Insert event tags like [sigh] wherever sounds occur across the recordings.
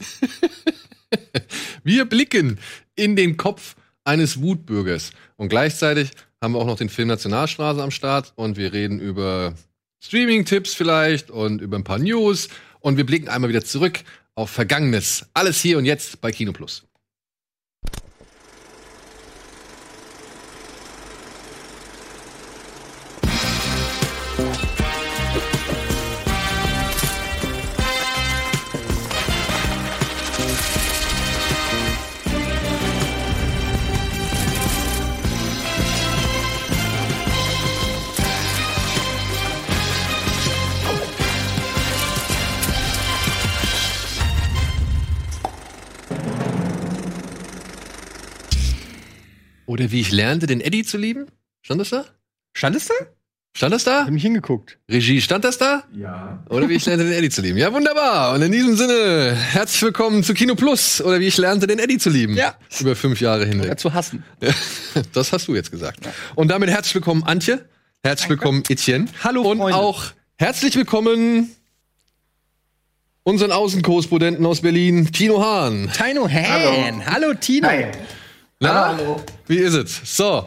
[laughs] Wir blicken in den Kopf eines Wutbürgers. Und gleichzeitig haben wir auch noch den Film Nationalstraße am Start und wir reden über Streaming-Tipps vielleicht und über ein paar News und wir blicken einmal wieder zurück auf Vergangenes. Alles hier und jetzt bei Kino Plus. Oder wie ich lernte, den Eddie zu lieben. Stand das da? Stand es da? Stand das da? Hab mich hingeguckt. Regie, stand das da? Ja. Oder wie ich lernte, den Eddie zu lieben. Ja, wunderbar. Und in diesem Sinne, herzlich willkommen zu Kino Plus. Oder wie ich lernte, den Eddie zu lieben. Ja. Über fünf Jahre hinweg. Ja, zu hassen. [laughs] Das hast du jetzt gesagt. Und damit herzlich willkommen, Antje. Herzlich willkommen, Etienne. Hallo, Und Freunde. auch herzlich willkommen unseren Außenkorrespondenten aus Berlin, Tino Hahn. Tino Han. Hallo, Tino. Hi. Na, Hallo. wie ist es? So,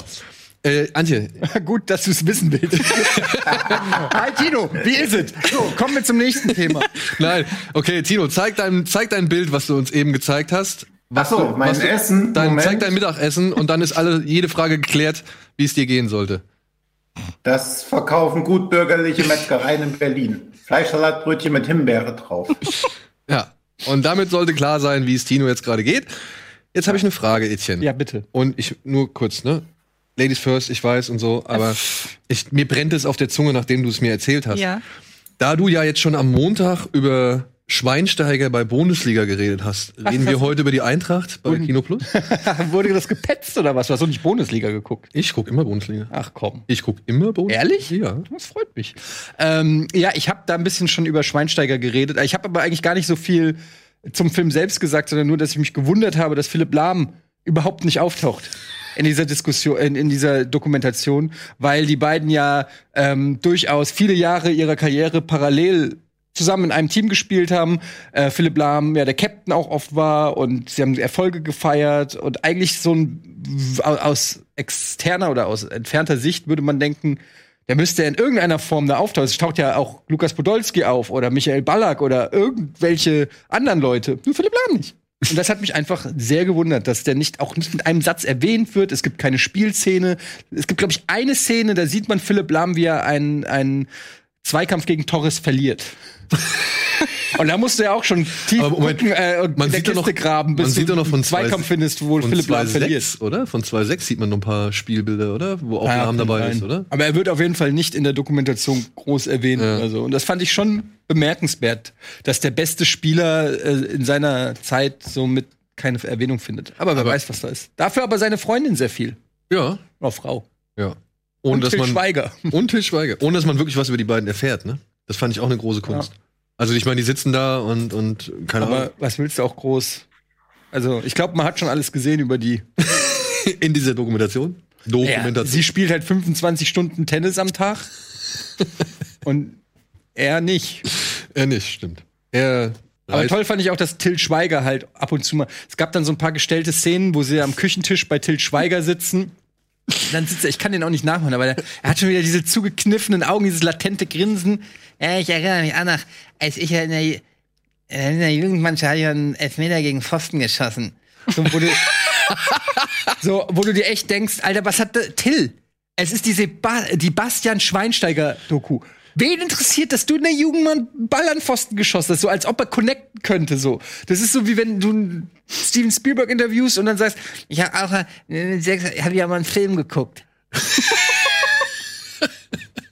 äh, Antje, [laughs] Gut, dass du es wissen willst. [laughs] Hi, Tino. Wie ist es? So, kommen wir zum nächsten Thema. nein, okay, Tino, zeig dein, zeig dein Bild, was du uns eben gezeigt hast. Ach so, du- mein was du- Essen. Dein, Moment. zeig dein Mittagessen und dann ist alle, jede Frage geklärt, wie es dir gehen sollte. Das verkaufen gutbürgerliche Metzgereien in Berlin. Fleischsalatbrötchen mit Himbeere drauf. Ja, und damit sollte klar sein, wie es Tino jetzt gerade geht. Jetzt habe ich eine Frage, Etienne. Ja, bitte. Und ich nur kurz, ne? Ladies first, ich weiß und so, aber ich, mir brennt es auf der Zunge, nachdem du es mir erzählt hast. Ja. Da du ja jetzt schon am Montag über Schweinsteiger bei Bundesliga geredet hast, reden wir heute über die Eintracht bei Kino Plus? [laughs] Wurde das gepetzt oder was? Du hast doch nicht Bundesliga geguckt. Ich guck immer Bundesliga. Ach komm. Ich guck immer Bundesliga. Ehrlich? Ja. Das freut mich. Ähm, ja, ich habe da ein bisschen schon über Schweinsteiger geredet. Ich habe aber eigentlich gar nicht so viel zum Film selbst gesagt, sondern nur, dass ich mich gewundert habe, dass Philipp Lahm überhaupt nicht auftaucht in dieser Diskussion, in, in dieser Dokumentation, weil die beiden ja ähm, durchaus viele Jahre ihrer Karriere parallel zusammen in einem Team gespielt haben. Äh, Philipp Lahm ja der Captain auch oft war und sie haben Erfolge gefeiert und eigentlich so ein aus externer oder aus entfernter Sicht würde man denken, der müsste in irgendeiner Form da auftauchen. Es taucht ja auch Lukas Podolski auf oder Michael Ballack oder irgendwelche anderen Leute. Nur Philipp Lahm nicht. Und das hat mich einfach sehr gewundert, dass der nicht auch nicht mit einem Satz erwähnt wird. Es gibt keine Spielszene. Es gibt, glaube ich, eine Szene, da sieht man Philipp Lahm, wie er einen, einen Zweikampf gegen Torres verliert. [laughs] und da musst du ja auch schon tief Aber Moment, gucken äh, und man in der sieht Kiste noch- graben, bis man sieht du noch von Zweikampf findest, wo Von Philipp Lahm 2,6, verliert. oder? Von 2.6 sieht man noch ein paar Spielbilder, oder? Wo auch Ja, Lahm dabei sein. ist, oder? Aber er wird auf jeden Fall nicht in der Dokumentation groß erwähnt Ja. oder so. Und das fand ich schon bemerkenswert, dass der beste Spieler äh, in seiner Zeit so mit keine Erwähnung findet. Aber wer Aber- weiß, was da ist. Dafür aber seine Freundin sehr viel. Ja, Oder Frau. ja. Ohne Und dass Til man Schweiger. und Til Schweiger, ohne dass man wirklich was über die beiden erfährt, ne? Das fand ich auch eine große Kunst. Also ich meine, die sitzen da und und keine Aber Ahnung was willst du auch groß? Also, ich glaube, man hat schon alles gesehen über die. [laughs] in dieser Dokumentation. Dokumentation. sie spielt halt 25 Stunden Tennis am Tag. [laughs] und er nicht. er nicht, stimmt. Er Aber toll fand ich auch, dass Till Schweiger halt ab und zu mal. Es gab dann so ein paar gestellte Szenen, wo sie am Küchentisch bei Till Schweiger sitzen. Dann sitzt er, ich kann den auch nicht nachmachen, aber der, er hat schon wieder diese zugekniffenen Augen, dieses latente Grinsen. Ja, ich erinnere mich an, nach, als ich in der, in der Jugendmannschaft ich einen Elfmeter gegen Pfosten geschossen. So, wo du, [laughs] so, wo du dir echt denkst, Alter, was hat der Till? Es ist diese ba die Bastian Schweinsteiger-Doku. Wen interessiert, dass du in der Jugend mal einen Ball an Pfosten geschossen hast, so als ob er connecten könnte, so. Das ist so wie wenn du einen Steven Spielberg interviewst und dann sagst, ich habe auch äh, hab ja mal einen Film geguckt. [laughs]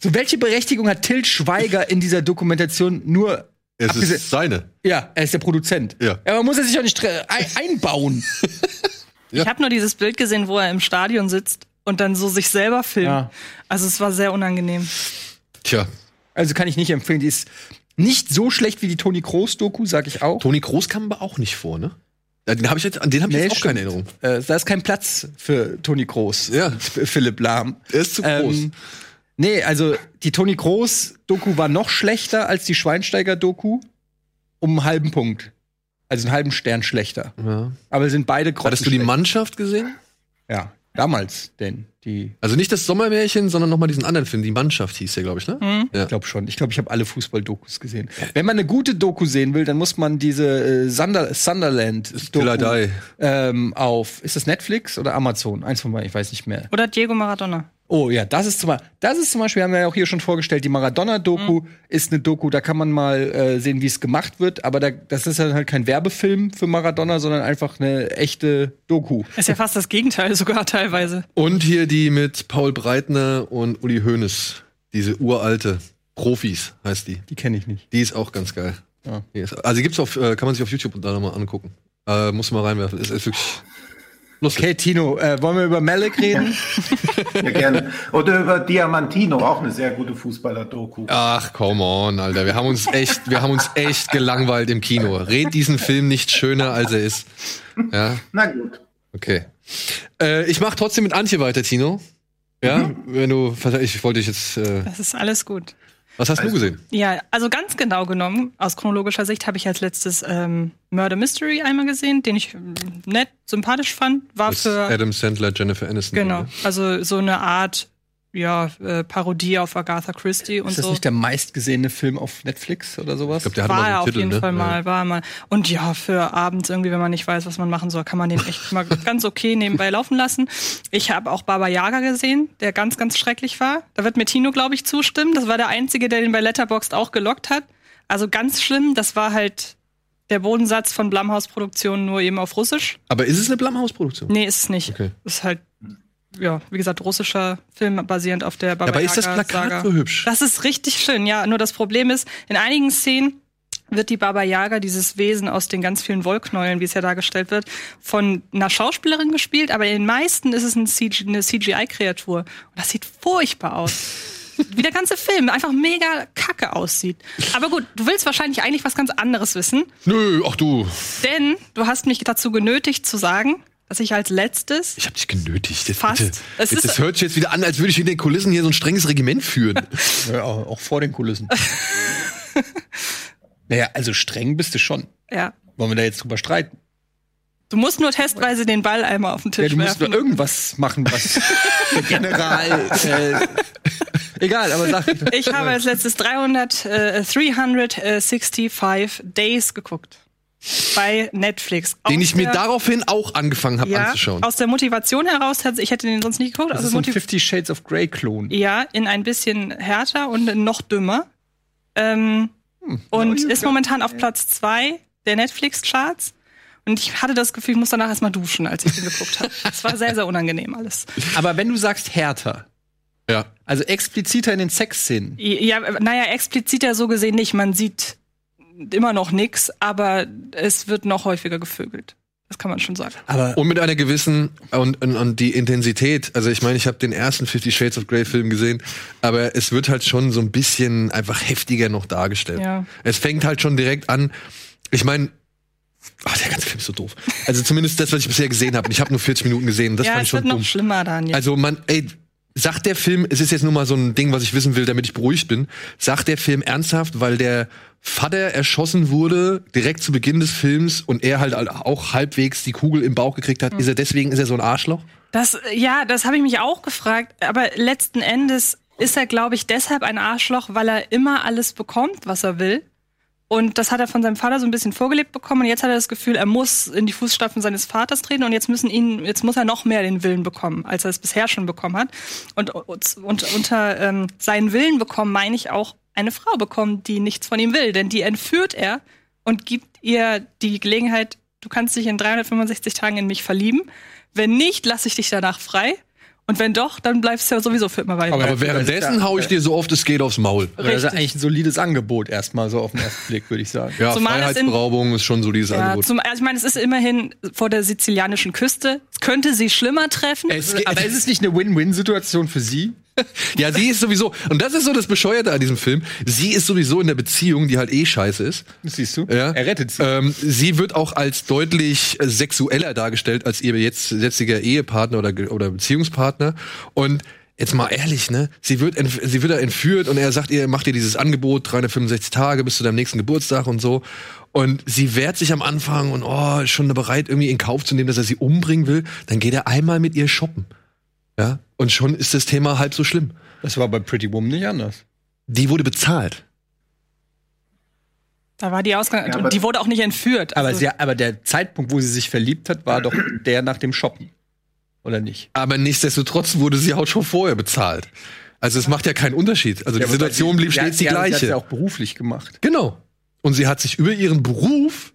so, welche Berechtigung hat Till Schweiger in dieser Dokumentation nur es ist seine. ja, er ist der Produzent. Ja. Aber muss er sich auch nicht einbauen. [laughs] Ich habe nur dieses Bild gesehen, wo er im Stadion sitzt und dann so sich selber filmt. Ja. Also es war sehr unangenehm. Tja, Also kann ich nicht empfehlen. Die ist nicht so schlecht wie die Toni Kroos Doku, sag ich auch. Toni Kroos kam aber auch nicht vor, ne? Ja, Den habe ich jetzt, an den habe ich Nee, jetzt auch stimmt. keine Erinnerung. Äh, da ist kein Platz für Toni Kroos. Ja. Für Philipp Lahm. Er ist zu groß. Ähm, nee, also die Toni Kroos Doku war noch schlechter als die Schweinsteiger Doku. Um einen halben Punkt. Also einen halben Stern schlechter. Ja. Aber sind beide Hattest du die grottenschlecht. Mannschaft gesehen? Ja, damals denn. Die, Also nicht das Sommermärchen, sondern noch mal diesen anderen Film. Die Mannschaft hieß der, glaube ich, ne? Ja. ich glaube schon. Ich glaube, ich habe alle Fußball-Dokus gesehen. Wenn man eine gute Doku sehen will, dann muss man diese äh, Sunder Sunderland Till I Die. ähm, auf, ist das Netflix oder Amazon? Eins von beiden, ich weiß nicht mehr. Oder Diego Maradona. Oh ja, das ist zum Beispiel, das ist zum Beispiel, haben wir ja auch hier schon vorgestellt, die Maradona-Doku Mhm. ist eine Doku, da kann man mal äh, sehen, wie es gemacht wird, aber da, das ist dann halt kein Werbefilm für Maradona, sondern einfach eine echte Doku. Ist ja fast das Gegenteil sogar teilweise. Und hier die mit Paul Breitner und Uli Hoeneß. Diese uralte Profis heißt die. Die kenne ich nicht. Die ist auch ganz geil. Ja. Die ist, also die gibt's auf, äh, kann man sich auf YouTube da nochmal angucken. Äh, muss man mal reinwerfen. Ist, ist wirklich lustig. Okay, Tino, äh, wollen wir über Malek reden? [laughs] Ja, gerne. Oder über Diamantino, auch eine sehr gute Fußballer-Doku. Ach, come on, Alter. Wir haben uns echt, wir haben uns echt gelangweilt im Kino. Red diesen Film nicht schöner, als er ist. Ja, Na gut. okay. Äh, ich mach trotzdem mit Antje weiter, Tino. Ja, wenn du, ich wollte dich jetzt, äh, Das ist alles gut. Was hast du gesehen? Ja, also ganz genau genommen, aus chronologischer Sicht habe ich als letztes ähm, Murder Mystery einmal gesehen, den ich ähm, nett, sympathisch fand. War Mit für Adam Sandler, Jennifer Aniston. genau, also so eine Art ja äh, Parodie auf Agatha Christie und ist das so. nicht der meistgesehene Film auf Netflix oder sowas? Ich glaube, der hat war mal so er einen auf Titel, jeden ne? Fall mal, Ja. war er mal. Und ja, für abends irgendwie, wenn man nicht weiß, was man machen soll, kann man den echt mal [laughs] ganz okay nebenbei laufen lassen. Ich habe auch Baba Yaga gesehen, der ganz, ganz schrecklich war. Da wird mir Tino, glaube ich, zustimmen. Das war der Einzige, der den bei Letterboxd auch gelockt hat. Also ganz schlimm, das war halt der Bodensatz von Blumhouse-Produktionen nur eben auf Russisch. Aber ist es eine Blumhouse-Produktion? Nee, ist es nicht. Okay. Ist halt, ja, wie gesagt, russischer Film basierend auf der Baba Aber ist das Plakat Saga. so hübsch? Das ist richtig schön, ja. Nur das Problem ist, in einigen Szenen wird die Baba Yaga, dieses Wesen aus den ganz vielen Wollknäueln, wie es ja dargestellt wird, von einer Schauspielerin gespielt, aber in den meisten ist es ein CG, eine CGI-Kreatur. Und das sieht furchtbar aus. wie der ganze Film einfach mega kacke aussieht. Aber gut, du willst wahrscheinlich eigentlich was ganz anderes wissen, Nö, ach du. denn du hast mich dazu genötigt zu sagen, dass ich als letztes Ich hab dich genötigt. Jetzt Fast. Bitte. Es Jetzt, das hört sich jetzt wieder an, als würde ich in den Kulissen hier so ein strenges Regiment führen. [laughs] Ja, auch vor den Kulissen. [laughs] naja, also streng bist du schon. ja, Wollen wir da jetzt drüber streiten? du musst nur testweise den Ball einmal auf den Ja, Tisch du musst werfen. nur irgendwas machen, was [laughs] der General. Äh, egal, aber sag. Ich habe als letztes 300, äh, 365 Days geguckt. Bei Netflix. den Aus ich mir der- daraufhin auch angefangen habe ja, anzuschauen. Aus der Motivation heraus, ich hätte den sonst nicht geguckt. Das Also ist ein Fifty Shades of Grey Klon. ja, in ein bisschen härter und noch dümmer. Ähm, Hm. und ist momentan auf Platz zwei der Netflix-Charts. Und ich hatte das Gefühl, ich muss danach erstmal duschen, als ich den geguckt habe. Es war sehr, sehr unangenehm alles. Aber wenn du sagst härter, ja. also expliziter in den Sexszenen, Ja, naja, explizit ja so gesehen nicht. Man sieht immer noch nix, aber es wird noch häufiger gevögelt. Das kann man schon sagen. aber Und mit einer gewissen und, und, und die Intensität. Also ich meine, ich habe den ersten Fifty Shades of Grey Film gesehen, aber es wird halt schon so ein bisschen einfach heftiger noch dargestellt. Ja. Es fängt halt schon direkt an. Ich meine, ach, der ganze Film ist so doof. Also zumindest das, was ich bisher gesehen habe. Und ich habe nur 40 Minuten gesehen. Das ja, fand ich es wird schon noch dumm. schlimmer, Daniel. Also man, ey, sagt der Film, es ist jetzt nur mal so ein Ding, was ich wissen will, damit ich beruhigt bin. Sagt der Film ernsthaft, weil der Vater erschossen wurde direkt zu Beginn des Films und er halt auch halbwegs die Kugel im Bauch gekriegt hat, ist er deswegen ist er so ein Arschloch? das, ja, das habe ich mich auch gefragt. Aber letzten Endes ist er, glaube ich, deshalb ein Arschloch, weil er immer alles bekommt, was er will. Und das hat er von seinem Vater so ein bisschen vorgelebt bekommen. Und jetzt hat er das Gefühl, er muss in die Fußstapfen seines Vaters treten. Und jetzt müssen ihn, jetzt muss er noch mehr den Willen bekommen, als er es bisher schon bekommen hat. Und, und, und unter ähm, seinen Willen bekommen meine ich auch eine Frau bekommen, die nichts von ihm will. Denn die entführt er und gibt ihr die Gelegenheit, du kannst dich in 365 Tagen in mich verlieben. Wenn nicht, lasse ich dich danach frei. Und wenn doch, dann bleibst du ja sowieso für immer bei mir. Aber Aber währenddessen hau ich dir so oft es geht aufs Maul. das ist Richtig. eigentlich ein solides Angebot erstmal so auf den ersten Blick, würde ich sagen. Ja, Zumal es in- Freiheitsberaubung ist schon so dieses Ja, Angebot. zum, also ich meine, es ist immerhin vor der sizilianischen Küste. Es könnte sie schlimmer treffen. Es geht- Aber ist es nicht eine Win-Win-Situation für sie? [laughs] Ja, sie ist sowieso, und das ist so das Bescheuerte an diesem Film, sie ist sowieso in der Beziehung, die halt eh scheiße ist. Das siehst du. Ja. Er rettet sie. Ähm, sie wird auch als deutlich äh, sexueller dargestellt als ihr jetzt jetziger Ehepartner oder, oder Beziehungspartner. Und jetzt mal ehrlich, ne? Sie wird, sie wird da entführt und er sagt ihr, macht ihr dieses Angebot, 365 Tage bis zu deinem nächsten Geburtstag und so. Und sie wehrt sich am Anfang und oh, ist schon bereit, irgendwie in Kauf zu nehmen, dass er sie umbringen will. Dann geht er einmal mit ihr shoppen. Ja? Und schon ist das Thema halb so schlimm. Das war bei Pretty Woman nicht anders. Die wurde bezahlt. Da war die Ausgang. Ja, aber- und die wurde auch nicht entführt. Aber, Also- sie, aber der Zeitpunkt, wo sie sich verliebt hat, war doch der nach dem Shoppen. Oder nicht? Aber nichtsdestotrotz wurde sie auch schon vorher bezahlt. Also es macht ja keinen Unterschied. Also die Situation blieb stets die Sie hat gleiche. ja auch beruflich gemacht. Genau. Und sie hat sich über ihren Beruf,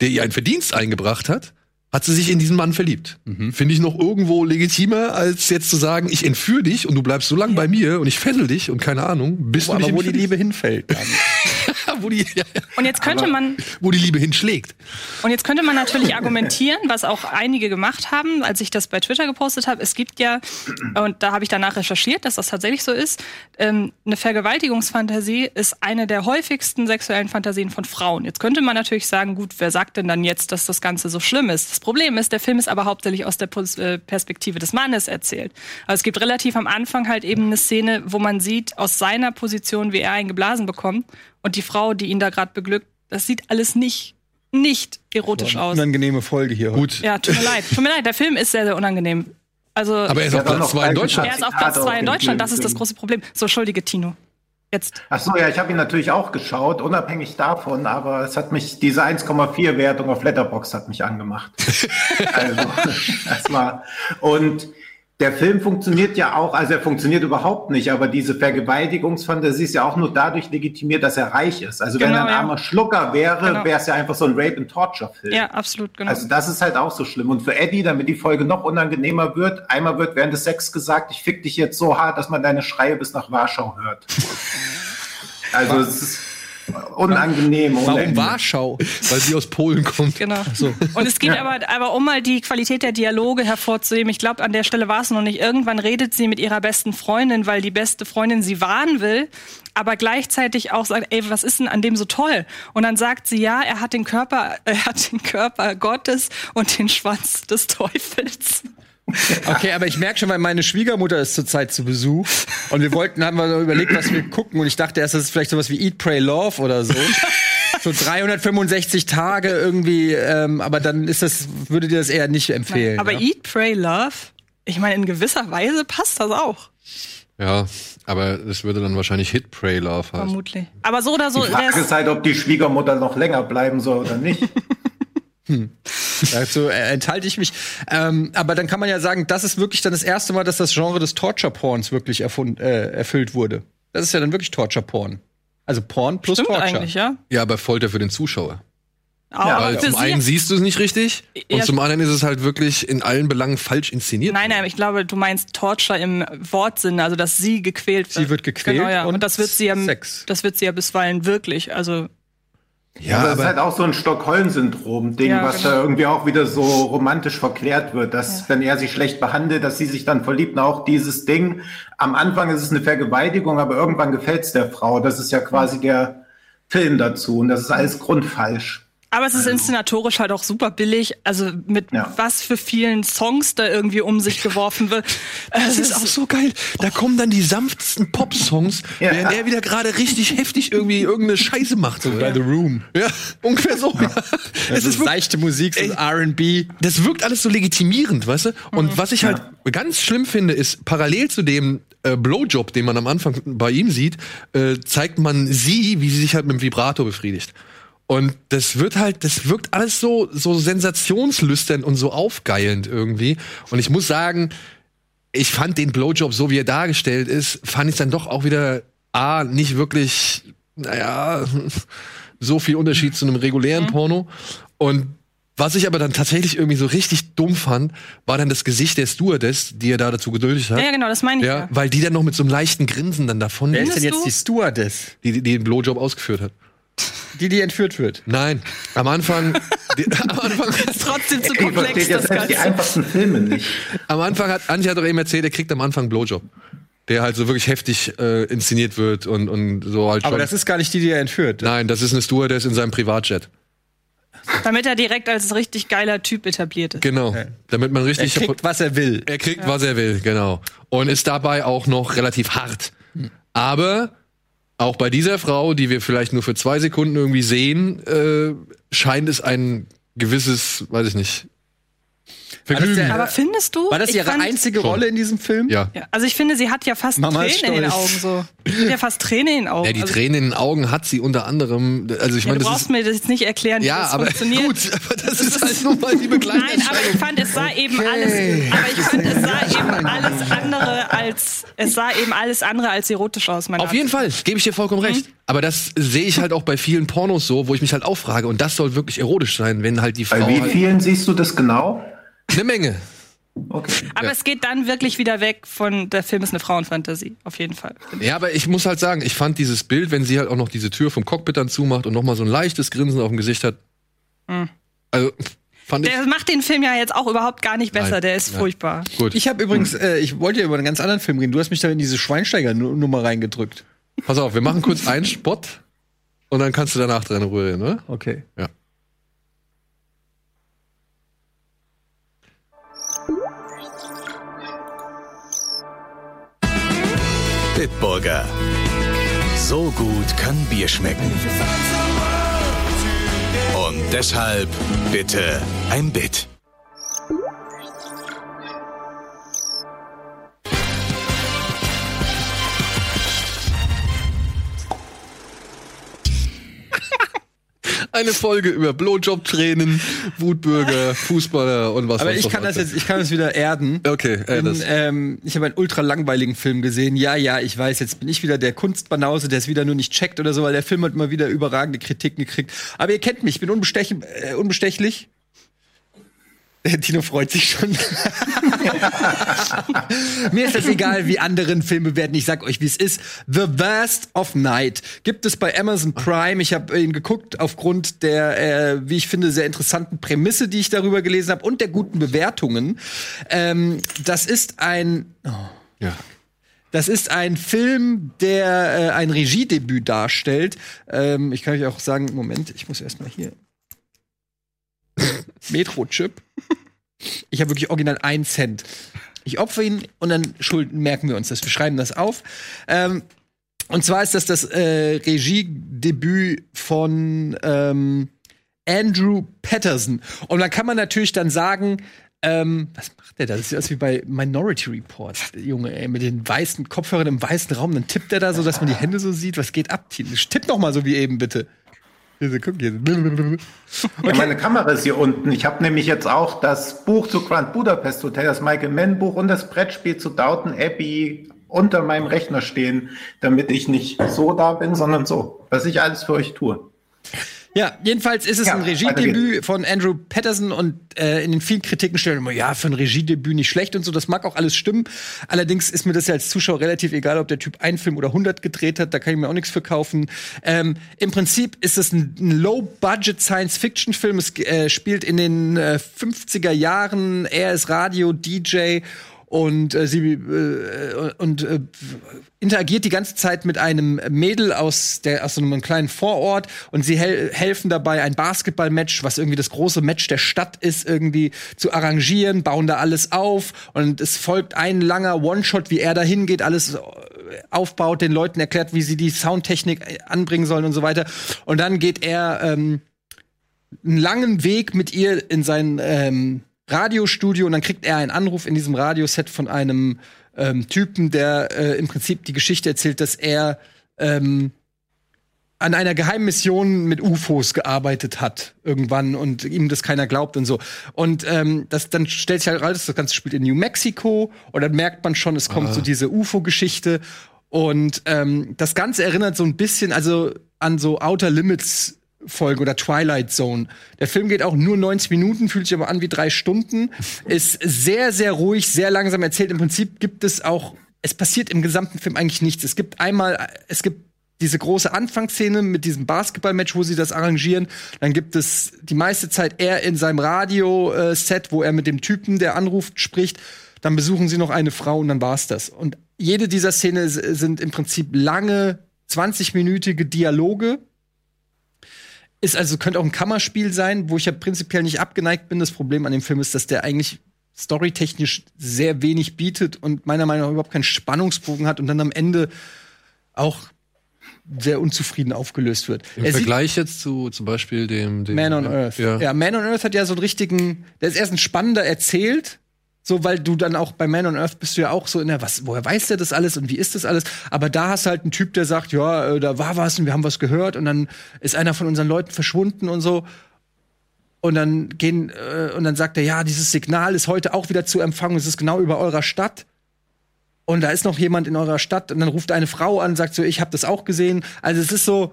der ihr einen Verdienst eingebracht hat, hat sie sich in diesen Mann verliebt. Mhm. Finde ich noch irgendwo legitimer, als jetzt zu sagen, ich entführe dich und du bleibst so lange bei mir und ich fessel dich und keine Ahnung, bis du mich aber wo die. Liebe hinfällt. [laughs] Wo, die, ja, und jetzt könnte man wo die Liebe hinschlägt. Und jetzt könnte man natürlich argumentieren, was auch einige gemacht haben, als ich das bei Twitter gepostet habe. Es gibt ja, und da habe ich danach recherchiert, dass das tatsächlich so ist, ähm, eine Vergewaltigungsfantasie ist eine der häufigsten sexuellen Fantasien von Frauen. Jetzt könnte man natürlich sagen, gut, wer sagt denn dann jetzt, dass das Ganze so schlimm ist? Das Problem ist, der Film ist aber hauptsächlich aus der äh, Perspektive des Mannes erzählt. Also es gibt relativ am Anfang halt eben eine Szene, wo man sieht, aus seiner Position, wie er einen geblasen bekommt und die Frau, die ihn da gerade beglückt, das sieht alles nicht nicht erotisch aus. Unangenehme Folge hier. Gut. Ja, tut mir leid. Tut mir leid, der Film ist sehr, sehr unangenehm. Also, Aber er ist auf Platz noch zwei in ein Deutschland. er ist auf Platz auf zwei in den Deutschland. Das ist das große Problem. So, entschuldige, Tino. Jetzt. Ach so, ja, ich habe ihn natürlich auch geschaut, unabhängig davon, aber es hat mich, diese 1,4 Wertung auf Letterbox hat mich angemacht. [laughs] also, das war, und der Film funktioniert ja auch, also er funktioniert überhaupt nicht, aber diese Vergewaltigungsfantasie ist ja auch nur dadurch legitimiert, dass er reich ist. Also wenn Genau, er ein ja. armer Schlucker wäre, Genau. wäre es ja einfach so ein Rape-and-Torture-Film. Ja, absolut, genau. Also das ist halt auch so schlimm. Und für Eddie, damit die Folge noch unangenehmer wird, einmal wird während des Sex gesagt, ich fick dich jetzt so hart, dass man deine Schreie bis nach Warschau hört. [laughs] Also es ist unangenehm. Warum Ende. Warschau? Weil sie aus Polen kommt. Genau. Und es geht aber, aber um mal die Qualität der Dialoge hervorzuheben, ich glaube, an der Stelle war es noch nicht. Irgendwann redet sie mit ihrer besten Freundin, weil die beste Freundin sie warnen will, aber gleichzeitig auch sagt, ey, was ist denn an dem so toll? Und dann sagt sie, ja, er hat den Körper, [laughs] er hat den Körper Gottes und den Schwanz des Teufels. Okay, aber ich merke schon, weil meine Schwiegermutter ist zurzeit zu Besuch und wir wollten, haben wir überlegt, was wir gucken und ich dachte erst, das ist vielleicht sowas wie Eat, Pray, Love oder so. So 365 Tage irgendwie, ähm, aber dann ist das, würde dir das eher nicht empfehlen. aber ja? Eat, Pray, Love, ich meine, in gewisser Weise passt das auch, Ja, aber das würde dann wahrscheinlich Hit, Pray, Love heißen. vermutlich. Aber so oder so, Die Frage ist halt, ob die Schwiegermutter noch länger bleiben soll oder nicht. [laughs] Dazu äh, enthalte ich mich. Ähm, aber dann kann man ja sagen, das ist wirklich dann das erste Mal, dass das Genre des Torture-Porns wirklich erfund, äh, erfüllt wurde. Das ist ja dann wirklich Torture-Porn. Also Porn plus stimmt Torture. eigentlich, ja. Ja, aber Folter für den Zuschauer. Aber Weil für zum einen siehst du es nicht richtig und Ja. zum anderen ist es halt wirklich in allen Belangen falsch inszeniert. Nein, nein, ich glaube, du meinst Torture im Wortsinne, also dass sie gequält wird. Sie wird gequält Genau, ja. Und, und das wird sie ja, Sex. das wird sie ja bisweilen wirklich. Also Ja, aber das ist aber halt auch so ein Stockholm-Syndrom-Ding, Ja, was genau. da irgendwie auch wieder so romantisch verklärt wird, dass wenn er sie schlecht behandelt, dass sie sich dann verliebt. Und auch dieses Ding, am Anfang ist es eine Vergewaltigung, aber irgendwann gefällt es der Frau. Das ist ja quasi der Film dazu und das ist alles grundfalsch. Aber es ist inszenatorisch halt auch super billig. Also mit Ja. was für vielen Songs da irgendwie um sich geworfen wird. [laughs] das ist auch so geil. Da kommen dann die sanftesten Pop-Songs, Ja. während er wieder gerade richtig heftig irgendwie irgendeine Scheiße macht. So, Bei The Room. ja, ungefähr so. Ja. Es Das ist leichte Musik, so. R&B. das wirkt alles so legitimierend, weißt du? Und was ich halt ganz schlimm finde, ist, parallel zu dem äh, Blowjob, den man am Anfang bei ihm sieht, äh, zeigt man sie, wie sie sich halt mit dem Vibrator befriedigt. Und das wird halt, das wirkt alles so, so sensationslüstern und so aufgeilend irgendwie. Und ich muss sagen, ich fand den Blowjob, so wie er dargestellt ist, fand ich dann doch auch wieder A, nicht wirklich, naja, [laughs] so viel Unterschied zu einem regulären Porno. Und was ich aber dann tatsächlich irgendwie so richtig dumm fand, war dann das Gesicht der Stewardess, die er da dazu geduldet hat. Ja, genau, das meine ich Ja, ja. weil die dann noch mit so einem leichten Grinsen dann davon, Wer ist denn jetzt du? die Stewardess, die, die den Blowjob ausgeführt hat. Die die entführt wird? Nein, am Anfang, die, [laughs] am Anfang, Trotzdem zu Ich komplex, ja das selbst die Ganze. einfachsten Filme nicht. am Anfang hat Antje hat doch eben erzählt, er kriegt am Anfang einen Blowjob. Der halt so wirklich heftig äh, inszeniert wird und, und so halt Aber schon. das ist gar nicht die, die er entführt. Nein, das ist eine Stewardess in seinem Privatjet. Damit er direkt als richtig geiler Typ etabliert ist. Genau. Damit man Er richtig. kriegt, was er will. er kriegt, was er will, genau. Und ist dabei auch noch relativ hart. Aber auch bei dieser Frau, die wir vielleicht nur für zwei Sekunden irgendwie sehen, äh, scheint es ein gewisses, weiß ich nicht, Vergnügen. der- Aber findest du? War das ihre fand- einzige Schon. Rolle in diesem Film? ja. Ja, also ich finde, sie hat ja fast Mama Tränen in den Augen so. Sie hat ja fast Tränen in den Augen. Ja, die also, Tränen in den Augen hat sie unter anderem, also ich ja, meine, du das brauchst ist, mir das jetzt nicht erklären, wie ja, das aber funktioniert. gut, aber das ist halt nun mal die Begleitung. [laughs] Nein, aber ich fand, es sah eben alles, aber ich fand, es sah eben alles andere als, es sah eben alles andere als erotisch aus, meine Auf jeden Fall, gebe ich dir vollkommen recht. Aber das sehe ich halt auch bei vielen Pornos so, wo ich mich halt auch frage, und das soll wirklich erotisch sein, wenn halt die Frau Bei wie halt vielen siehst du das genau? Eine Menge. Okay. Aber es geht dann wirklich wieder weg von, der Film ist eine Frauenfantasie, auf jeden Fall. Ja, aber ich muss halt sagen, ich fand dieses Bild, wenn sie halt auch noch diese Tür vom Cockpit dann zumacht und noch mal so ein leichtes Grinsen auf dem Gesicht hat. Also fand ich Der macht den Film ja jetzt auch überhaupt gar nicht besser, Nein, der ist nein. furchtbar. gut. Ich habe übrigens, äh, ich wollte ja über einen ganz anderen Film reden. Du hast mich da in diese Schweinsteiger-Nummer reingedrückt. Pass auf, wir machen kurz einen Spot und dann kannst du danach dran rühren, oder? Okay. Ja. Bitburger. So gut kann Bier schmecken. Und deshalb bitte ein Bit. Eine Folge über Blowjob-Tränen, Wutbürger, Fußballer und was Aber ich kann das jetzt, ich kann das wieder erden. Okay, äh, In, das, ähm, ich habe einen ultra langweiligen Film gesehen. Ja, ja, ich weiß, jetzt bin ich wieder der Kunstbanause, der es wieder nur nicht checkt oder so, weil der Film hat immer wieder überragende Kritiken gekriegt. Aber ihr kennt mich, ich bin unbestech äh, unbestechlich. Der Tino freut sich schon. [laughs] Mir ist das egal, wie anderen Filme werden. Ich sag euch, wie es ist. The Worst of Night gibt es bei Amazon Prime. Ich habe ihn geguckt aufgrund der, äh, wie ich finde, sehr interessanten Prämisse, die ich darüber gelesen habe und der guten Bewertungen. Ähm, das ist ein ja. das ist ein Film, der äh, ein Regiedebüt darstellt. Ähm, ich kann euch auch sagen, Moment, ich muss erstmal hier. Metro-Chip. Ich habe wirklich original einen Cent. Ich opfer ihn und dann schulden, merken wir uns das. Wir schreiben das auf. Ähm, und zwar ist das das äh, Regiedebüt von ähm, Andrew Patterson. Und dann kann man natürlich dann sagen, ähm, was macht der da? Das sieht aus wie bei Minority Report, Junge, ey, mit den weißen Kopfhörern im weißen Raum. Dann tippt er da so, dass man die Hände so sieht. Was geht ab? Tipp noch mal so wie eben, bitte. Hier. [laughs] Ja, meine Kamera ist hier unten. Ich habe nämlich jetzt auch das Buch zu Grand Budapest Hotel, das Michael Mann Buch und das Brettspiel zu Downton Abbey unter meinem Rechner stehen, damit ich nicht so da bin, sondern so. Was ich alles für euch tue. Ja, jedenfalls ist es Ja, ein Regiedebüt von Andrew Patterson und äh, in den vielen Kritiken stellen immer, ja, für ein Regiedebüt nicht schlecht und so, das mag auch alles stimmen. Allerdings ist mir das ja als Zuschauer relativ egal, ob der Typ einen Film oder 100 gedreht hat, da kann ich mir auch nichts für kaufen. Ähm, Im Prinzip ist es ein, ein Low-Budget Science-Fiction-Film, es äh, spielt in den äh, 50er Jahren, er ist Radio-DJ und äh, sie äh, und äh, interagiert die ganze Zeit mit einem Mädel aus der aus einem kleinen Vorort und sie hel helfen dabei ein Basketballmatch, was irgendwie das große Match der Stadt ist, irgendwie zu arrangieren, bauen da alles auf und es folgt ein langer One-Shot, wie er da hingeht, alles äh, aufbaut, den Leuten erklärt, wie sie die Soundtechnik äh, anbringen sollen und so weiter. Und dann geht er ähm, einen langen Weg mit ihr in sein ähm, Radiostudio und dann kriegt er einen Anruf in diesem Radioset von einem ähm, Typen, der äh, im Prinzip die Geschichte erzählt, dass er ähm, an einer geheimen Mission mit UFOs gearbeitet hat irgendwann und ihm das keiner glaubt und so. Und ähm, das dann stellt sich halt raus, das Ganze spielt in New Mexico und dann merkt man schon, es kommt so diese UFO-Geschichte und ähm, das Ganze erinnert so ein bisschen also an so Outer Limits Folge oder Twilight Zone. Der Film geht auch nur 90 Minuten, fühlt sich aber an wie drei Stunden. Ist sehr, sehr ruhig, sehr langsam erzählt. Im Prinzip gibt es auch, es passiert im gesamten Film eigentlich nichts. Es gibt einmal, es gibt diese große Anfangsszene mit diesem Basketballmatch, wo sie das arrangieren. Dann gibt es die meiste Zeit er in seinem Radio-Set, wo er mit dem Typen, der anruft, spricht. Dann besuchen sie noch eine Frau und dann war's das. Und jede dieser Szenen sind im Prinzip lange, 20-minütige Dialoge, ist also könnte auch ein Kammerspiel sein, wo ich ja prinzipiell nicht abgeneigt bin. Das Problem an dem Film ist, dass der eigentlich storytechnisch sehr wenig bietet und meiner Meinung nach überhaupt keinen Spannungsbogen hat und dann am Ende auch sehr unzufrieden aufgelöst wird. Im Er Vergleich jetzt zu zum Beispiel dem, dem Man on Earth. Ja. Ja. Man on Earth hat ja so einen richtigen, der ist erst ein spannender erzählt, so weil du dann auch bei Man on Earth bist du ja auch so in der, was, woher weiß der das alles und wie ist das alles? Aber da hast du halt einen Typ, der sagt, ja, äh, da war was und wir haben was gehört und dann ist einer von unseren Leuten verschwunden und so. Und dann gehen, äh, und dann sagt er, ja, dieses Signal ist heute auch wieder zu empfangen, es ist genau über eurer Stadt. Und da ist noch jemand in eurer Stadt und dann ruft eine Frau an und sagt so, ich habe das auch gesehen. Also es ist so,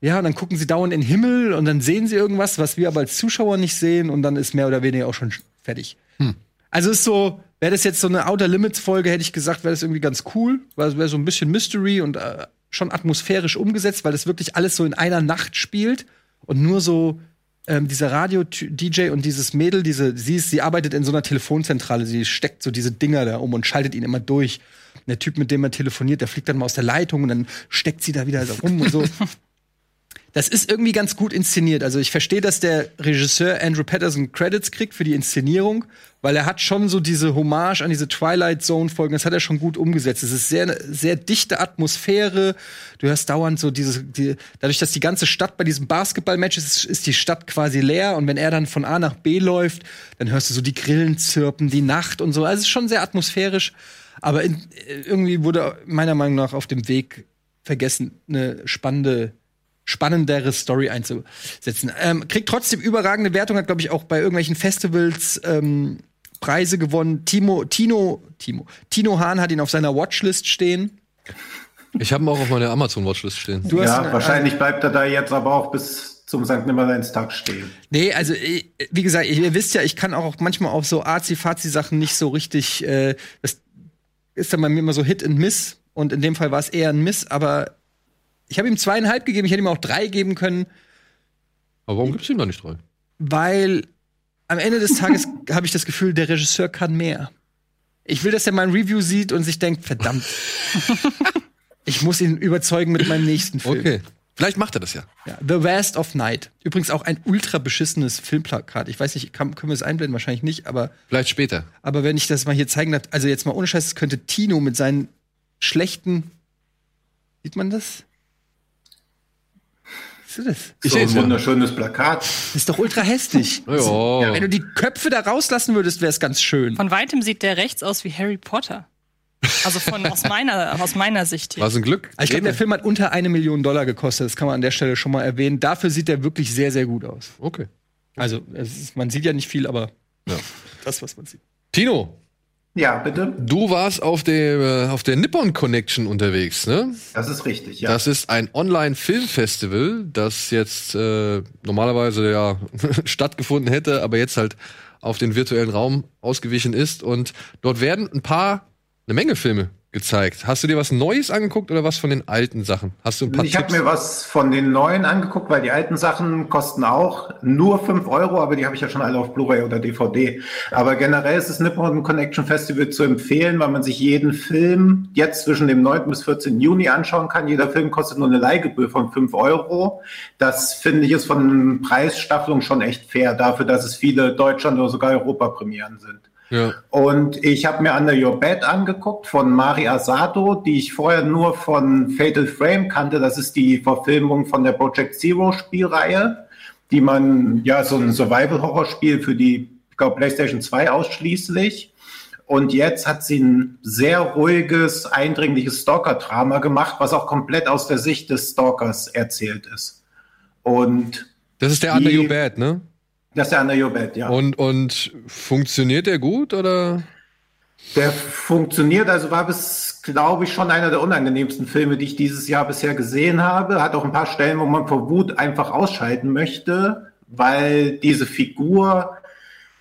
ja, und dann gucken sie dauernd in den Himmel und dann sehen sie irgendwas, was wir aber als Zuschauer nicht sehen und dann ist mehr oder weniger auch schon fertig. Also ist so, wäre das jetzt so eine Outer Limits Folge, hätte ich gesagt, wäre das irgendwie ganz cool, weil es wäre so ein bisschen Mystery und äh, schon atmosphärisch umgesetzt, weil das wirklich alles so in einer Nacht spielt und nur so ähm, dieser Radio-DJ und dieses Mädel, diese, sie ist, sie arbeitet in so einer Telefonzentrale, sie steckt so diese Dinger da um und schaltet ihn immer durch. Und der Typ, mit dem er telefoniert, der fliegt dann mal aus der Leitung und dann steckt sie da wieder so rum und so. [laughs] Das ist irgendwie ganz gut inszeniert. Also ich verstehe, dass der Regisseur Andrew Patterson Credits kriegt für die Inszenierung, weil er hat schon so diese Hommage an diese Twilight Zone Folgen, das hat er schon gut umgesetzt. Es ist sehr sehr dichte Atmosphäre. Du hörst dauernd so diese die, dadurch, dass die ganze Stadt bei diesem Basketballmatch ist, ist die Stadt quasi leer und wenn er dann von A nach B läuft, dann hörst du so die Grillen zirpen, die Nacht und so. Also es ist schon sehr atmosphärisch, aber in, irgendwie wurde meiner Meinung nach auf dem Weg vergessen, eine spannende spannendere Story einzusetzen. Ähm, kriegt trotzdem überragende Wertung, hat, glaube ich, auch bei irgendwelchen Festivals ähm, Preise gewonnen. Timo, Tino, Timo, Tino Hahn hat ihn auf seiner Watchlist stehen. Ich habe ihn auch auf meiner Amazon-Watchlist stehen. Du hast Ja, ihn, wahrscheinlich bleibt er da jetzt aber auch bis zum St. Nimmerleinstag stehen. Nee, also äh, wie gesagt, ihr wisst ja, ich kann auch manchmal auf so Arzi-Fazi-Sachen nicht so richtig. Äh, das ist dann bei mir immer so Hit and Miss. Und in dem Fall war es eher ein Miss, aber ich habe ihm zweieinhalb gegeben, ich hätte ihm auch drei geben können, Aber warum gibt's ihm da nicht drei? weil am Ende des Tages [laughs] habe ich das Gefühl, der Regisseur kann mehr. Ich will, dass er mein Review sieht und sich denkt, verdammt. [laughs] ich muss ihn überzeugen mit meinem nächsten Film. Okay. Vielleicht macht er das ja. Ja, The Last of Night. Übrigens auch ein ultra beschissenes Filmplakat. Ich weiß nicht, kann, können wir es einblenden? Wahrscheinlich nicht, aber Vielleicht später. aber wenn ich das mal hier zeigen darf, also jetzt mal ohne Scheiß, es könnte Tino mit seinen schlechten. Sieht man das? Was ist das? Ich so ein wunderschönes Plakat. Das ist doch ultra hässlich. [laughs] Ja. Wenn du die Köpfe da rauslassen würdest, wäre es ganz schön. Von weitem sieht der rechts aus wie Harry Potter. Also von aus [laughs] meiner, aus meiner Sicht hier. War es ein Glück? Ich glaube, der Film hat unter eine Million Dollar gekostet. Das kann man an der Stelle schon mal erwähnen. Dafür sieht er wirklich sehr, sehr gut aus. Okay. Also, es ist, man sieht ja nicht viel, aber Ja. das, was man sieht. Tino, Ja, bitte. du warst auf der, äh, auf der Nippon Connection unterwegs, ne? Das ist richtig, ja. Das ist ein Online-Filmfestival, das jetzt äh, normalerweise ja [laughs] stattgefunden hätte, aber jetzt halt auf den virtuellen Raum ausgewichen ist. Und dort werden ein paar, eine Menge Filme gezeigt. Hast du dir was Neues angeguckt oder was von den alten Sachen? Hast du ein paar ich habe mir was von den neuen angeguckt, weil die alten Sachen kosten auch nur 5 Euro, aber die habe ich ja schon alle auf Blu-ray oder DVD. Aber generell ist das Nippon Connection Festival zu empfehlen, weil man sich jeden Film jetzt zwischen dem 9. bis 14. Juni anschauen kann. Jeder Film kostet nur eine Leihgebühr von 5 Euro. Das finde ich ist von Preisstaffelung schon echt fair, dafür, dass es viele Deutschland- oder sogar Europapremieren sind. Ja. Und ich habe mir Under Your Bed angeguckt von Mari Asado, die ich vorher nur von Fatal Frame kannte. Das ist die Verfilmung von der Project Zero Spielreihe, die man, ja, so ein Survival-Horror-Spiel für die, ich glaube, PlayStation 2 ausschließlich. Und jetzt hat sie ein sehr ruhiges, eindringliches Stalker-Drama gemacht, was auch komplett aus der Sicht des Stalkers erzählt ist. Und Das ist der Under Die- Your Bad, ne? Das ist der Under Your Bed, ja. Und, und funktioniert der gut oder? Der funktioniert, also war bis, glaube ich, schon einer der unangenehmsten Filme, die ich dieses Jahr bisher gesehen habe. Hat auch ein paar Stellen, wo man vor Wut einfach ausschalten möchte, weil diese Figur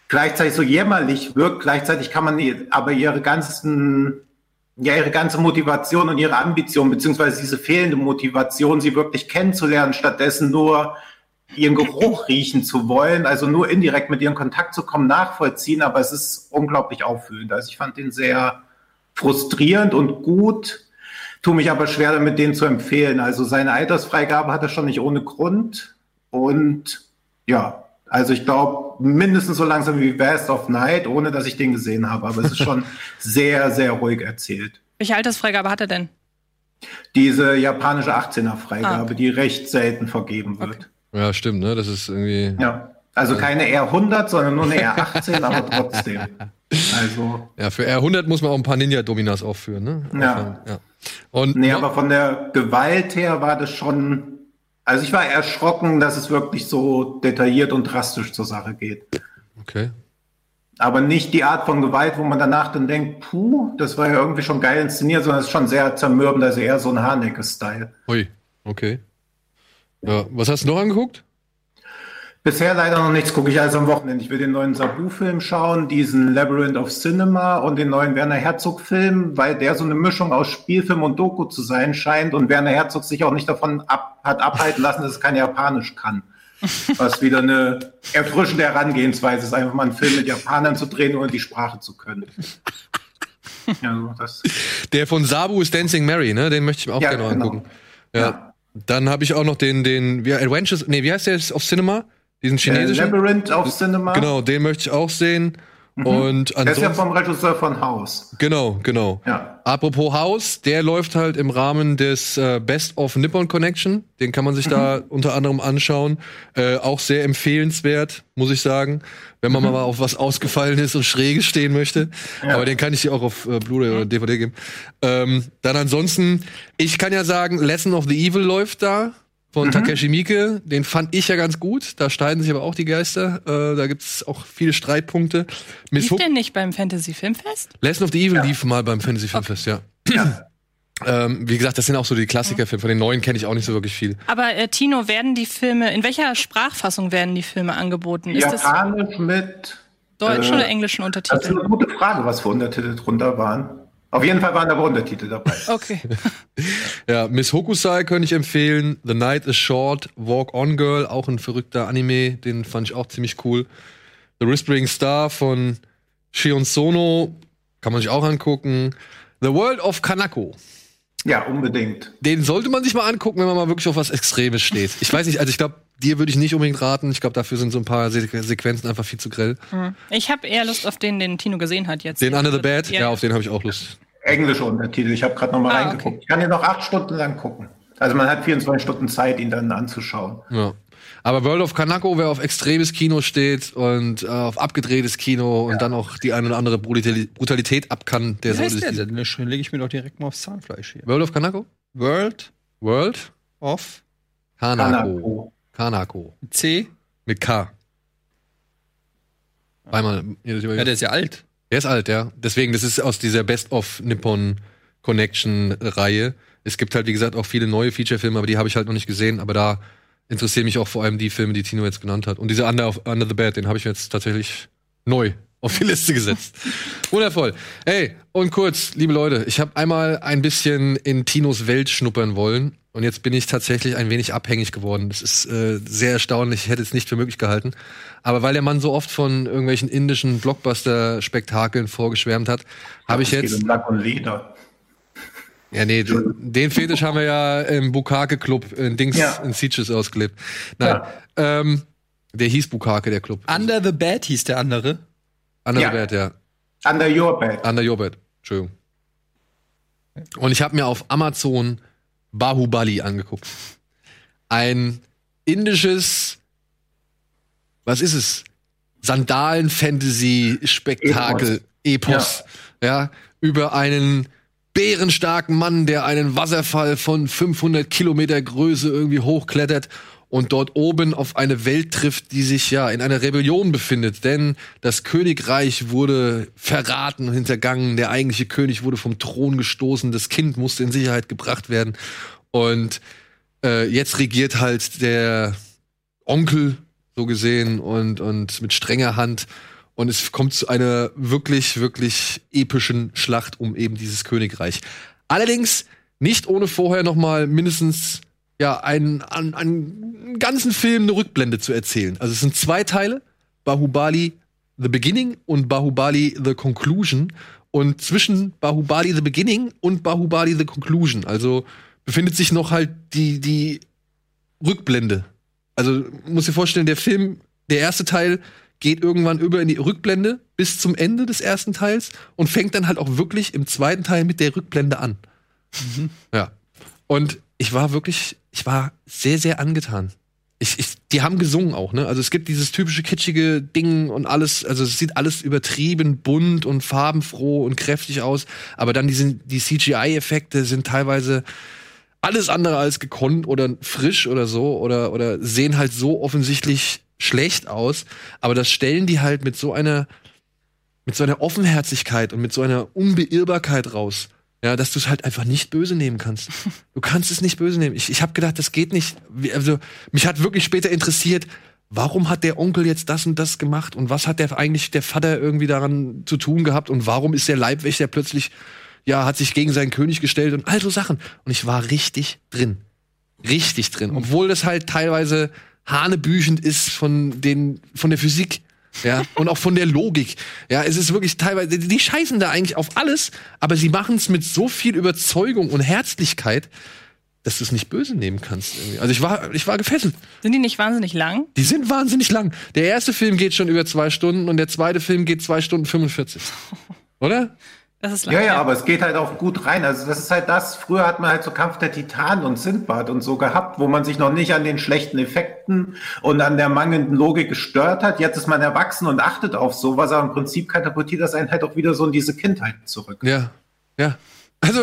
gleichzeitig so jämmerlich wirkt. Gleichzeitig kann man aber ihre ganzen, ja, ihre ganze Motivation und ihre Ambition, beziehungsweise diese fehlende Motivation, sie wirklich kennenzulernen, stattdessen nur ihren Geruch riechen zu wollen, also nur indirekt mit ihr in Kontakt zu kommen, nachvollziehen, aber es ist unglaublich auffühlend. Also ich fand den sehr frustrierend und gut, tue mich aber schwer damit, den zu empfehlen. Also seine Altersfreigabe hat er schon nicht ohne Grund Und ja, also ich glaube, mindestens so langsam wie Best of Night, ohne dass ich den gesehen habe. Aber es ist schon [laughs] sehr, sehr ruhig erzählt. Welche Altersfreigabe hat er denn? Diese japanische 18er-Freigabe, Ah, okay. die recht selten vergeben wird. Ja, stimmt, ne? Das ist irgendwie. Ja. Also keine R100, sondern nur eine R18, aber trotzdem. [laughs] Also, Ja, für R100 muss man auch ein paar Ninja-Dominas aufführen, ne? Ja. Ja. Und nee, aber von der Gewalt her war das schon. Also ich war erschrocken, dass es wirklich so detailliert und drastisch zur Sache geht. okay. Aber nicht die Art von Gewalt, wo man danach dann denkt, puh, das war ja irgendwie schon geil inszeniert, sondern es ist schon sehr zermürbend, also eher so ein Haneke-Style. Ui, okay. Ja, was hast du noch angeguckt? Bisher leider noch nichts, gucke ich also am Wochenende. Ich will den neuen Sabu-Film schauen, diesen Labyrinth of Cinema und den neuen Werner Herzog-Film, weil der so eine Mischung aus Spielfilm und Doku zu sein scheint und Werner Herzog sich auch nicht davon ab, hat abhalten lassen, dass es kein Japanisch kann. Was wieder eine erfrischende Herangehensweise ist, einfach mal einen Film mit Japanern zu drehen, ohne die Sprache zu können. Also das, Der von Sabu ist Dancing Mary, ne? Den möchte ich mir auch Ja, gerne noch genau. angucken. Ja. Ja. Dann habe ich auch noch den, den, wie, Adventures, nee, wie heißt der auf Cinema? Diesen äh, chinesischen? Labyrinth of Cinema. Genau, den möchte ich auch sehen. Und Der ist ja vom Regisseur von House. Genau, genau. Ja. Apropos Haus, der läuft halt im Rahmen des äh, Best of Nippon Connection. Den kann man sich da unter anderem anschauen. Äh, auch sehr empfehlenswert, muss ich sagen, wenn man mal auf was ausgefallen ist und schräge stehen möchte. Aber den kann ich dir auch auf äh, Blu-ray oder DVD geben. Ähm, dann ansonsten, ich kann ja sagen, Lesson of the Evil läuft da. Von Takeshi Miike, den fand ich ja ganz gut. Da streiten sich aber auch die Geister. Äh, da gibt's auch viele Streitpunkte. Miss Lief Hook- der nicht beim Fantasy Filmfest? Lesson of the Evil lief mal beim Fantasy Filmfest, ja. [clears throat] ähm, wie gesagt, das sind auch so die Klassikerfilme. Von den neuen kenne ich auch nicht so wirklich viel. Aber äh, Tino, werden die Filme, in welcher Sprachfassung werden die Filme angeboten? Ist das Japanisch mit deutschen äh, oder englischen Das ist eine gute Frage, was für Untertitel drunter waren. Auf jeden Fall waren aber Untertitel dabei. [laughs] Okay. [laughs] Ja, Miss Hokusai könnte ich empfehlen. The Night is Short, Walk On Girl, auch ein verrückter Anime, den fand ich auch ziemlich cool. The Whispering Star von Shion Sono kann man sich auch angucken. The World of Kanako. Ja, unbedingt. Den sollte man sich mal angucken, wenn man mal wirklich auf was Extremes steht. Ich weiß nicht, also ich glaube, dir würde ich nicht unbedingt raten. Ich glaube, dafür sind so ein paar Se Sequenzen einfach viel zu grell. Ich habe eher Lust auf den, den Tino gesehen hat jetzt. Den Under the Bed, ja, Ja. auf den habe ich auch Lust. Englische Untertitel. Ich habe gerade noch mal Ah, reingeguckt. okay. Ich kann hier noch acht Stunden lang gucken. Also man hat 24 Stunden Zeit, ihn dann anzuschauen. Ja. Aber World of Kanako, wer auf extremes Kino steht und äh, auf abgedrehtes Kino und dann auch die eine oder andere Brutali- Brutalität ab kann, der Wie sollte heißt sich. der denn? Dann lege ich mir doch direkt mal aufs Zahnfleisch hier. World of Kanako? World World? of Kanako. Kanako. C. Mit K. Einmal. Ja, der ist ja alt. Der ist alt, ja. Deswegen, das ist aus dieser Best of Nippon Connection Reihe. Es gibt halt, wie gesagt, auch viele neue Feature-Filme, aber die habe ich halt noch nicht gesehen. Aber da interessieren mich auch vor allem die Filme, die Tino jetzt genannt hat. Und dieser Under, Under the Bed, den habe ich mir jetzt tatsächlich neu auf die Liste gesetzt. [laughs] Wundervoll. Ey, und kurz, liebe Leute, ich habe einmal ein bisschen in Tinos Welt schnuppern wollen. Und jetzt bin ich tatsächlich ein wenig abhängig geworden. Das ist äh, sehr erstaunlich. Ich hätte es nicht für möglich gehalten. Aber weil der Mann so oft von irgendwelchen indischen Blockbuster-Spektakeln vorgeschwärmt hat, habe ich jetzt. um Lack und Leder. Ja, nee, den Fetisch haben wir ja im Bukake-Club in Dings Ja. in Sieges ausgelebt. Nein. Ähm, der hieß Bukake, der Club. Under the Bed hieß der andere. Under Ja. the Bed, ja. Under Your Bed. Under Your Bed. Entschuldigung. Und ich habe mir auf Amazon Bahubali angeguckt. Ein indisches, was ist es? Sandalen-Fantasy-Spektakel, Epos. Ja. über einen bärenstarken Mann, der einen Wasserfall von 500 Kilometer Größe irgendwie hochklettert und dort oben auf eine Welt trifft, die sich ja in einer Rebellion befindet. Denn das Königreich wurde verraten und hintergangen. Der eigentliche König wurde vom Thron gestoßen. Das Kind musste in Sicherheit gebracht werden. Und äh, jetzt regiert halt der Onkel, so gesehen, und, und mit strenger Hand. Und es kommt zu einer wirklich, wirklich epischen Schlacht um eben dieses Königreich. Allerdings nicht ohne vorher noch mal mindestens ja einen, einen, einen ganzen Film eine Rückblende zu erzählen. Also es sind zwei Teile, Bahubali The Beginning und Bahubali The Conclusion. Und zwischen Bahubali The Beginning und Bahubali The Conclusion, also befindet sich noch halt die, die Rückblende Also muss dir vorstellen, der Film, der erste Teil geht irgendwann über in die Rückblende bis zum Ende des ersten Teils und fängt dann halt auch wirklich im zweiten Teil mit der Rückblende an. Ja. Und ich war wirklich, ich war sehr, sehr angetan. Ich, ich, die haben gesungen auch, ne? Also es gibt dieses typische kitschige Ding und alles, also es sieht alles übertrieben, bunt und farbenfroh und kräftig aus, aber dann die, die CGI-Effekte sind teilweise alles andere als gekonnt oder frisch oder so oder, oder sehen halt so offensichtlich schlecht aus, aber das stellen die halt mit so einer mit so einer Offenherzigkeit und mit so einer Unbeirrbarkeit raus. Ja, dass du es halt einfach nicht böse nehmen kannst. Du kannst es nicht böse nehmen. Ich, ich habe gedacht, das geht nicht. Also, mich hat wirklich später interessiert, warum hat der Onkel jetzt das und das gemacht und was hat der eigentlich der Vater irgendwie daran zu tun gehabt und warum ist der Leibwächter plötzlich, ja, hat sich gegen seinen König gestellt und all so Sachen. Und ich war richtig drin. Richtig drin. Obwohl das halt teilweise hanebüchend ist von den, von der Physik. Ja, [laughs] und auch von der Logik. Ja, es ist wirklich teilweise, die scheißen da eigentlich auf alles, aber sie machen es mit so viel Überzeugung und Herzlichkeit, dass du es nicht böse nehmen kannst. Irgendwie. Also ich war, ich war gefesselt. Sind die nicht wahnsinnig lang? Die sind wahnsinnig lang. Der erste Film geht schon über zwei Stunden und der zweite Film geht zwei Stunden 45. [laughs] Oder? Das ist lang. Ja, ja, aber es geht halt auch gut rein. Also das ist halt das, früher hat man halt so Kampf der Titanen und Sindbad und so gehabt, wo man sich noch nicht an den schlechten Effekten und an der mangelnden Logik gestört hat. Jetzt ist man erwachsen und achtet auf sowas, aber im Prinzip katapultiert das einen halt auch wieder so in diese Kindheit zurück. Ja, ja. Also,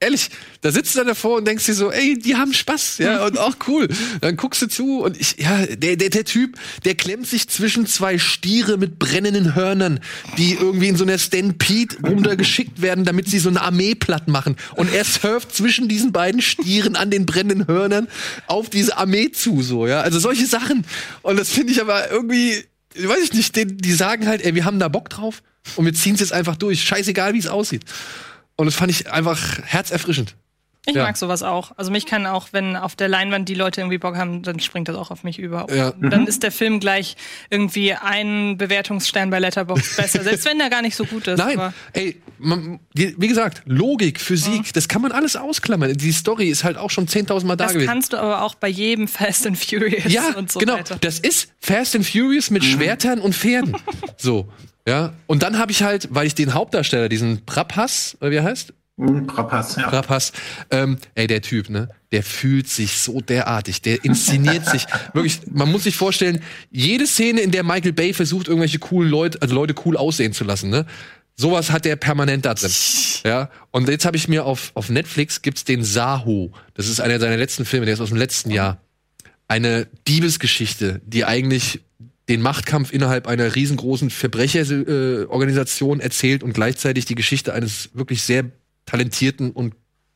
ehrlich, da sitzt du davor und denkst dir so, ey, die haben Spaß, ja, und auch cool. Dann guckst du zu und ich, ja, der, der, der Typ, der klemmt sich zwischen zwei Stiere mit brennenden Hörnern, die irgendwie in so einer Stampede runtergeschickt werden, damit sie so eine Armee platt machen. Und er surft zwischen diesen beiden Stieren an den brennenden Hörnern auf diese Armee zu, so, ja. Also solche Sachen. Und das finde ich aber irgendwie, weiß ich nicht, die, die sagen halt, ey, wir haben da Bock drauf und wir ziehen es jetzt einfach durch. Scheißegal, wie es aussieht. Und das fand ich einfach herzerfrischend. Ich Ja. mag sowas auch. Also mich kann auch, wenn auf der Leinwand die Leute irgendwie Bock haben, dann springt das auch auf mich über. Ja. Und Dann ist der Film gleich irgendwie ein Bewertungsstern bei Letterboxd [laughs] besser, selbst wenn der gar nicht so gut ist. Nein, Aber ey, man, wie gesagt, Logik, Physik, das kann man alles ausklammern. Die Story ist halt auch schon 10.000 Mal da das gewesen. kannst du aber auch bei jedem Fast and Furious Ja, und so genau. weiter. Das ist Fast and Furious mit Schwertern und Pferden. [laughs] so, ja. Und dann habe ich halt, weil ich den Hauptdarsteller, diesen Prapas, oder wie er heißt? Hm, Trapass, ja. Rapace, ähm, ey, der Typ, ne, der fühlt sich so derartig, der inszeniert sich [laughs] wirklich, man muss sich vorstellen, jede Szene, in der Michael Bay versucht, irgendwelche coolen Leute, also Leute cool aussehen zu lassen, ne, sowas hat der permanent da drin, [laughs] ja, und jetzt habe ich mir auf, auf Netflix gibt's den Saho, das ist einer seiner letzten Filme, der ist aus dem letzten Jahr, eine Diebesgeschichte, die eigentlich den Machtkampf innerhalb einer riesengroßen Verbrecherorganisation äh, erzählt und gleichzeitig die Geschichte eines wirklich sehr talentierten und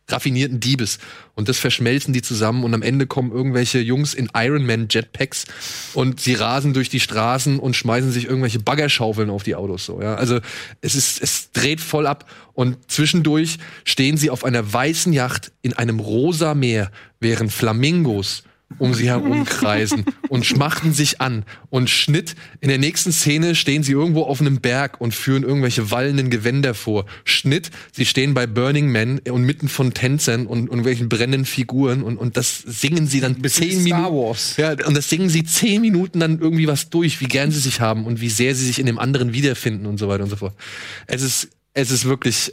raffinierten Diebes. Und das verschmelzen die zusammen und am Ende kommen irgendwelche Jungs in Ironman Jetpacks und sie rasen durch die Straßen und schmeißen sich irgendwelche Baggerschaufeln auf die Autos so, ja. Also es ist, es dreht voll ab und zwischendurch stehen sie auf einer weißen Yacht in einem rosa Meer, während Flamingos um sie herumkreisen und schmachten sich an. Und Schnitt, in der nächsten Szene stehen sie irgendwo auf einem Berg und führen irgendwelche wallenden Gewänder vor. Schnitt, sie stehen bei Burning Man und mitten von Tänzern und irgendwelchen brennenden Figuren und, und das singen sie dann zehn wie Star Minuten. Wars. Ja, und das singen sie zehn Minuten dann irgendwie was durch, wie gern sie sich haben und wie sehr sie sich in dem anderen wiederfinden und so weiter und so fort. Es ist, es ist wirklich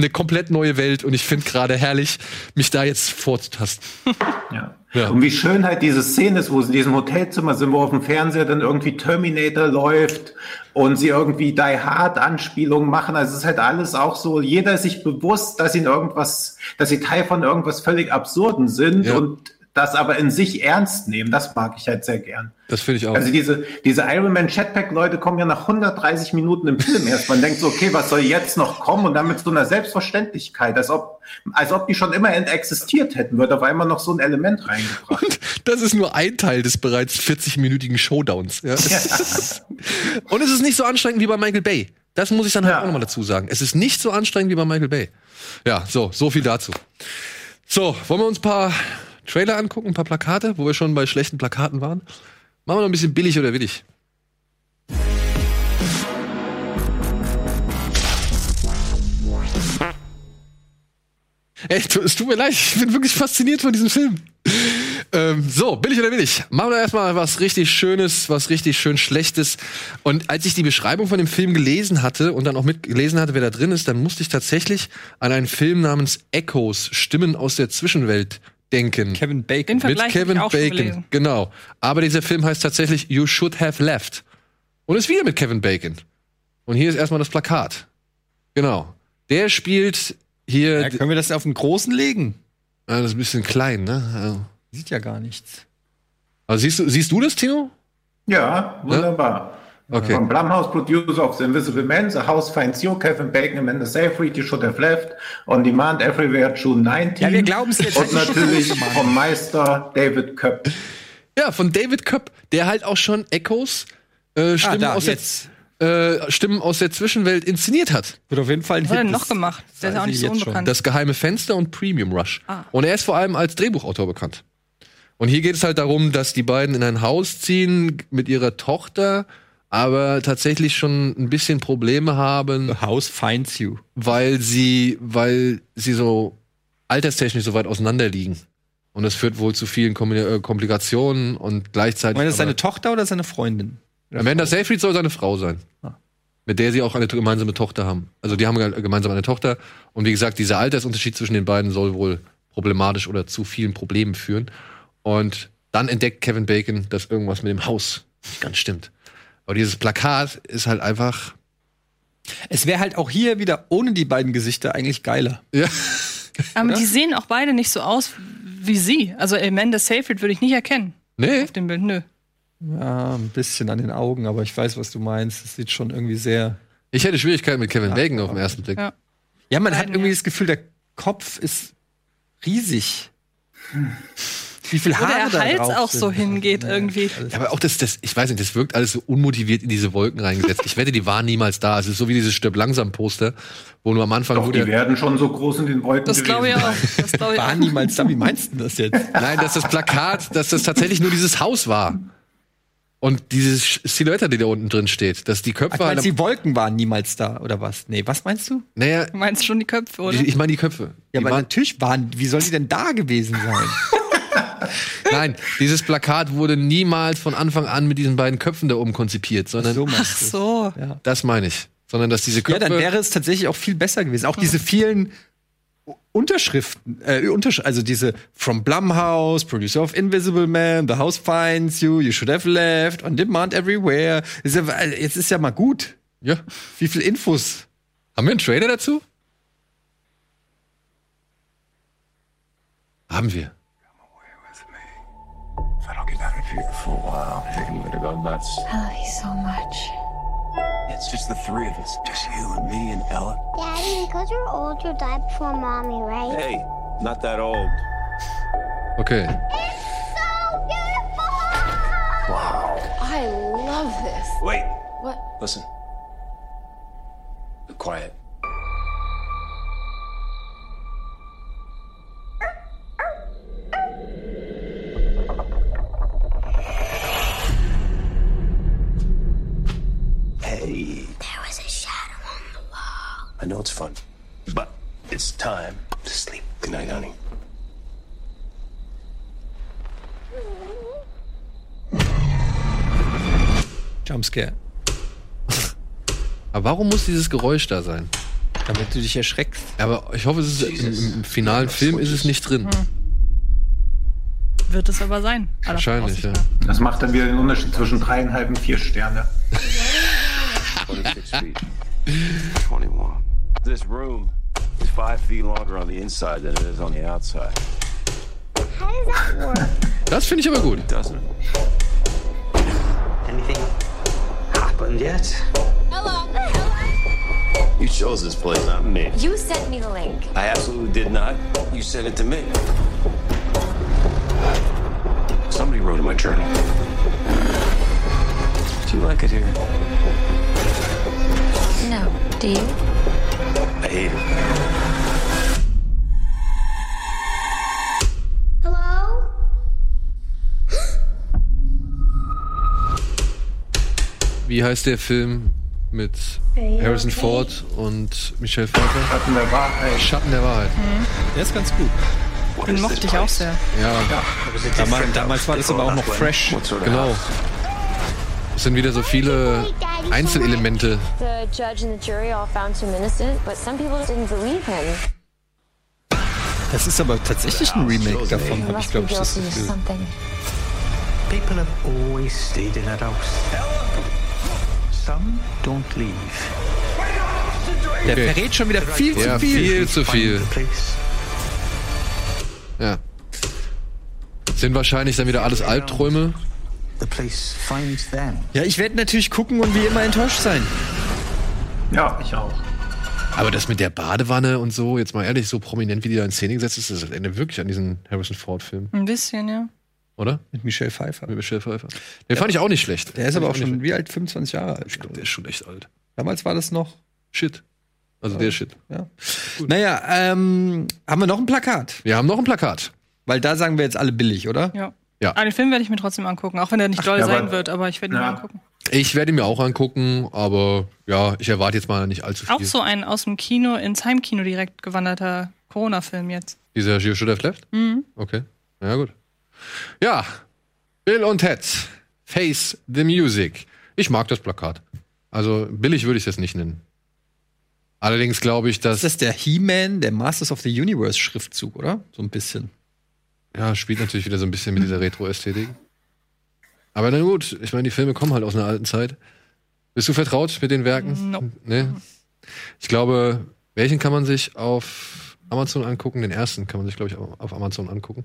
eine komplett neue Welt und ich finde gerade herrlich, mich da jetzt vorzutasten. [laughs] Ja. Ja. Und wie schön halt diese Szene ist, wo sie in diesem Hotelzimmer sind, wo auf dem Fernseher dann irgendwie Terminator läuft und sie irgendwie Die Hard Anspielungen machen. Also es ist halt alles auch so, jeder ist sich bewusst, dass sie in irgendwas, dass sie Teil von irgendwas völlig Absurden sind Ja. und das aber in sich ernst nehmen. Das mag ich halt sehr gern. Das finde ich auch. Also diese, diese Iron Man Chatpack Leute kommen ja nach 130 Minuten im Film erst. Man denkt so, okay, was soll jetzt noch kommen? Und dann mit so einer Selbstverständlichkeit, als ob, als ob die schon immer existiert hätten, wird auf einmal noch so ein Element reingebracht. Das ist nur ein Teil des bereits 40-minütigen Showdowns. Ja. [laughs] Und es ist nicht so anstrengend wie bei Michael Bay. Das muss ich dann halt Ja. auch nochmal dazu sagen. Es ist nicht so anstrengend wie bei Michael Bay. Ja, so, so viel dazu. So, wollen wir uns ein paar Trailer angucken, ein paar Plakate, wo wir schon bei schlechten Plakaten waren? Machen wir noch ein bisschen billig oder willig. Tu- es tut mir leid, ich bin wirklich fasziniert von diesem Film. Ähm, so, billig oder billig? Machen wir erstmal was richtig Schönes, was richtig schön Schlechtes. Und als ich die Beschreibung von dem Film gelesen hatte und dann auch mitgelesen hatte, wer da drin ist, dann musste ich tatsächlich an einen Film namens Echoes, Stimmen aus der Zwischenwelt denken. Kevin Bacon. Den mit Vergleich hab Kevin ich auch schon Bacon. gelesen. Genau. Aber dieser Film heißt tatsächlich You Should Have Left. Und ist wieder mit Kevin Bacon. Und hier ist erstmal das Plakat. Genau. Der spielt hier. Ja, können wir das auf den großen legen? Ah, das ist ein bisschen klein, ne? Also- Sieht ja gar nichts. Also siehst du, siehst du das, Tino? Ja, wunderbar. Okay. From Blumhouse, producer of The Invisible Man, The House Finds You, Kevin Bacon, Amanda Seyfried, You Should Have Left, On Demand, Everywhere, June 19. Ja, wir glauben's jetzt. Und natürlich vom Meister David Köpp. Ja, von David Köpp, der halt auch schon Echoes, äh, Stimmen, Ah, da, aus der, jetzt. äh, Stimmen aus der Zwischenwelt inszeniert hat. Wird auf jeden Fall ein Was hat er noch Das gemacht? Der ist auch nicht ich so jetzt schon. unbekannt. Das geheime Fenster und Premium Rush. Ah. Und er ist vor allem als Drehbuchautor bekannt. Und hier geht es halt darum, dass die beiden in ein Haus ziehen mit ihrer Tochter, aber tatsächlich schon ein bisschen Probleme haben, The House finds you. weil sie, weil sie so alterstechnisch so weit auseinander liegen. Und das führt wohl zu vielen äh, Komplikationen und gleichzeitig. Meint das seine Tochter oder seine Freundin? Amanda Seyfried soll seine Frau sein. Ah. Mit der sie auch eine gemeinsame Tochter haben. Also die haben ge- gemeinsam eine Tochter. Und wie gesagt, dieser Altersunterschied zwischen den beiden soll wohl problematisch oder zu vielen Problemen führen. Und dann entdeckt Kevin Bacon, dass irgendwas mit dem Haus nicht ganz stimmt. Aber dieses Plakat ist halt einfach. Es wäre halt auch hier wieder ohne die beiden Gesichter eigentlich geiler. Ja. Aber die sehen auch beide nicht so aus wie sie. Also Amanda Seyfried würde ich nicht erkennen Nee. auf dem Bild. Nö. Ja, ein bisschen an den Augen, aber ich weiß, was du meinst. Es sieht schon irgendwie sehr. Ich hätte Schwierigkeiten mit Kevin Bacon auf den ersten Blick. Ja. Ja, man hat Beiden, irgendwie ja. das Gefühl, der Kopf ist riesig. Wie viel Wo Haare der da Hals drauf auch sind. so hingeht Ja, irgendwie. Ja, aber auch das, das, ich weiß nicht, das wirkt alles so unmotiviert in diese Wolken reingesetzt. Ich wette, die waren niemals da. Es ist so wie dieses Stirb langsam Poster, wo nur am Anfang Doch, wo die der, werden schon so groß in den Wolken Das glaube ich auch. Das glaube ich War auch. niemals da. Wie meinst du das jetzt? Nein, dass das Plakat, dass das tatsächlich nur dieses Haus war. Und diese Silhouette, die da unten drin steht, dass die Ach, Köpfe du meinst, die Wolken waren niemals da, oder was? Nee, was meinst du? naja, Du meinst schon die Köpfe, oder? ich, ich meine die Köpfe. Ja, die aber waren, natürlich waren, wie sollen die denn da gewesen sein? [laughs] nein, dieses Plakat wurde niemals von Anfang an mit diesen beiden Köpfen da oben konzipiert, sondern so Ach so. das meine ich. Sondern dass diese Ja, Köpfe. dann wäre es tatsächlich auch viel besser gewesen. Auch diese vielen Unterschriften, äh, Untersch also diese From Blumhouse, Producer of Invisible Man, The House Finds You, You Should Have Left, On Demand Everywhere. Ist ja, äh, jetzt ist ja mal gut. ja. Wie viel Infos? Haben wir einen Trailer dazu? Haben wir. If I don't get out of here for a while, I'm gonna go nuts. I love you so much. It's just the three of us. Just you and me and Ella. Daddy, because you're old, you died before mommy, right? Hey, not that old. Okay. It's so beautiful! Wow. I love this. Wait, What? listen. Be quiet. Jumpscare. Aber warum muss dieses Geräusch da sein? Damit du dich erschreckst. Aber ich hoffe, es ist im, im finalen Film ist es nicht drin. Wird es aber sein. Wahrscheinlich, ja. Das macht dann wieder den Unterschied zwischen dreieinhalb und vier Sterne. 26 feet. 21. This room is five feet longer on the inside than it is on the outside. How does that work? Das finde ich aber gut. Doesn't it? Anything happened yet? Hello. You chose this place, not me. You sent me the link. I absolutely did not. You sent it to me. Somebody wrote in my journal. Do you like it here? No. Do you? I hate it. Wie heißt der Film mit Harrison Ford und Michelle Pfeiffer? Hatten wir Wahrheit. Schatten der Wahrheit. Der ist ganz gut. Den mochte ich auch sehr. Ja, Damals, damals war das aber auch noch fresh. genau. Es sind wieder so viele Einzelelemente. The judge and the jury all found him innocent, but some people didn't believe him. Das ist aber tatsächlich ein Remake davon, habe ich glaube ich das Gefühl. People have always stayed in that house. Some don't leave. Der Okay. verrät schon wieder viel Ja, zu viel. viel zu viel. Ja. Sind wahrscheinlich dann wieder alles Albträume. Ja, ich werde natürlich gucken und wie immer enttäuscht sein. Ja, ich auch. Aber das mit der Badewanne und so, jetzt mal ehrlich, so prominent, wie die da in Szene gesetzt ist, das erinnert wirklich an diesen Harrison Ford-Film, Ein bisschen, ja. Oder? Mit Michelle Pfeiffer. Mit Michelle Pfeiffer. Den fand ich auch nicht schlecht. Der ist aber auch schon, wie alt? 25 Jahre alt. Ich glaube, der ist schon echt alt. Damals war das noch. Shit. Also der Shit. Ja. Naja, ähm, haben wir noch ein Plakat? Wir haben noch ein Plakat. Weil da sagen wir jetzt alle billig, oder? Ja. Ja. Aber den Film werde ich mir trotzdem angucken, auch wenn er nicht doll ja, sein aber- wird, aber ich werde ihn Ja. mir angucken. Ich werde ihn mir auch angucken, aber ja, ich erwarte jetzt mal nicht allzu viel. Auch so ein aus dem Kino ins Heimkino direkt gewanderter Corona-Film jetzt. Dieser You Should Have Left? Mhm. Okay. Ja, gut. Ja. Bill und Ted. Face the Music. Ich mag das Plakat. Also billig würde ich es jetzt nicht nennen. Allerdings glaube ich, dass. Ist das der He-Man, der Masters of the Universe Schriftzug, oder? So ein bisschen. Ja, spielt natürlich wieder so ein bisschen mit dieser Retro-Ästhetik. Aber na gut, ich meine, die Filme kommen halt aus einer alten Zeit. Bist du vertraut mit den Werken? No. Nee. Ich glaube, welchen kann man sich auf Amazon angucken? Den ersten kann man sich, glaube ich, auf Amazon angucken.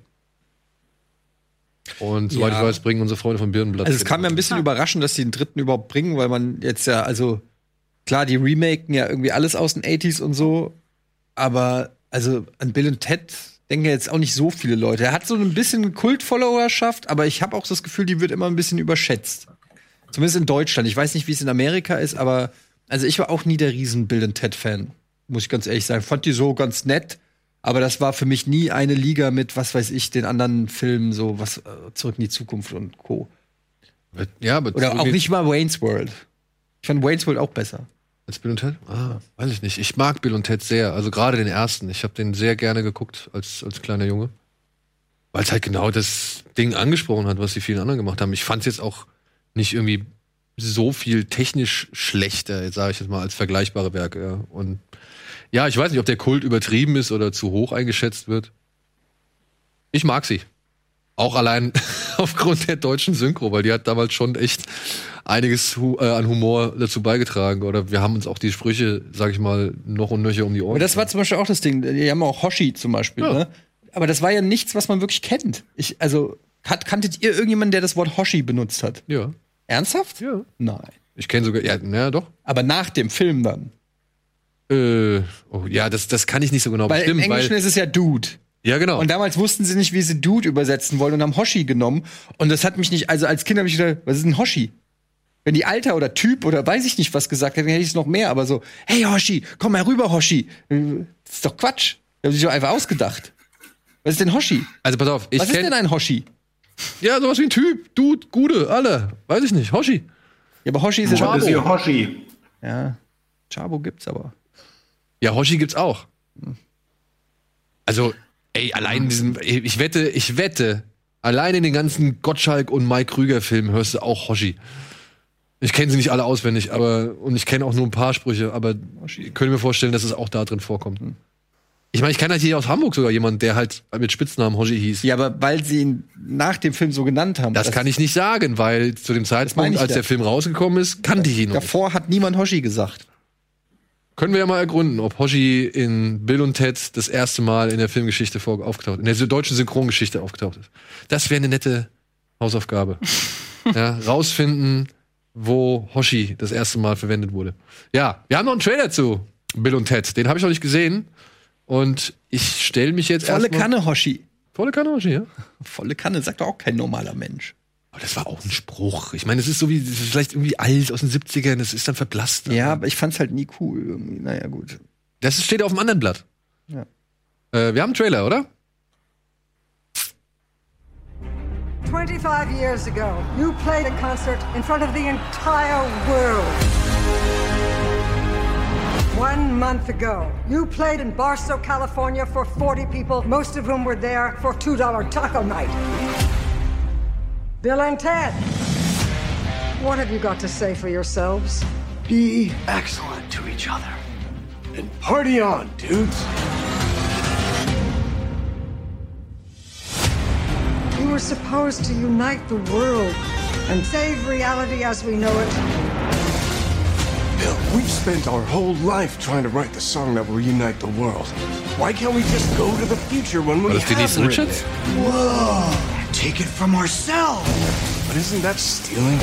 Und soweit Ja. ich weiß, bringen unsere Freunde von Birnenblatt. Also es kam mir ein bisschen überraschend, dass die den dritten überhaupt bringen, weil man jetzt ja, also klar, die remaken ja irgendwie alles aus den 80s und so, aber also an Bill und Ted denken jetzt auch nicht so viele Leute. Er hat so ein bisschen Kult-Followerschaft, aber ich habe auch das Gefühl, die wird immer ein bisschen überschätzt. Zumindest in Deutschland. Ich weiß nicht, wie es in Amerika ist, aber also ich war auch nie der riesen Bill und Ted-Fan, muss ich ganz ehrlich sagen. Fand die so ganz nett, aber das war für mich nie eine Liga mit, was weiß ich, den anderen Filmen, so was äh, zurück in die Zukunft und Co. Ja, aber Oder auch nicht mal Wayne's World. Ich fand Wayne's World auch besser. Als Bill und Ted? Ah, weiß ich nicht. Ich mag Bill und Ted sehr. Also gerade den ersten. Ich habe den sehr gerne geguckt als, als kleiner Junge. Weil es halt genau das Ding angesprochen hat, was die vielen anderen gemacht haben. Ich fand es jetzt auch nicht irgendwie so viel technisch schlechter, sage ich jetzt mal, als vergleichbare Werke. Ja. Und ja, ich weiß nicht, ob der Kult übertrieben ist oder zu hoch eingeschätzt wird. Ich mag sie. Auch allein [laughs] aufgrund der deutschen Synchro, weil die hat damals schon echt einiges äh, an Humor dazu beigetragen. Oder wir haben uns auch die Sprüche, sag ich mal, noch und nöcher um die Ohren. Aber das war zum Beispiel auch das Ding. Die haben auch Hoshi zum Beispiel. Ja. Ne? Aber das war ja nichts, was man wirklich kennt. Ich, also, hat, kanntet ihr irgendjemanden, der das Wort Hoshi benutzt hat? ja, Ernsthaft? ja. Nein. Ich kenne sogar, ja, naja, doch. Aber nach dem Film dann. Äh, oh, ja, das, das kann ich nicht so genau Weil bestimmen. im Englischen weil, ist es ja Dude. ja, genau. Und damals wussten sie nicht, wie sie Dude übersetzen wollen und haben Hoshi genommen. Und das hat mich nicht, also als Kind habe ich gedacht, was ist ein Hoshi? Wenn die Alter oder Typ oder weiß ich nicht was gesagt hätten, hätte ich es noch mehr. Aber so, hey Hoshi, komm mal rüber, Hoshi. Das ist doch Quatsch. Das haben sie sich doch einfach ausgedacht. Was ist denn Hoshi? also pass auf, ich Was ist denn ein Hoshi? ja sowas wie ein Typ, Dude, Gude, alle, weiß ich nicht, Hoshi. Ja, aber Hoshi ist ja Das ist Chabo. Hoshi. Ja, Chabo gibt's aber. Ja, Hoshi gibt's auch. Also, ey, allein in diesem, ich wette, ich wette, allein in den ganzen Gottschalk und Mike Krüger Filmen hörst du auch Hoshi. Ich kenne sie nicht alle auswendig, aber und ich kenne auch nur ein paar Sprüche, aber ich könnte mir vorstellen, dass es auch da drin vorkommt. Ich meine, ich kenne halt hier aus Hamburg sogar jemanden, der halt mit Spitznamen Hoshi hieß. Ja, aber weil sie ihn nach dem Film so genannt haben. Das, kann ich nicht sagen, weil zu dem Zeitpunkt, als ja. der Film rausgekommen ist, kannte ich ihn noch. Davor hat niemand Hoshi gesagt. Können wir ja mal ergründen, ob Hoshi in Bill und Ted das erste Mal in der Filmgeschichte vor aufgetaucht, in der deutschen Synchrongeschichte aufgetaucht ist. Das wäre eine nette Hausaufgabe. [laughs] ja, rausfinden, wo Hoshi das erste Mal verwendet wurde. Ja, wir haben noch einen Trailer zu Bill und Ted. Den habe ich noch nicht gesehen. Und ich stelle mich jetzt Volle erstmal- Kanne Hoshi. Volle Kanne Hoshi, ja. [laughs] Volle Kanne, sagt doch auch kein normaler Mensch. Aber das war auch ein Spruch. Ich meine, es ist so wie das ist vielleicht irgendwie alt aus den 70ern, das ist dann verblasst. Ja, aber ich fand's halt nie cool irgendwie. Naja, gut. Das steht auf dem anderen Blatt. Ja. Äh, wir haben einen Trailer, oder? 25 years ago, you played a concert in front of the entire world. One month ago, you played in Barstow, California for 40 people, most of whom were there for $2 taco night. Bill and Ted, what have you got to say for yourselves? Be excellent to each other. And party on, dudes. You were supposed to unite the world and save reality as we know it. Bill, we've spent our whole life trying to write the song that will unite the world. Why can't we just go to the future when we War have Denise written Richards? it? Whoa! Take it from ourselves. But isn't that stealing?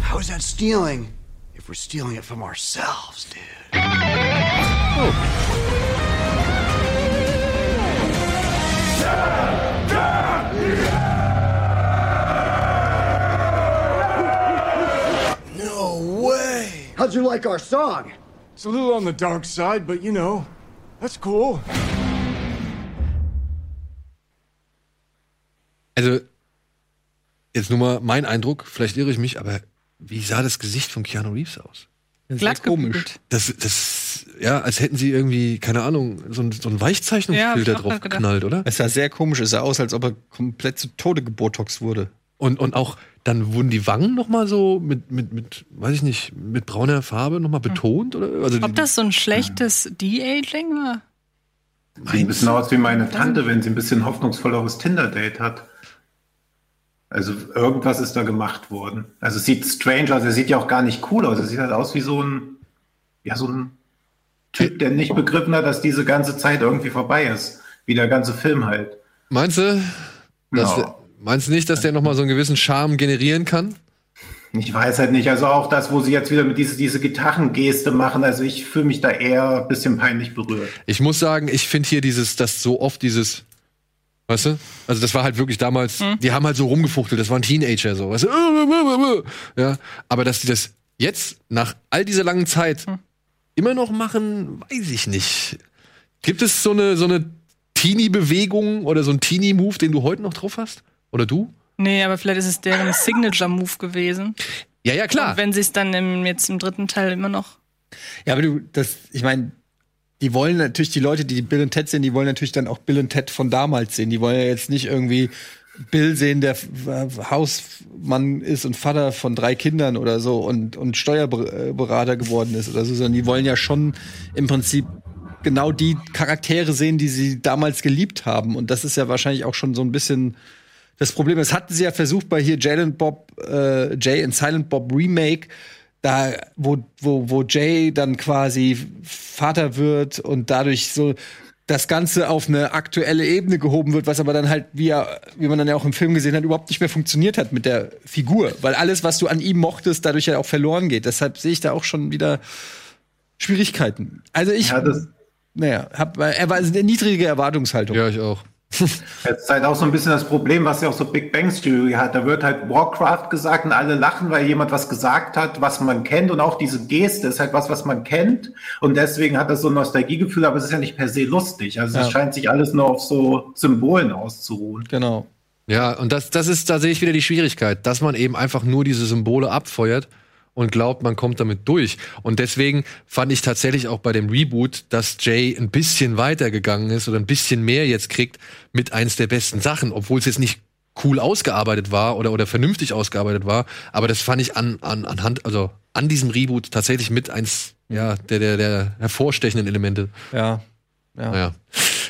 How is that stealing? If we're stealing it from ourselves, dude. No way! How'd you like our song? It's a little on the dark side, but you know, that's cool. Also, jetzt nur mal mein Eindruck, vielleicht irre ich mich, aber wie sah das Gesicht von Keanu Reeves aus? Glatt komisch. Das, das, ja, als hätten sie irgendwie, keine Ahnung, so, ein, so ein Weichzeichnungsfilter Ja, drauf geknallt, oder? Es sah sehr komisch, es sah aus, als ob er komplett zu Tode gebotox wurde. Und, und auch, dann wurden die Wangen noch mal so mit, mit, mit, weiß ich nicht, mit brauner Farbe noch mal betont, oder? Also die- Ob das so ein schlechtes De-Aging war? Sieht ein bisschen aus wie meine Tante, wenn sie ein bisschen hoffnungsvolleres Tinder-Date hat. Also irgendwas ist da gemacht worden. Also es sieht strange aus, er sieht ja auch gar nicht cool aus. Er sieht halt aus wie so ein, ja, so ein Typ, der nicht begriffen hat, dass diese ganze Zeit irgendwie vorbei ist. Wie der ganze Film halt. Meinst du, dass, Genau. meinst du nicht, dass der noch mal so einen gewissen Charme generieren kann? Ich weiß halt nicht. Also auch das, wo sie jetzt wieder mit diese, diese Gitarrengeste machen. Also ich fühle mich da eher ein bisschen peinlich berührt. Ich muss sagen, ich finde hier dieses, das so oft dieses, weißt du? Also das war halt wirklich damals, die haben halt so rumgefuchtelt, das waren Teenager so, weißt du? Ja, aber dass die das jetzt nach all dieser langen Zeit immer noch machen, weiß ich nicht. Gibt es so eine so eine Teenie-Bewegung oder so ein Teenie-Move, den du heute noch drauf hast? Oder du? Nee, aber vielleicht ist es deren [laughs] Signature-Move gewesen. Ja, ja, klar. Und wenn sie es dann im, jetzt im dritten Teil immer noch. Ja, aber du, das, ich meine, die wollen natürlich, die Leute, die Bill und Ted sehen, die wollen natürlich dann auch Bill und Ted von damals sehen. Die wollen ja jetzt nicht irgendwie Bill sehen, der Hausmann ist und Vater von drei Kindern oder so und, und Steuerberater geworden ist oder so, sondern die wollen ja schon im Prinzip genau die Charaktere sehen, die sie damals geliebt haben. Und das ist ja wahrscheinlich auch schon so ein bisschen das Problem. Das hatten sie ja versucht bei hier Jay und Bob, äh, Jay and Silent Bob Remake, da, wo, wo, wo Jay dann quasi Vater wird und dadurch so das Ganze auf eine aktuelle Ebene gehoben wird, was aber dann halt, wie, er, wie man dann ja auch im Film gesehen hat, überhaupt nicht mehr funktioniert hat mit der Figur. Weil alles, was du an ihm mochtest, dadurch ja auch verloren geht. Deshalb sehe ich da auch schon wieder Schwierigkeiten. Also ich, Ja, das- naja, hab, er war eine niedrige Erwartungshaltung. Ja, ich auch. Das ist halt auch so ein bisschen das Problem, was ja auch so Big Bang Theory hat. Da wird halt Warcraft gesagt und alle lachen, weil jemand was gesagt hat, was man kennt. Und auch diese Geste ist halt was, was man kennt. Und deswegen hat das so ein Nostalgiegefühl, aber es ist ja nicht per se lustig. Also es Ja. scheint sich alles nur auf so Symbolen auszuruhen. Genau. Ja, und das, das ist, da sehe ich wieder die Schwierigkeit, dass man eben einfach nur diese Symbole abfeuert und glaubt, man kommt damit durch. Und deswegen fand ich tatsächlich auch bei dem Reboot, dass Jay ein bisschen weitergegangen ist oder ein bisschen mehr jetzt kriegt mit eins der besten Sachen, obwohl es jetzt nicht cool ausgearbeitet war oder, oder vernünftig ausgearbeitet war. Aber das fand ich an, an, anhand, also an diesem Reboot tatsächlich mit eins, ja, der, der, der hervorstechenden Elemente. Ja. Ja. Naja.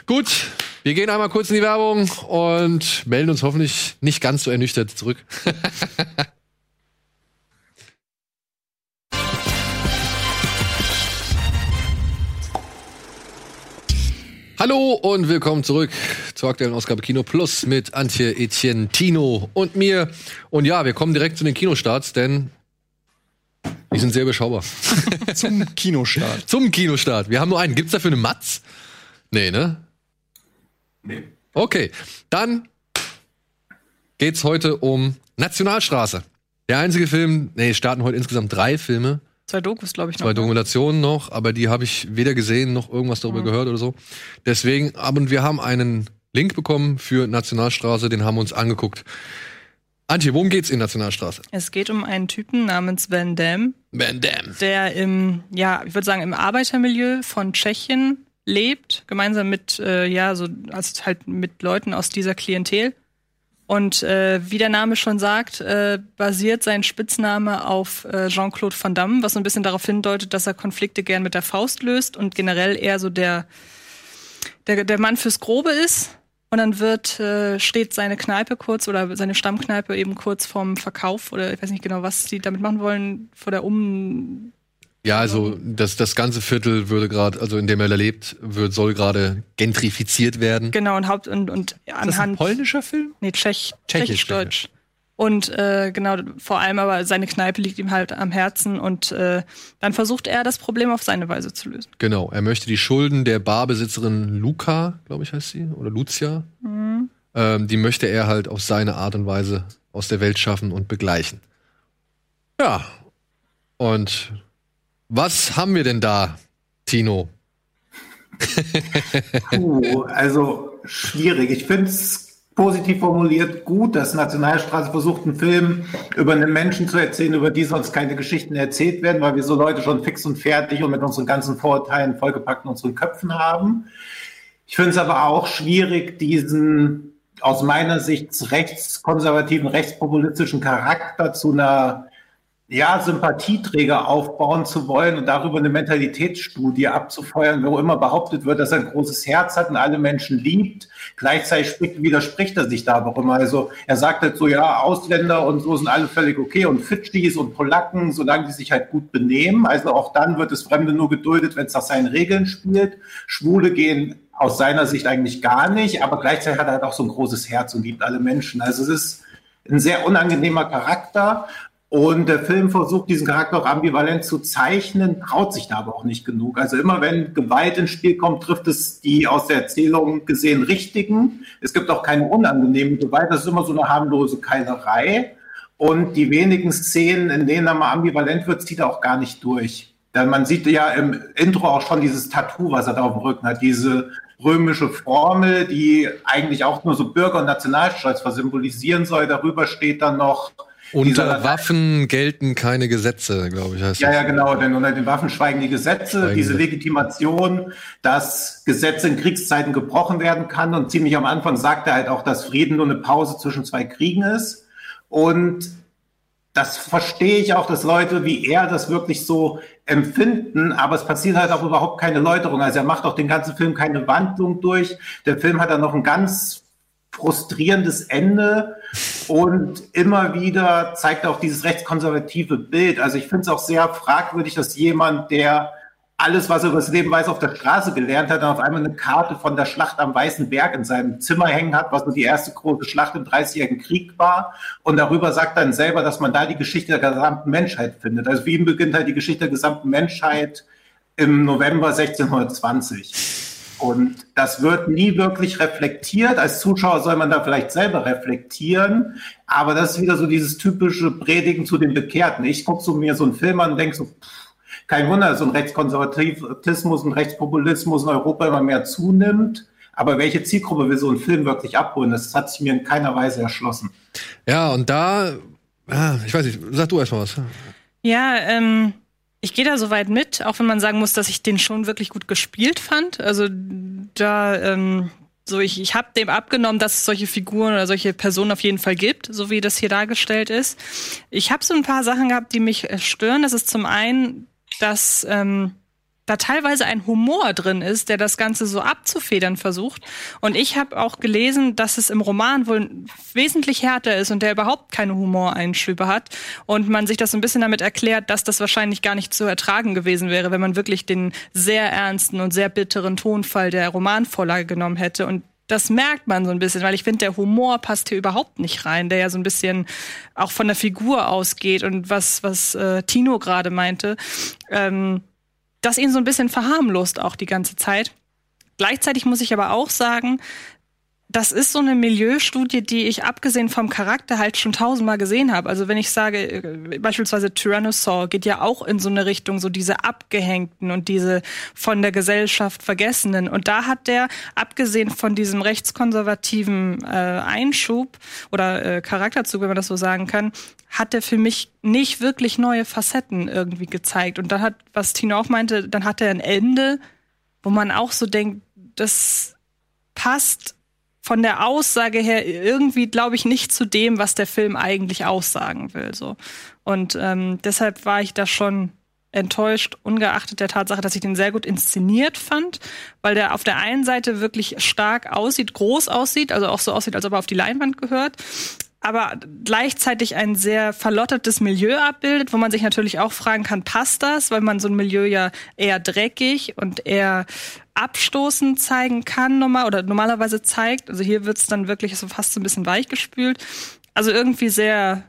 Gut, wir gehen einmal kurz in die Werbung und melden uns hoffentlich nicht ganz so ernüchtert zurück. [laughs] Hallo und willkommen zurück zur aktuellen Ausgabe Kino Plus mit Antje, Etienne, Tino und mir. Und ja, wir kommen direkt zu den Kinostarts, denn die sind sehr überschaubar. [laughs] Zum Kinostart. Zum Kinostart. Wir haben nur einen. Gibt's dafür eine Matz? Nee, ne? Nee. Okay, dann geht's heute um Nationalstraße. Der einzige Film, nee, starten heute insgesamt drei Filme, Zwei Dokus, glaube ich, noch. zwei ne? Dokumentationen noch, aber die habe ich weder gesehen noch irgendwas darüber gehört oder so. Deswegen, aber wir haben einen Link bekommen für Nationalstraße, den haben wir uns angeguckt. Antje, worum geht's in Nationalstraße? Es geht um einen Typen namens Van Damme, Van Damme. der im, ja, ich würde sagen, im Arbeitermilieu von Tschechien lebt, gemeinsam mit, äh, ja, so, also halt mit Leuten aus dieser Klientel. Und äh, wie der Name schon sagt, äh, basiert sein Spitzname auf äh, Jean-Claude Van Damme, was so ein bisschen darauf hindeutet, dass er Konflikte gern mit der Faust löst und generell eher so der, der, der Mann fürs Grobe ist. Und dann wird, äh, steht seine Kneipe kurz oder seine Stammkneipe eben kurz vorm Verkauf oder ich weiß nicht genau, was sie damit machen wollen, vor der Um. Ja, also das, das ganze Viertel würde gerade, also in dem er lebt, wird, soll gerade gentrifiziert werden. Genau, und Haupt und, und Ist das ein anhand. polnischer Film? Nee, Tschech, Tschechisch, Tschechisch-Deutsch. Und äh, genau, vor allem aber seine Kneipe liegt ihm halt am Herzen und äh, dann versucht er, das Problem auf seine Weise zu lösen. Genau, er möchte die Schulden der Barbesitzerin Luca, glaube ich heißt sie, oder Lucia, Mhm. ähm, die möchte er halt auf seine Art und Weise aus der Welt schaffen und begleichen. Ja, und was haben wir denn da, Tino? Puh, also schwierig. Ich finde es positiv formuliert gut, dass Nationalstraße versucht, einen Film über einen Menschen zu erzählen, über die sonst keine Geschichten erzählt werden, weil wir so Leute schon fix und fertig und mit unseren ganzen Vorurteilen vollgepackt in unseren Köpfen haben. Ich finde es aber auch schwierig, diesen aus meiner Sicht rechtskonservativen, rechtspopulistischen Charakter zu einer ja, Sympathieträger aufbauen zu wollen und darüber eine Mentalitätsstudie abzufeuern, wo immer behauptet wird, dass er ein großes Herz hat und alle Menschen liebt. Gleichzeitig spricht, widerspricht er sich da aber immer. Also er sagt halt so, ja, Ausländer und so sind alle völlig okay und Fidschis und Polacken, solange die sich halt gut benehmen. Also auch dann wird das Fremde nur geduldet, wenn es nach seinen Regeln spielt. Schwule gehen aus seiner Sicht eigentlich gar nicht, aber gleichzeitig hat er halt auch so ein großes Herz und liebt alle Menschen. Also es ist ein sehr unangenehmer Charakter. Und der Film versucht, diesen Charakter auch ambivalent zu zeichnen, traut sich da aber auch nicht genug. Also immer wenn Gewalt ins Spiel kommt, trifft es die aus der Erzählung gesehen Richtigen. Es gibt auch keine unangenehme Gewalt, das ist immer so eine harmlose Keilerei. Und die wenigen Szenen, in denen er mal ambivalent wird, zieht er auch gar nicht durch. Denn man sieht ja im Intro auch schon dieses Tattoo, was er da auf dem Rücken hat, diese römische Formel, die eigentlich auch nur so Bürger- und Nationalstolz symbolisieren soll. Darüber steht dann noch Unter Waffen gelten keine Gesetze, glaube ich, heißt Ja, das. ja, genau, denn unter den Waffen schweigen die Gesetze, Schweigen diese die- Legitimation, dass Gesetze in Kriegszeiten gebrochen werden kann und ziemlich am Anfang sagt er halt auch, dass Frieden nur eine Pause zwischen zwei Kriegen ist und das verstehe ich auch, dass Leute wie er das wirklich so empfinden, aber es passiert halt auch überhaupt keine Läuterung. Also er macht auch den ganzen Film keine Wandlung durch. Der Film hat dann noch ein ganz frustrierendes Ende und immer wieder zeigt auch dieses rechtskonservative Bild. Also ich finde es auch sehr fragwürdig, dass jemand, der alles, was er über das Leben weiß, auf der Straße gelernt hat, dann auf einmal eine Karte von der Schlacht am Weißen Berg in seinem Zimmer hängen hat, was so die erste große Schlacht im Dreißigjährigen Krieg war. Und darüber sagt dann selber, dass man da die Geschichte der gesamten Menschheit findet. Also ihn beginnt halt die Geschichte der gesamten Menschheit im November 1620. Und das wird nie wirklich reflektiert. Als Zuschauer soll man da vielleicht selber reflektieren. Aber das ist wieder so dieses typische Predigen zu den Bekehrten. Ich gucke so mir so einen Film an und denke so, pff, kein Wunder, dass so ein Rechtskonservatismus und Rechtspopulismus in Europa immer mehr zunimmt. Aber welche Zielgruppe will so ein Film wirklich abholen? Das hat sich mir in keiner Weise erschlossen. Ja, und da, ah, ich weiß nicht, sag du erst mal was. Ja, ähm, ich gehe da soweit mit, auch wenn man sagen muss, dass ich den schon wirklich gut gespielt fand. Also da, ähm, so ich, ich habe dem abgenommen, dass es solche Figuren oder solche Personen auf jeden Fall gibt, so wie das hier dargestellt ist. Ich habe so ein paar Sachen gehabt, die mich äh, stören. Das ist zum einen, dass ähm, da teilweise ein Humor drin ist, der das Ganze so abzufedern versucht. Und ich habe auch gelesen, dass es im Roman wohl wesentlich härter ist und der überhaupt keine Humoreinschübe hat. Und man sich das so ein bisschen damit erklärt, dass das wahrscheinlich gar nicht zu ertragen gewesen wäre, wenn man wirklich den sehr ernsten und sehr bitteren Tonfall der Romanvorlage genommen hätte. Und das merkt man so ein bisschen, weil ich finde, der Humor passt hier überhaupt nicht rein, der ja so ein bisschen auch von der Figur ausgeht und was, was äh, Tino gerade meinte. Ähm, das ihn so ein bisschen verharmlost auch die ganze Zeit. Gleichzeitig muss ich aber auch sagen, das ist so eine Milieustudie, die ich abgesehen vom Charakter halt schon tausendmal gesehen habe. Also wenn ich sage, äh, beispielsweise Tyrannosaur geht ja auch in so eine Richtung, so diese Abgehängten und diese von der Gesellschaft Vergessenen. Und da hat der, abgesehen von diesem rechtskonservativen äh, Einschub oder äh, Charakterzug, wenn man das so sagen kann, hat der für mich nicht wirklich neue Facetten irgendwie gezeigt. Und dann hat, was Tino auch meinte, dann hat er ein Ende, wo man auch so denkt, das passt von der Aussage her irgendwie, glaube ich, nicht zu dem, was der Film eigentlich aussagen will. So. Und ähm, deshalb war ich da schon enttäuscht, ungeachtet der Tatsache, dass ich den sehr gut inszeniert fand, weil der auf der einen Seite wirklich stark aussieht, groß aussieht, also auch so aussieht, als ob er auf die Leinwand gehört, aber gleichzeitig ein sehr verlottetes Milieu abbildet, wo man sich natürlich auch fragen kann, passt das, weil man so ein Milieu ja eher dreckig und eher abstoßend zeigen kann normal oder normalerweise zeigt. Also hier wird's dann wirklich so fast so ein bisschen weichgespült. Also irgendwie sehr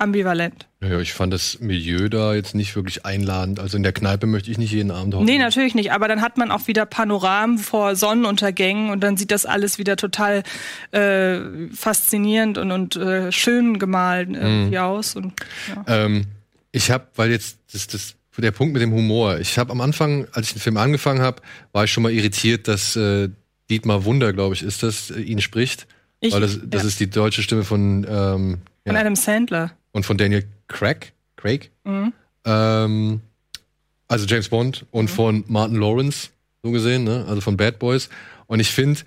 ambivalent. Ja, ich fand das Milieu da jetzt nicht wirklich einladend. Also in der Kneipe möchte ich nicht jeden Abend hocken. Nee, natürlich nicht. Aber dann hat man auch wieder Panoramen vor Sonnenuntergängen und dann sieht das alles wieder total äh, faszinierend und, und äh, schön gemalt irgendwie Mhm. aus. Und, ja. Ähm, ich habe, weil jetzt das, das der Punkt mit dem Humor. Ich habe am Anfang, als ich den Film angefangen habe, war ich schon mal irritiert, dass äh, Dietmar Wunder, glaube ich, ist das, äh, ihn spricht. Ich- weil das, das ja. ist die deutsche Stimme von ähm, Von Adam Sandler. Und von Daniel Craig, Craig. Mhm. Ähm, also James Bond und von Martin Lawrence, so gesehen, ne? also von Bad Boys. Und ich finde,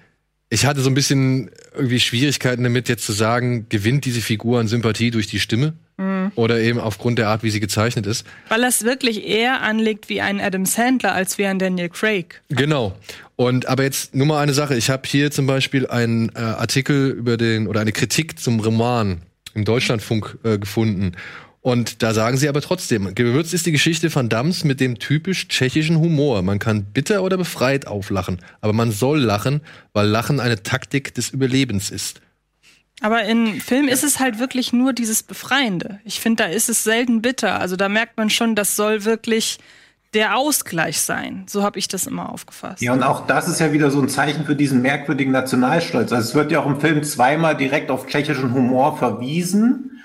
ich hatte so ein bisschen irgendwie Schwierigkeiten damit, jetzt zu sagen, gewinnt diese Figur an Sympathie durch die Stimme Mhm. oder eben aufgrund der Art, wie sie gezeichnet ist. Weil das wirklich eher anlegt wie ein Adam Sandler als wie ein Daniel Craig. Genau. Und aber jetzt nur mal eine Sache. Ich habe hier zum Beispiel einen äh, Artikel über den oder eine Kritik zum Roman im Deutschlandfunk äh, gefunden. Und da sagen sie aber trotzdem, gewürzt ist die Geschichte Van Dams mit dem typisch tschechischen Humor. Man kann bitter oder befreit auflachen, aber man soll lachen, weil Lachen eine Taktik des Überlebens ist. Aber in Film ist es halt wirklich nur dieses Befreiende. Ich finde, da ist es selten bitter. Also da merkt man schon, das soll wirklich der Ausgleich sein. So habe ich das immer aufgefasst. Ja, und auch das ist ja wieder so ein Zeichen für diesen merkwürdigen Nationalstolz. Also es wird ja auch im Film zweimal direkt auf tschechischen Humor verwiesen.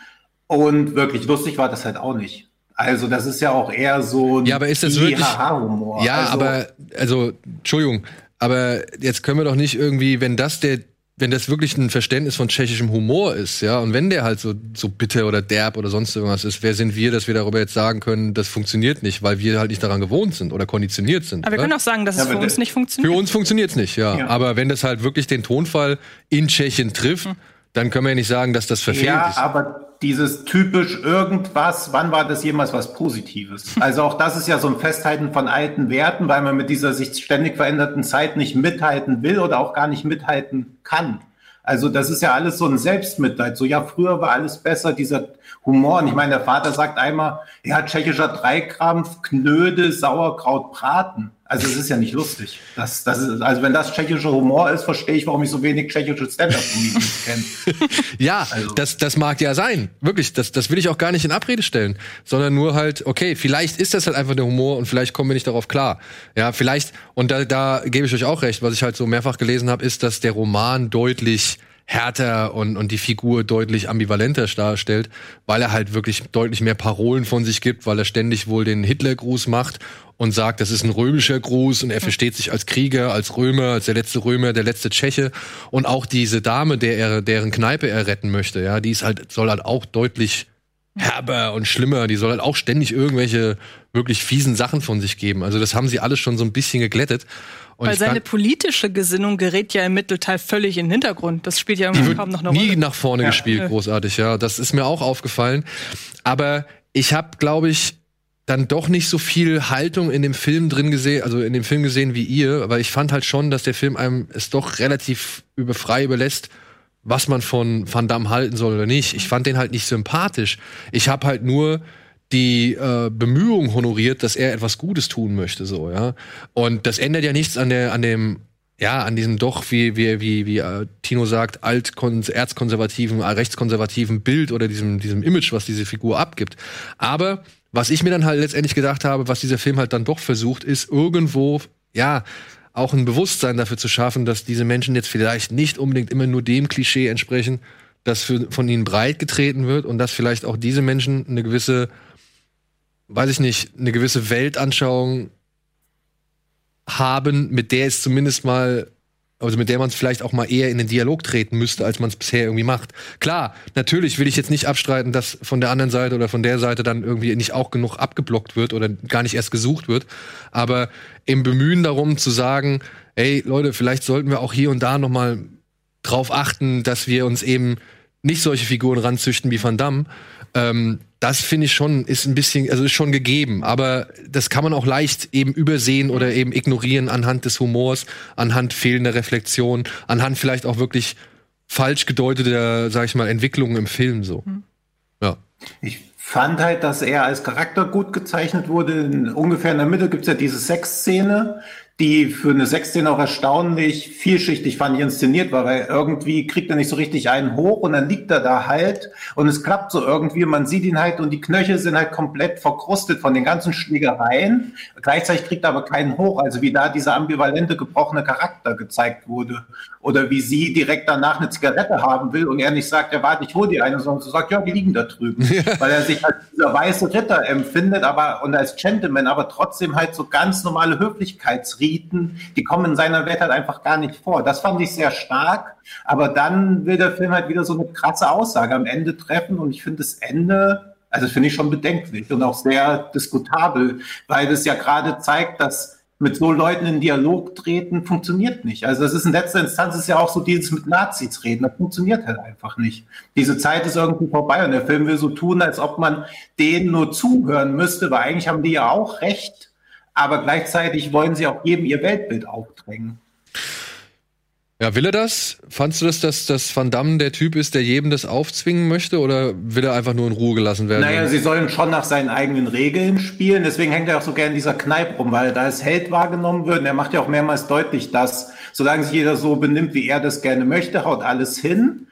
Und wirklich lustig war das halt auch nicht. Also das ist ja auch eher so ein Ja, aber ist das wirklich Haha-Humor. Ja, also, aber also Entschuldigung, aber jetzt können wir doch nicht irgendwie, wenn das der wenn das wirklich ein Verständnis von tschechischem Humor ist, ja, und wenn der halt so, so bitter oder derb oder sonst irgendwas ist, wer sind wir, dass wir darüber jetzt sagen können, das funktioniert nicht, weil wir halt nicht daran gewohnt sind oder konditioniert sind. Aber wir oder? können auch sagen, dass Ja, es für uns nicht funktioniert. Für uns funktioniert's nicht, ja. Ja. Aber wenn das halt wirklich den Tonfall in Tschechien trifft, dann können wir ja nicht sagen, dass das verfehlt ja, ist. aber dieses typisch irgendwas, wann war das jemals was Positives? [laughs] Also auch das ist ja so ein Festhalten von alten Werten, weil man mit dieser sich ständig veränderten Zeit nicht mithalten will oder auch gar nicht mithalten kann. Also das ist ja alles so ein Selbstmitleid. So, ja, früher war alles besser, dieser Humor. Und ich meine, der Vater sagt einmal, ja, tschechischer Dreikrampf, Knödel, Sauerkraut, Braten. Also es ist ja nicht lustig. Das, das ist, also wenn das tschechischer Humor ist, verstehe ich, warum ich so wenig tschechische Stand-Up-Comedians [laughs] kenne. Ja, Also- das, das mag ja sein. Wirklich, das, das will ich auch gar nicht in Abrede stellen. Sondern nur halt, okay, vielleicht ist das halt einfach der Humor und vielleicht kommen wir nicht darauf klar. Ja, vielleicht, und da, da gebe ich euch auch recht, was ich halt so mehrfach gelesen habe, ist, dass der Roman deutlich härter und, und die Figur deutlich ambivalenter darstellt, weil er halt wirklich deutlich mehr Parolen von sich gibt, weil er ständig wohl den Hitlergruß macht und sagt, das ist ein römischer Gruß und er versteht sich als Krieger, als Römer, als der letzte Römer, der letzte Tscheche. Und auch diese Dame, der er, deren Kneipe er retten möchte, ja, die ist halt, soll halt auch deutlich herber und schlimmer, die soll halt auch ständig irgendwelche wirklich fiesen Sachen von sich geben. Also das haben sie alles schon so ein bisschen geglättet. Und Weil seine politische Gesinnung gerät ja im Mittelteil völlig in den Hintergrund. Das spielt ja irgendwie kaum noch eine nie Rolle. nach vorne Ja. gespielt, großartig, ja. Das ist mir auch aufgefallen. Aber ich habe, glaube ich, dann doch nicht so viel Haltung in dem Film drin gesehen, also in dem Film gesehen wie ihr, aber ich fand halt schon, dass der Film einem es doch relativ über frei überlässt, was man von Van Damme halten soll oder nicht. Ich fand den halt nicht sympathisch. Ich habe halt nur die äh, Bemühungen honoriert, dass er etwas Gutes tun möchte, so, ja. Und das ändert ja nichts an der, an dem, ja, an diesem doch, wie, wie, wie, wie äh, Tino sagt, erzkonservativen, äh, rechtskonservativen Bild oder diesem, diesem Image, was diese Figur abgibt. Aber was ich mir dann halt letztendlich gedacht habe, was dieser Film halt dann doch versucht, ist irgendwo, ja, auch ein Bewusstsein dafür zu schaffen, dass diese Menschen jetzt vielleicht nicht unbedingt immer nur dem Klischee entsprechen, das für, von ihnen breit getreten wird und dass vielleicht auch diese Menschen eine gewisse, weiß ich nicht, eine gewisse Weltanschauung haben, mit der es zumindest mal also mit der man es vielleicht auch mal eher in den Dialog treten müsste, als man es bisher irgendwie macht. Klar, natürlich will ich jetzt nicht abstreiten, dass von der anderen Seite oder von der Seite dann irgendwie nicht auch genug abgeblockt wird oder gar nicht erst gesucht wird. Aber im Bemühen darum zu sagen, ey Leute, vielleicht sollten wir auch hier und da noch mal drauf achten, dass wir uns eben nicht solche Figuren ranzüchten wie Van Damme. Ähm, das finde ich schon, ist ein bisschen, also ist schon gegeben, aber das kann man auch leicht eben übersehen oder eben ignorieren anhand des Humors, anhand fehlender Reflexion, anhand vielleicht auch wirklich falsch gedeuteter, sag ich mal, Entwicklungen im Film so. Mhm. Ja. Ich fand halt, dass er als Charakter gut gezeichnet wurde. In, ungefähr in der Mitte gibt's ja diese Sexszene, die für eine Sexszene auch erstaunlich vielschichtig fand ich inszeniert war, weil irgendwie kriegt er nicht so richtig einen hoch und dann liegt er da halt und es klappt so irgendwie, man sieht ihn halt und die Knöchel sind halt komplett verkrustet von den ganzen Schlägereien. Gleichzeitig kriegt er aber keinen hoch, also wie da dieser ambivalente, gebrochene Charakter gezeigt wurde. Oder wie sie direkt danach eine Zigarette haben will und er nicht sagt, ja warte, ich hol dir eine, sondern so sagt, ja, die liegen da drüben. weil er sich als dieser weiße Ritter empfindet, aber und als Gentleman, aber trotzdem halt so ganz normale Höflichkeitsriten, die kommen in seiner Welt halt einfach gar nicht vor. Das fand ich sehr stark, aber dann will der Film halt wieder so eine krasse Aussage am Ende treffen und ich finde das Ende, also das finde ich schon bedenklich und auch sehr diskutabel, weil das ja gerade zeigt, dass mit so Leuten in Dialog treten, funktioniert nicht. Also das ist in letzter Instanz ist ja auch so dieses mit Nazis reden, das funktioniert halt einfach nicht. Diese Zeit ist irgendwie vorbei und der Film will so tun, als ob man denen nur zuhören müsste, weil eigentlich haben die ja auch recht, aber gleichzeitig wollen sie auch jedem ihr Weltbild aufdrängen. Ja, will er das? Fandst du das, dass, dass Van Damme der Typ ist, der jedem das aufzwingen möchte? Oder will er einfach nur in Ruhe gelassen werden? Naja, sie sollen schon nach seinen eigenen Regeln spielen. Deswegen hängt er auch so gerne in dieser Kneipe rum, weil er da als Held wahrgenommen wird. Und er macht ja auch mehrmals deutlich, dass solange sich jeder so benimmt, wie er das gerne möchte, haut alles hin.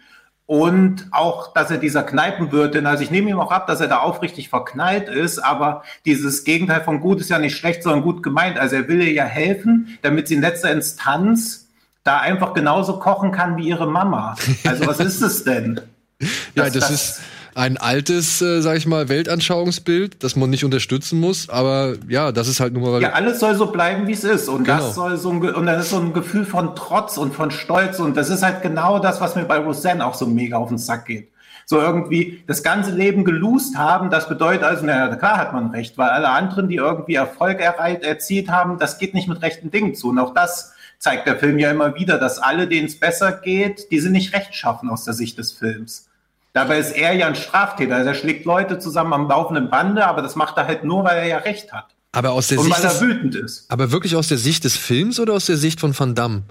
Und auch, dass er dieser Kneipenwirtin, also ich nehme ihm auch ab, dass er da aufrichtig verknallt ist, aber dieses Gegenteil von gut ist ja nicht schlecht, sondern gut gemeint. Also er will ihr ja helfen, damit sie in letzter Instanz da einfach genauso kochen kann wie ihre Mama. Also was ist es denn? [laughs] ja, das, das, ist ein altes, äh, sag ich mal, Weltanschauungsbild, das man nicht unterstützen muss, aber ja, das ist halt nun mal. Ja, alles soll so bleiben, wie es ist. Und genau. das soll so ein, und das ist so ein Gefühl von Trotz und von Stolz. Und das ist halt genau das, was mir bei Roseanne auch so mega auf den Sack geht. So irgendwie das ganze Leben geloost haben, das bedeutet also, naja, klar hat man recht, weil alle anderen, die irgendwie Erfolg erzielt haben, das geht nicht mit rechten Dingen zu. Und auch das zeigt der Film ja immer wieder, dass alle, denen es besser geht, die sind nicht rechtschaffen aus der Sicht des Films. Dabei ist er ja ein Straftäter. Also er schlägt Leute zusammen am laufenden Bande, aber das macht er halt nur, weil er ja recht hat. Aber aus der Und Sicht weil er des, wütend ist. aber wirklich aus der Sicht des Films oder aus der Sicht von Van Damme?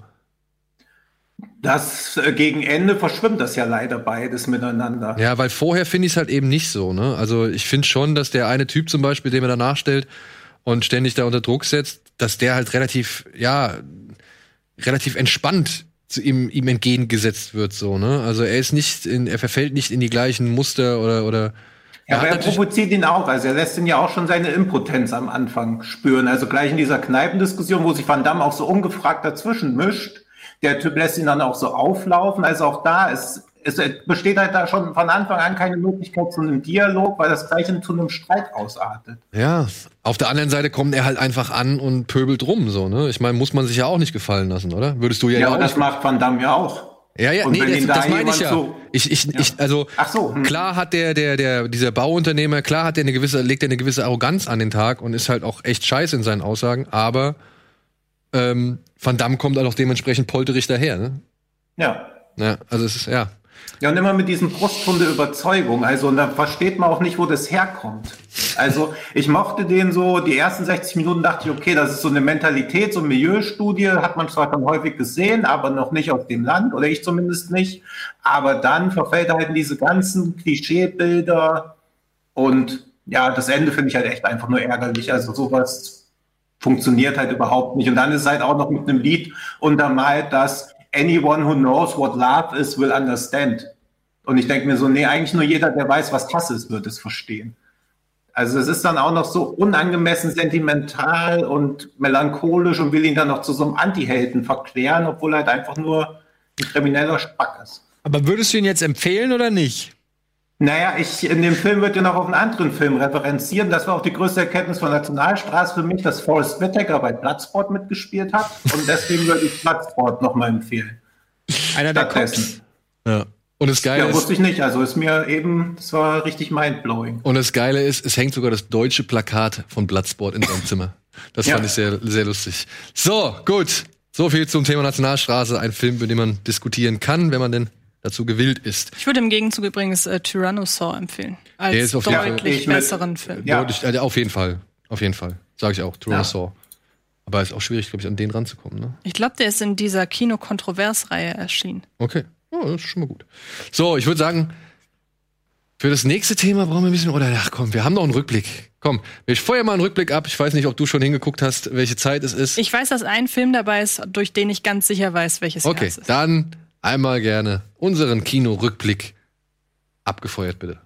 Das äh, gegen Ende verschwimmt das ja leider beides miteinander. Ja, weil vorher finde ich es halt eben nicht so. Ne? Also ich finde schon, dass der eine Typ zum Beispiel, den er da nachstellt und ständig da unter Druck setzt, dass der halt relativ, ja, relativ entspannt zu ihm, ihm entgegengesetzt wird, so, ne? Also er ist nicht in, er verfällt nicht in die gleichen Muster oder, oder ja, aber er provoziert ihn auch. Also er lässt ihn ja auch schon seine Impotenz am Anfang spüren. Also gleich in dieser Kneipendiskussion, wo sich Van Damme auch so ungefragt dazwischen mischt. Der Typ lässt ihn dann auch so auflaufen. Also auch da ist, es besteht halt da schon von Anfang an keine Möglichkeit zu einem Dialog, weil das gleich zu einem Streit ausartet. Ja, auf der anderen Seite kommt er halt einfach an und pöbelt rum, so, ne? Ich meine, muss man sich ja auch nicht gefallen lassen, oder? Würdest du ja, Ja, auch und das macht Van Damme ja auch. Ja, ja, Und nee, das, da das meine ich ja. so- ich, ich, ich, also Ach so, hm. klar hat der, der, der, dieser Bauunternehmer, klar hat der eine gewisse, legt er eine gewisse Arroganz an den Tag und ist halt auch echt scheiße in seinen Aussagen, aber ähm, Van Damme kommt halt auch dementsprechend polterig daher, ne? Ja. Ja, also es ist, ja. Ja, und immer mit diesem Brustton der Überzeugung. Also, und da versteht man auch nicht, wo das herkommt. Also, ich mochte den so, die ersten 60 Minuten dachte ich, okay, das ist so eine Mentalität, so eine Milieustudie, hat man zwar schon häufig gesehen, aber noch nicht aus dem Land, oder ich zumindest nicht. Aber dann verfällt er halt in diese ganzen Klischeebilder und ja, das Ende finde ich halt echt einfach nur ärgerlich. Also, sowas funktioniert halt überhaupt nicht. Und dann ist es halt auch noch mit einem Lied untermalt, dass anyone who knows what love is will understand. Und ich denke mir so, nee, eigentlich nur jeder, der weiß, was Hass ist, wird es verstehen. Also es ist dann auch noch so unangemessen sentimental und melancholisch und will ihn dann noch zu so einem Anti-Helden verklären, obwohl er halt einfach nur ein krimineller Spack ist. Aber würdest du ihn jetzt empfehlen oder nicht? Naja, ich, in dem Film wird ja noch auf einen anderen Film referenzieren. Das war auch die größte Erkenntnis von Nationalstraße für mich, dass Forrest Whitaker bei Bloodsport mitgespielt hat. Und deswegen würde ich Bloodsport nochmal empfehlen. Einer der Stattdessen. Ja. Und das Geile Ja, wusste ich nicht. Also ist mir eben, das war richtig mindblowing. und das Geile ist, es hängt sogar das deutsche Plakat von Bloodsport in seinem Zimmer. Das Ja. fand ich sehr, sehr lustig. So, gut. So viel zum Thema Nationalstraße. Ein Film, über den man diskutieren kann, wenn man denn dazu gewillt ist. Ich würde im Gegenzug übrigens äh, Tyrannosaur empfehlen. Als Der ist auf jeden Fall- deutlich Ich mit- besseren Film. Ja. Deutlich, äh, auf jeden Fall. Auf jeden Fall. Sage ich auch. Tyrannosaur. Aber ist auch schwierig, glaube ich, an den ranzukommen, ne? Ich glaube, der ist in dieser Kino-Kontrovers-Reihe erschienen. Okay. Oh, das ist schon mal gut. So, ich würde sagen, für das nächste Thema brauchen wir ein bisschen, oder ach komm, wir haben noch einen Rückblick. Komm, ich feuer mal einen Rückblick ab. Ich weiß nicht, ob du schon hingeguckt hast, welche Zeit es ist. Ich weiß, dass ein Film dabei ist, durch den ich ganz sicher weiß, welches Jahr okay, es ist. dann einmal gerne unseren Kino-Rückblick abgefeuert, bitte.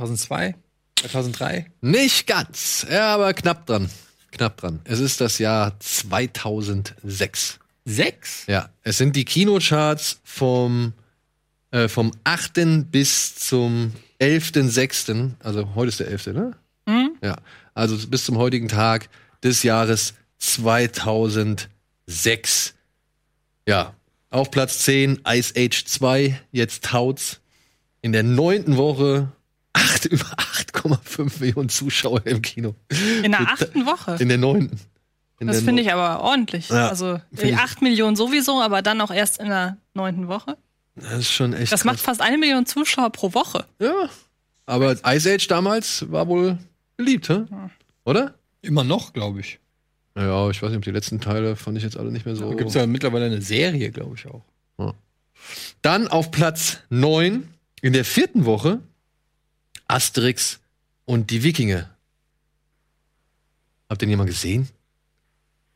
2002? 2003? Nicht ganz, ja, aber knapp dran. Knapp dran. Es ist das Jahr 2006. Sechs? Ja, es sind die Kinocharts vom, äh, vom 8. bis zum 11.6., also heute ist der 11., ne? Mhm. Ja, also bis zum heutigen Tag des Jahres 2006. Ja, auf Platz 10 Ice Age 2, jetzt taut's. In der neunten Woche acht, über 8,5 Millionen Zuschauer im Kino. In der achten Woche. In der neunten. In Das finde ich aber ordentlich. Ja, also die ich- 8 Millionen sowieso, aber dann auch erst in der neunten Woche. Das ist schon echt. Das macht fast eine Million Zuschauer pro Woche. Ja. Aber Ice Age damals war wohl beliebt, hä? Oder? Immer noch, glaube ich. Ja, ich weiß nicht, ob die letzten Teile fand ich jetzt alle nicht mehr so. Da gibt es ja mittlerweile eine Serie, glaube ich auch. Dann auf Platz 9 in der vierten Woche Asterix und die Wikinger. Habt ihr den jemand gesehen?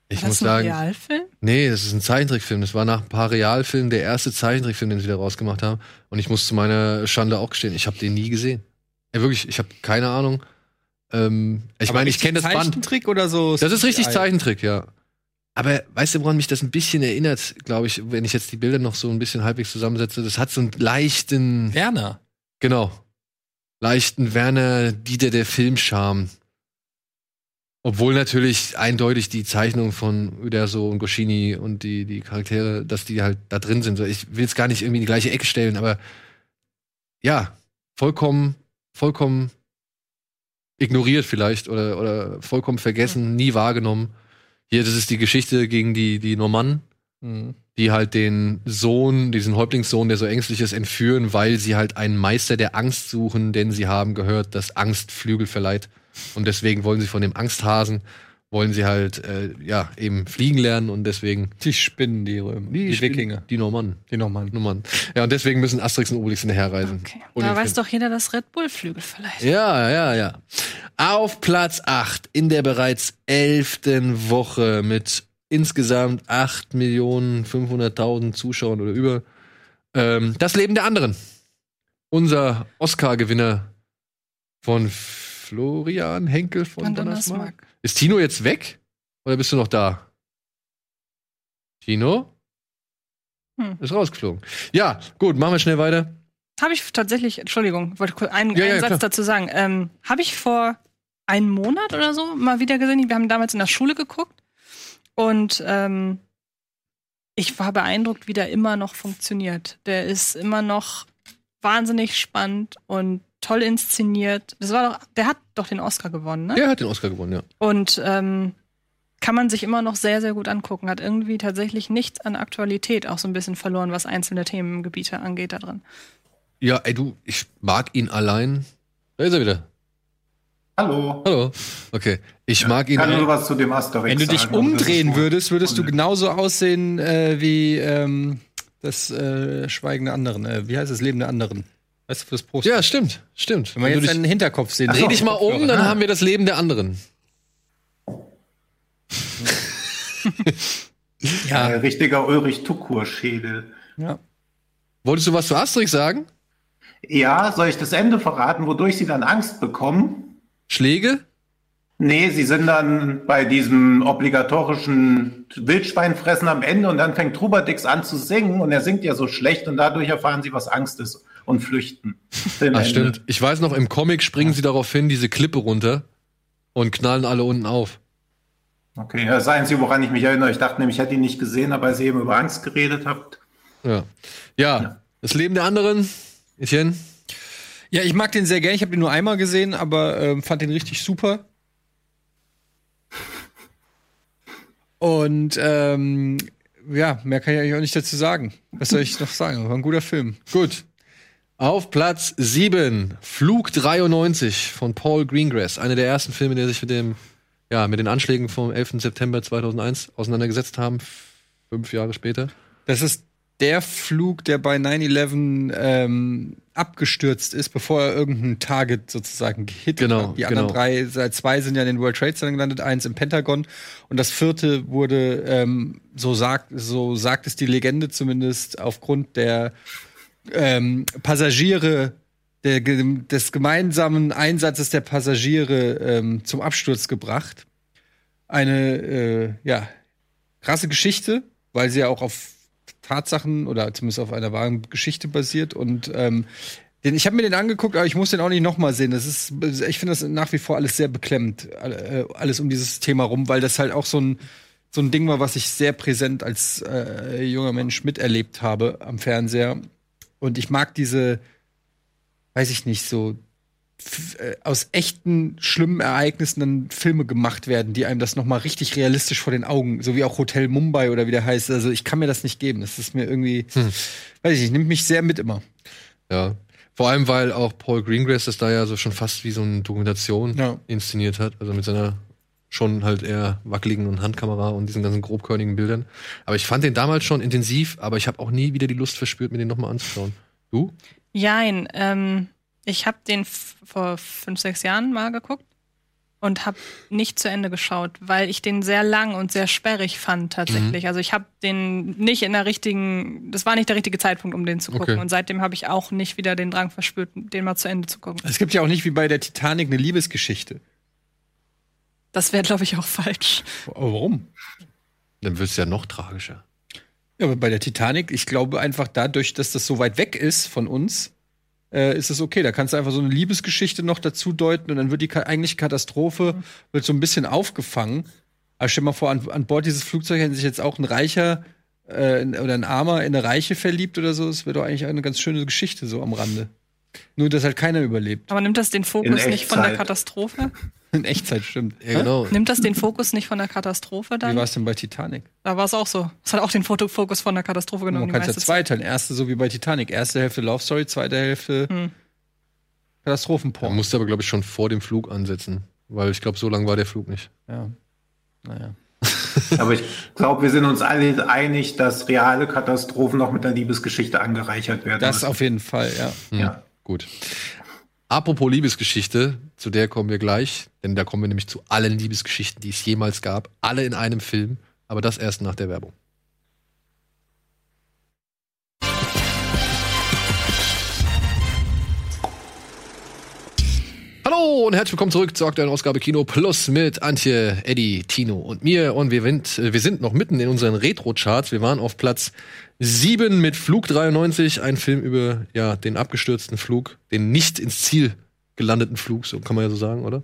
Ich War muss das ein sagen. Realfilm? Nee, das ist ein Zeichentrickfilm. Das war nach ein paar Realfilmen der erste Zeichentrickfilm, den sie da rausgemacht haben. Und ich muss zu meiner Schande auch gestehen, ich habe den nie gesehen. Ja, wirklich, ich habe keine Ahnung. Ähm, ich meine, ich kenne das Band. Zeichentrick oder so? Das ist richtig? Zeichentrick, ja. Aber weißt du, woran mich das ein bisschen erinnert, glaube ich, wenn ich jetzt die Bilder noch so ein bisschen halbwegs zusammensetze? Das hat so einen leichten, Werner. genau, leichten Werner Dieter der Filmscham. Obwohl natürlich eindeutig die Zeichnung von Uderso und Goscini und die, die Charaktere, dass die halt da drin sind. So, Ich will es gar nicht irgendwie in die gleiche Ecke stellen, aber ja, vollkommen, vollkommen ignoriert vielleicht oder, oder vollkommen vergessen, nie wahrgenommen. Hier, das ist die Geschichte gegen die, die Normannen, Mhm. Die halt den Sohn, diesen Häuptlingssohn, der so ängstlich ist, entführen, weil sie halt einen Meister der Angst suchen, denn sie haben gehört, dass Angst Flügel verleiht. Und deswegen wollen sie von dem Angsthasen, wollen sie halt, äh, ja, eben fliegen lernen und deswegen. Die Spinnen, die Römer. Die, Spinnen- Wikinger. Die Normannen. Die Normannen. Normannen. Ja, und deswegen müssen Asterix und Obelix hinterherreisen. Okay. Da weiß doch jeder, dass Red Bull Flügel verleiht. Ja, ja, ja. Auf Platz 8 in der bereits elften Woche mit insgesamt 8.500.000 Zuschauern oder über. Ähm, das Leben der anderen. Unser Oscar-Gewinner von Florian Henkel von Von. Donnersmarck. Ist Tino jetzt weg? Oder bist du noch da? Tino? Hm. Ist rausgeflogen. Ja, gut, machen wir schnell weiter. Habe ich tatsächlich, Entschuldigung, wollte kurz einen, Ja, ja, einen Satz klar. dazu sagen. Ähm, Habe ich vor einem Monat oder so mal wieder gesehen. Wir haben damals in der Schule geguckt und ähm, ich war beeindruckt, wie der immer noch funktioniert. Der ist immer noch wahnsinnig spannend und toll inszeniert. Das war doch, der hat doch den Oscar gewonnen, ne? Der hat den Oscar gewonnen, ja. Und ähm, kann man sich immer noch sehr, sehr gut angucken. Hat irgendwie tatsächlich nichts an Aktualität auch so ein bisschen verloren, was einzelne Themengebiete angeht da drin. Ja, ey, du, ich mag ihn allein. Da ist er wieder. Hallo. Hallo. Okay. Ich mag ihn. Kann nur was zu dem Asterix Wenn du dich sagen, umdrehen würdest, würdest du genauso aussehen äh, wie ähm, das äh, Schweigen der anderen. Äh, wie heißt das Leben der anderen? Weißt du, für das Poster? Ja, stimmt, stimmt. Wenn wir jetzt deinen Hinterkopf sehen. Dreh dich mal um, dann Ah. haben wir das Leben der anderen. [laughs] Ja. Ein richtiger Ulrich Tukur-Schädel. Ja. Wolltest du was zu Asterix sagen? Ja, soll ich das Ende verraten, wodurch sie dann Angst bekommen? Schläge? Nee, sie sind dann bei diesem obligatorischen Wildschweinfressen am Ende und dann fängt Trubadix an zu singen und er singt ja so schlecht und dadurch erfahren sie, was Angst ist und flüchten. [laughs] Ah, stimmt. Ich weiß noch, im Comic springen sie darauf hin, diese Klippe runter und knallen alle unten auf. Okay, das das Einzige, woran ich mich erinnere. Ich dachte nämlich, ich hätte ihn nicht gesehen, aber als ihr eben über Angst geredet habt. Ja. Ja, das Leben der anderen, Etienne? Ja, ich mag den sehr gern. Ich habe den nur einmal gesehen, aber ähm, fand den richtig super. Und ähm, ja, mehr kann ich eigentlich auch nicht dazu sagen. Was soll ich noch sagen? War ein guter Film. Gut. Auf Platz 7, Flug 93 von Paul Greengrass. Einer der ersten Filme, die sich mit dem, ja, mit den Anschlägen vom 11. September 2001 auseinandergesetzt haben. Fünf Jahre später. Das ist der Flug, der bei 9-11 ähm, abgestürzt ist, bevor er irgendein Target sozusagen gehittet Genau, hat. Die anderen genau. drei, seit zwei sind ja in den World Trade Center gelandet, eins im Pentagon und das vierte wurde, ähm, so sagt, so sagt es die Legende zumindest, aufgrund der ähm, Passagiere der, des gemeinsamen Einsatzes der Passagiere ähm, zum Absturz gebracht. Eine äh, ja krasse Geschichte, weil sie ja auch auf Tatsachen oder zumindest auf einer wahren Geschichte basiert und ähm, den, ich habe mir den angeguckt, aber ich muss den auch nicht noch mal sehen. Das ist, ich finde das nach wie vor alles sehr beklemmend, äh, alles um dieses Thema rum, weil das halt auch so ein so ein Ding war, was ich sehr präsent als äh, junger Mensch miterlebt habe am Fernseher. Und ich mag diese, weiß ich nicht, so aus echten schlimmen Ereignissen dann Filme gemacht werden, die einem das noch mal richtig realistisch vor den Augen, so wie auch Hotel Mumbai oder wie der heißt. Also ich kann mir das nicht geben. Das ist mir irgendwie, weiß ich nicht, nimmt mich sehr mit immer. Ja. Vor allem, weil auch Paul Greengrass das da ja so schon fast wie so eine Dokumentation Ja. inszeniert hat. Also mit seiner schon halt eher wackeligen und Handkamera und diesen ganzen grobkörnigen Bildern. Aber ich fand den damals schon intensiv, aber ich habe auch nie wieder die Lust verspürt, mir den nochmal anzuschauen. Du? Jein, ähm, ich habe den vor fünf, sechs Jahren mal geguckt und habe nicht zu Ende geschaut, weil ich den sehr lang und sehr sperrig fand tatsächlich. Also ich habe den nicht in der richtigen, das war nicht der richtige Zeitpunkt, um den zu gucken. Okay. Und seitdem habe ich auch nicht wieder den Drang verspürt, den mal zu Ende zu gucken. Es gibt ja auch nicht wie bei der Titanic eine Liebesgeschichte. Das wäre, glaube ich, auch falsch. Oh, warum? Dann wird es ja noch tragischer. Ja, aber bei der Titanic, ich glaube einfach dadurch, dass das so weit weg ist von uns, äh, ist es okay. Da kannst du einfach so eine Liebesgeschichte noch dazu deuten und dann wird die ka eigentliche Katastrophe wird so ein bisschen aufgefangen. Aber stell dir mal vor, an, an Bord dieses Flugzeugs hätte sich jetzt auch ein Reicher äh, oder ein Armer in eine Reiche verliebt oder so. Das wäre doch eigentlich eine ganz schöne Geschichte so am Rande. Nur, dass halt keiner überlebt. Aber nimmt das den Fokus nicht von der. Katastrophe? [laughs] In Echtzeit, stimmt. Ja, genau. Nimmt das den Fokus nicht von der Katastrophe Wie dann? war es denn bei Titanic? Da war es auch so. Es hat auch den Fokus von der Katastrophe genommen. Man kann es ja zweiteilen. Erste so wie bei Titanic. Erste Hälfte Love Story, zweite Hälfte Hm. Katastrophenporn. musste aber, glaube ich, schon vor dem Flug ansetzen. Weil ich glaube, so lang war der Flug nicht. Ja. Naja. [laughs] Aber ich glaube, wir sind uns alle einig, dass reale Katastrophen noch mit einer Liebesgeschichte angereichert werden. Das müssen. auf jeden Fall, ja. Hm, Ja. Gut. Apropos Liebesgeschichte, zu der kommen wir gleich, denn da kommen wir nämlich zu allen Liebesgeschichten, die es jemals gab, alle in einem Film, aber das erst nach der Werbung. Hallo und herzlich willkommen zurück zur aktuellen Ausgabe Kino Plus mit Antje, Eddie, Tino und mir. Und wir sind, wir sind noch mitten in unseren Retro-Charts. Wir waren auf Platz 7 mit Flug 93, ein Film über ja, den abgestürzten Flug, den nicht ins Ziel gelandeten Flug, so kann man ja so sagen, oder?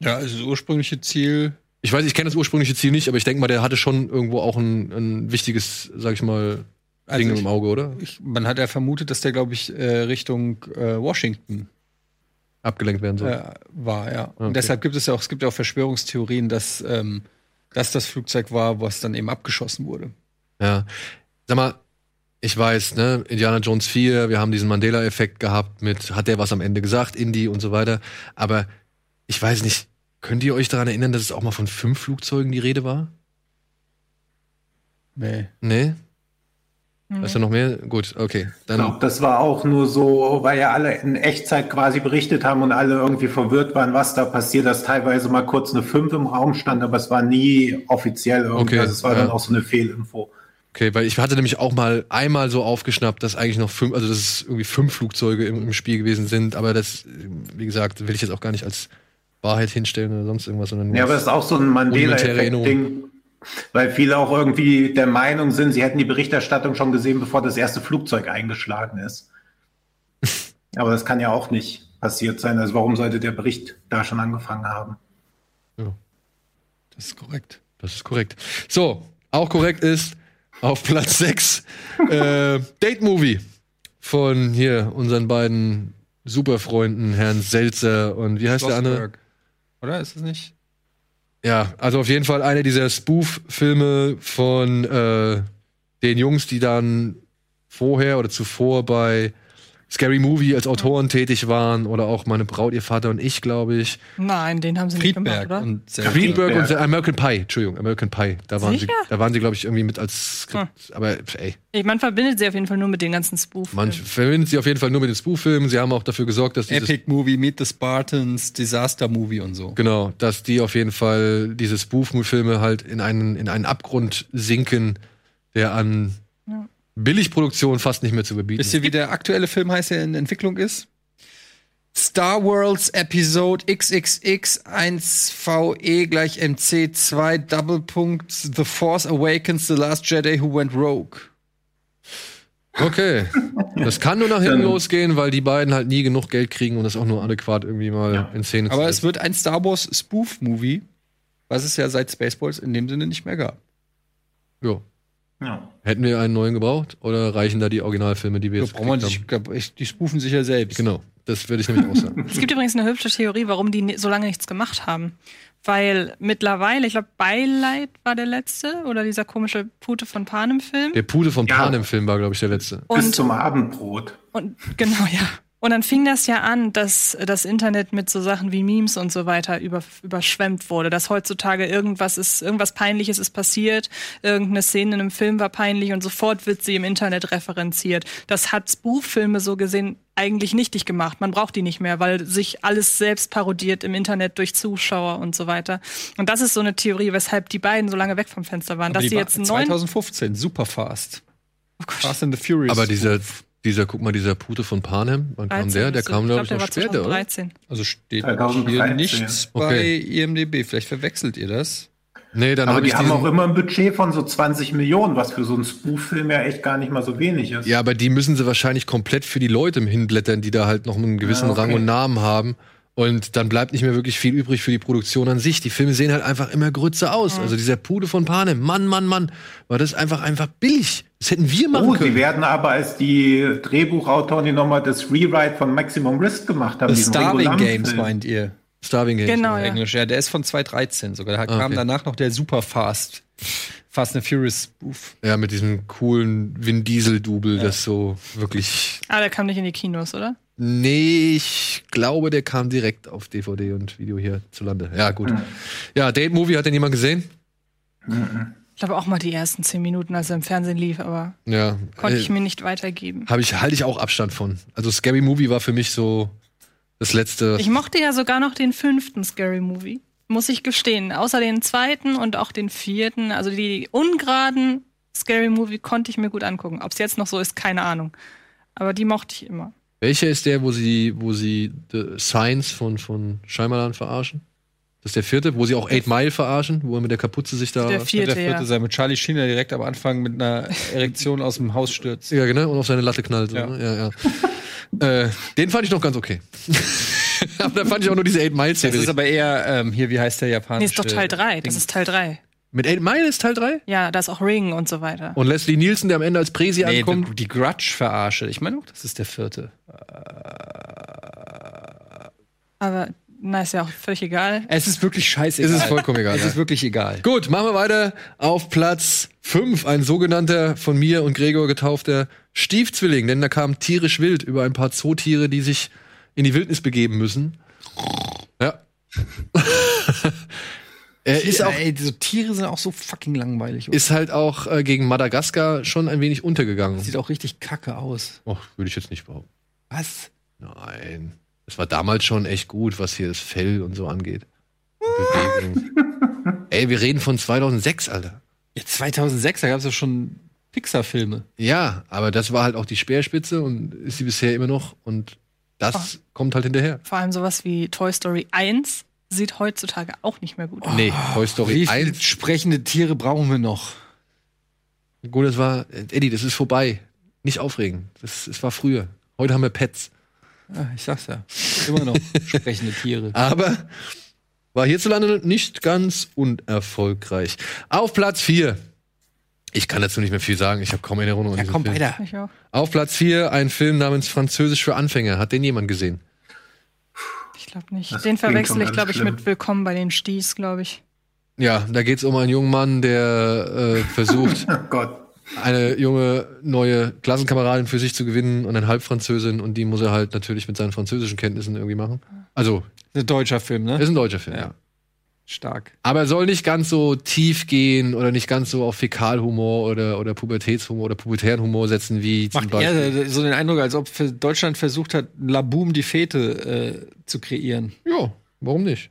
Ja, also das ursprüngliche Ziel. Ich weiß, ich kenne das ursprüngliche Ziel nicht, aber ich denke mal, der hatte schon irgendwo auch ein, ein wichtiges, sag ich mal, Ding Also ich- im Auge, oder? Ich, man hat ja vermutet, dass der, glaube ich, äh, Richtung äh, Washington Abgelenkt werden soll. äh, war, ja. Okay. Und deshalb gibt es ja auch, es gibt ja auch Verschwörungstheorien, dass, ähm, dass das Flugzeug war, was dann eben abgeschossen wurde. Ja. Sag mal, ich weiß, ne, Indiana Jones 4, wir haben diesen Mandela-Effekt gehabt mit, hat der was am Ende gesagt, Indy und so weiter. Aber ich weiß nicht, könnt ihr euch daran erinnern, dass es auch mal von fünf Flugzeugen die Rede war? Nee. Nee? Weißt du noch mehr? Gut, okay. Ich Dann, glaube, das war auch nur so, weil ja alle in Echtzeit quasi berichtet haben und alle irgendwie verwirrt waren, was da passiert, dass teilweise mal kurz eine 5 im Raum stand, aber es war nie offiziell irgendwie. Okay, also es war ja. dann auch so eine Fehlinfo. Okay, weil ich hatte nämlich auch mal einmal so aufgeschnappt, dass eigentlich noch fünf, also dass es irgendwie fünf Flugzeuge im, im Spiel gewesen sind, aber das, wie gesagt, will ich jetzt auch gar nicht als Wahrheit hinstellen oder sonst irgendwas, sondern Ja, aber das ist auch so ein Mandela-Effekt-Ding, weil viele auch irgendwie der Meinung sind, sie hätten die Berichterstattung schon gesehen, bevor das erste Flugzeug eingeschlagen ist. [laughs] aber das kann ja auch nicht passiert sein. Also warum sollte der Bericht da schon angefangen haben? Das ist korrekt. Das ist korrekt. So, auch korrekt ist auf Platz 6 äh, Date Movie von hier unseren beiden Superfreunden, Herrn Seltzer und wie heißt der andere? Oder ist es nicht? Ja, also auf jeden Fall eine dieser Spoof-Filme von äh, den Jungs, die dann vorher oder zuvor bei Scary Movie als Autoren tätig waren oder auch meine Braut, ihr Vater und ich, glaube ich. Nein, den haben sie nicht gemacht, Friedberg oder? und. Friedberg und American Pie, Entschuldigung, American Pie. Da waren sie, Sicher? da waren sie, glaube ich, irgendwie mit als Skript. Aber ey, Ich, man verbindet sie auf jeden Fall nur mit den ganzen spoof man verbindet sie auf jeden Fall nur mit den Spoof-Filmen. Sie haben auch dafür gesorgt, dass dieses Epic Movie, Meet the Spartans, Disaster Movie und so. Genau, dass die auf jeden Fall diese Spoof-Filme halt in einen, in einen Abgrund sinken, der an Billigproduktion fast nicht mehr zu überbieten Wisst ihr, wie der aktuelle Film heißt, der in Entwicklung ist? Star Wars Episode XXX 1VE E gleich MC 2 Doppelpunkt The Force Awakens The Last Jedi Who Went Rogue. Okay. Das kann nur nach hinten losgehen, weil die beiden halt nie genug Geld kriegen und das auch nur adäquat irgendwie mal in Szene zu Aber es wird ein Star Wars Spoof Movie, was es ja seit Spaceballs in dem Sinne nicht mehr gab. Ja. Ja. Hätten wir einen neuen gebraucht oder reichen da die Originalfilme, die wir jetzt gekriegt sich, ich, die spoofen sich ja selbst. Genau, das würde ich nämlich auch sagen. Es gibt übrigens eine hübsche Theorie, warum die so lange nichts gemacht haben. Weil mittlerweile, ich glaube, Beileid war der letzte oder dieser komische Pute von Panem-Film. Der Pute von Ja. Panem-Film war, glaube ich, der letzte. Bis Und, zum Abendbrot. und genau, ja. Und dann fing das ja an, dass das Internet mit so Sachen wie Memes und so weiter über, überschwemmt wurde. Dass heutzutage irgendwas ist, irgendwas Peinliches ist passiert, irgendeine Szene in einem Film war peinlich und sofort wird sie im Internet referenziert. Das hat Spoof-Filme so gesehen eigentlich nichtig gemacht. Man braucht die nicht mehr, weil sich alles selbst parodiert im Internet durch Zuschauer und so weiter. Und das ist so eine Theorie, weshalb die beiden so lange weg vom Fenster waren. Aber dass die sie war jetzt einen neuen. 2015, super fast. Fast and the Furious. Aber dieser, dieser, guck mal, dieser Pute von Panem, wann kam 13 der? Der müsste- kam, glaube glaub, ich, der noch war später, oder? 2013. Also steht 2013. hier nichts bei Okay. IMDB. Vielleicht verwechselt ihr das. Nee, dann Aber habe die ich haben auch immer ein Budget von so 20 Millionen, was für so einen Spoof-Film ja echt gar nicht mal so wenig ist. Ja, aber die müssen sie wahrscheinlich komplett für die Leute hinblättern, die da halt noch einen gewissen Ja, okay. Rang und Namen haben. Und dann bleibt nicht mehr wirklich viel übrig für die Produktion an sich. Die Filme sehen halt einfach immer grütze aus. Also dieser Pude von Panem, Mann, Mann, Mann, war das einfach einfach billig. Das hätten wir machen Oh, sie können. werden aber als die Drehbuchautoren, die nochmal das Rewrite von Maximum Risk gemacht haben. The Starving. Games meint ihr? Starving Games. Genau, ja. Englisch. Ja, der ist von 2013 sogar. Da kam okay. danach noch der Super Fast. Fast and Furious Spoof. Ja, mit diesem coolen Vin Diesel-Double, das so wirklich. Ah, der kam nicht in die Kinos, oder? Nee, ich glaube, der kam direkt auf DVD und Video hier zu Lande. Ja, gut. Ja, Date Movie hat den jemand gesehen? Ich glaube auch mal die ersten zehn Minuten, als er im Fernsehen lief, aber Ja. konnte Äh, ich mir nicht weitergeben. Habe ich, halte ich auch Abstand von. Also Scary Movie war für mich so das letzte. Ich mochte ja sogar noch den fünften Scary Movie, muss ich gestehen. Außer den zweiten und auch den vierten. Also die ungeraden Scary Movie konnte ich mir gut angucken. Ob es jetzt noch so ist, keine Ahnung. Aber die mochte ich immer. Welcher ist der, wo sie, wo sie The Science von, von Shyamalan verarschen? Das ist der vierte, wo sie auch Eight Mile verarschen, wo er mit der Kapuze sich da. Der vierte, der vierte ja. sein mit Charlie Sheen, der direkt am Anfang mit einer Erektion aus dem Haus stürzt. Ja, genau, und auf seine Latte knallt. So, Ja. ne? ja, ja. [laughs] äh, den fand ich noch ganz okay. [laughs] Aber da fand ich auch nur diese Eight Mile Das ist aber eher, ähm, hier, wie heißt der Nee, japanische? ist doch Teil 3. Das ist Teil 3. Mit Eight Mile ist Teil 3? Ja, da ist auch Ring und so weiter. Und Leslie Nielsen, der am Ende als Präsi Nee, ankommt. die, die Grudge-Verarsche. Ich meine auch, das ist der vierte. Aber na, ist ja auch völlig egal. Es ist wirklich scheißegal. Es ist vollkommen egal, Es ist wirklich egal. Gut, machen wir weiter. Auf Platz 5 ein sogenannter von mir und Gregor getaufter Stiefzwilling, denn da kam tierisch wild über ein paar Zootiere, die sich in die Wildnis begeben müssen. Ja. [laughs] er ist auch Ey, diese Tiere sind auch so fucking langweilig. oder? ist halt auch äh, gegen Madagaskar schon ein wenig untergegangen. Sieht auch richtig kacke aus. Oh, würde ich jetzt nicht behaupten. Was? Nein. Es war damals schon echt gut, was hier das Fell und so angeht. Und Bewegung. [laughs] Ey, wir reden von 2006, Alter. Ja, 2006, da gab es ja schon Pixar-Filme. Ja, aber das war halt auch die Speerspitze und ist sie bisher immer noch und das kommt halt hinterher. Vor allem sowas wie Toy Story 1 sieht heutzutage auch nicht mehr gut aus. Nee, Toy Story 1. sprechende Tiere brauchen wir noch? Gut, das war, Eddie, das ist vorbei. Nicht aufregen. Das, das war früher. Heute haben wir Pets. Ah, ich sag's ja. Immer noch [laughs] sprechende Tiere. Aber war hierzulande nicht ganz unerfolgreich. Auf Platz 4. Ich kann dazu nicht mehr viel sagen. Ich habe kaum Erinnerungen Ja, komm Film. weiter. Auf Platz 4 ein Film namens Französisch für Anfänger. Hat den jemand gesehen? Ich glaube nicht. Das Den verwechsel ich, glaube ich, schlimm. mit Willkommen bei den Sties, glaube ich. Ja, da geht es um einen jungen Mann, der äh, versucht, [laughs] Oh Gott. eine junge neue Klassenkameradin für sich zu gewinnen und eine Halbfranzösin und die muss er halt natürlich mit seinen französischen Kenntnissen irgendwie machen. Also, Ein deutscher Film, ne? ist ein deutscher Film, ja. Ja. Stark. Aber er soll nicht ganz so tief gehen oder nicht ganz so auf Fäkalhumor oder, oder Pubertätshumor oder pubertären Humor setzen wie zum Macht Beispiel. eher so den Eindruck, als ob Deutschland versucht hat, Laboom die Fete äh, zu kreieren. Ja, warum nicht?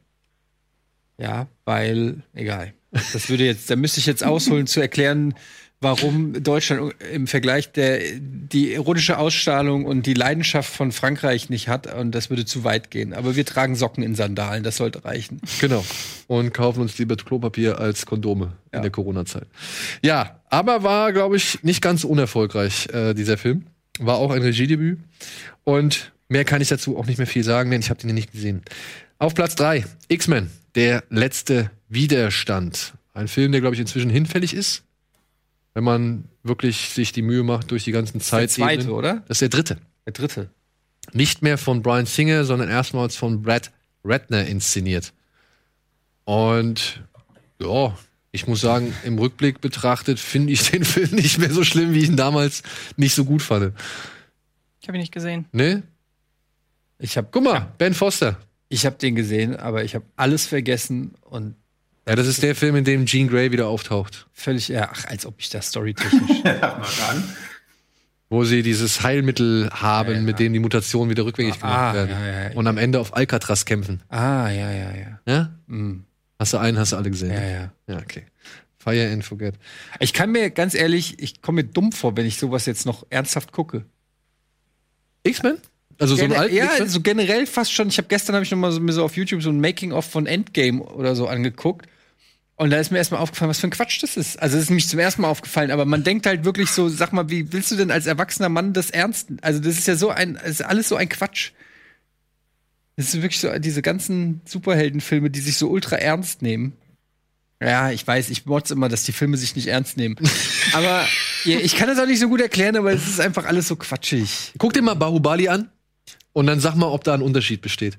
Ja, weil, egal. Das würde jetzt, da müsste ich jetzt ausholen zu erklären, warum Deutschland im Vergleich der die erotische Ausstrahlung und die Leidenschaft von Frankreich nicht hat und das würde zu weit gehen. Aber wir tragen Socken in Sandalen, das sollte reichen. Genau. Und kaufen uns lieber Klopapier als Kondome in Ja. der Corona-Zeit. Ja, aber war, glaube ich, nicht ganz unerfolgreich, äh, dieser Film. War auch ein Regiedebüt. Und mehr kann ich dazu auch nicht mehr viel sagen, denn ich habe den nicht gesehen. Auf Platz 3, X-Men, der letzte Widerstand. Ein Film, der, glaube ich, inzwischen hinfällig ist. Wenn man wirklich sich die Mühe macht durch die ganzen Der Zeit. zweite, oder? Das ist der dritte. Der dritte. Nicht mehr von Brian Singer, sondern erstmals von Brad Ratner inszeniert. Und ja, ich muss sagen, im Rückblick betrachtet finde ich [laughs] den Film nicht mehr so schlimm, wie ich ihn damals nicht so gut fand. Ich habe ihn nicht gesehen. Ne? Ich habe Guck mal, Ben Foster. ich hab den gesehen, aber ich habe alles vergessen und Ja, das ist der Film, in dem Jean Grey wieder auftaucht. völlig, ja, ach, als ob ich das storytechnisch. [laughs] Sag mal dann. Wo sie dieses Heilmittel haben, mit dem die Mutationen wieder rückgängig gemacht Ah, werden. ja, ja, ja. Und am Ende auf Alcatraz kämpfen. ah, ja, ja, ja. Ja? Mm, Hast du einen, hast du alle gesehen? ja, ja. Ja, okay. Fire and Forget. Ich kann mir ganz ehrlich, ich komme mir dumm vor, wenn ich sowas jetzt noch ernsthaft gucke. X-Men? Also so ein alten ja, so generell fast schon. Ich habe gestern habe ich noch mal so, mir so auf YouTube so ein Making of von Endgame oder so angeguckt. Und da ist mir erstmal aufgefallen, was für ein Quatsch das ist. Also, das ist nämlich zum ersten Mal aufgefallen, aber man denkt halt wirklich so, sag mal, wie willst du denn als erwachsener Mann das ernst? Also, das ist ja so ein, das ist alles so ein Quatsch. Das ist wirklich so, diese ganzen Superheldenfilme, die sich so ultra ernst nehmen. Ja, ich weiß, ich motze immer, dass die Filme sich nicht ernst nehmen. [laughs] aber ja, ich kann das auch nicht so gut erklären, aber es ist einfach alles so quatschig. Guck dir mal Bahubali an und dann sag mal, ob da ein Unterschied besteht.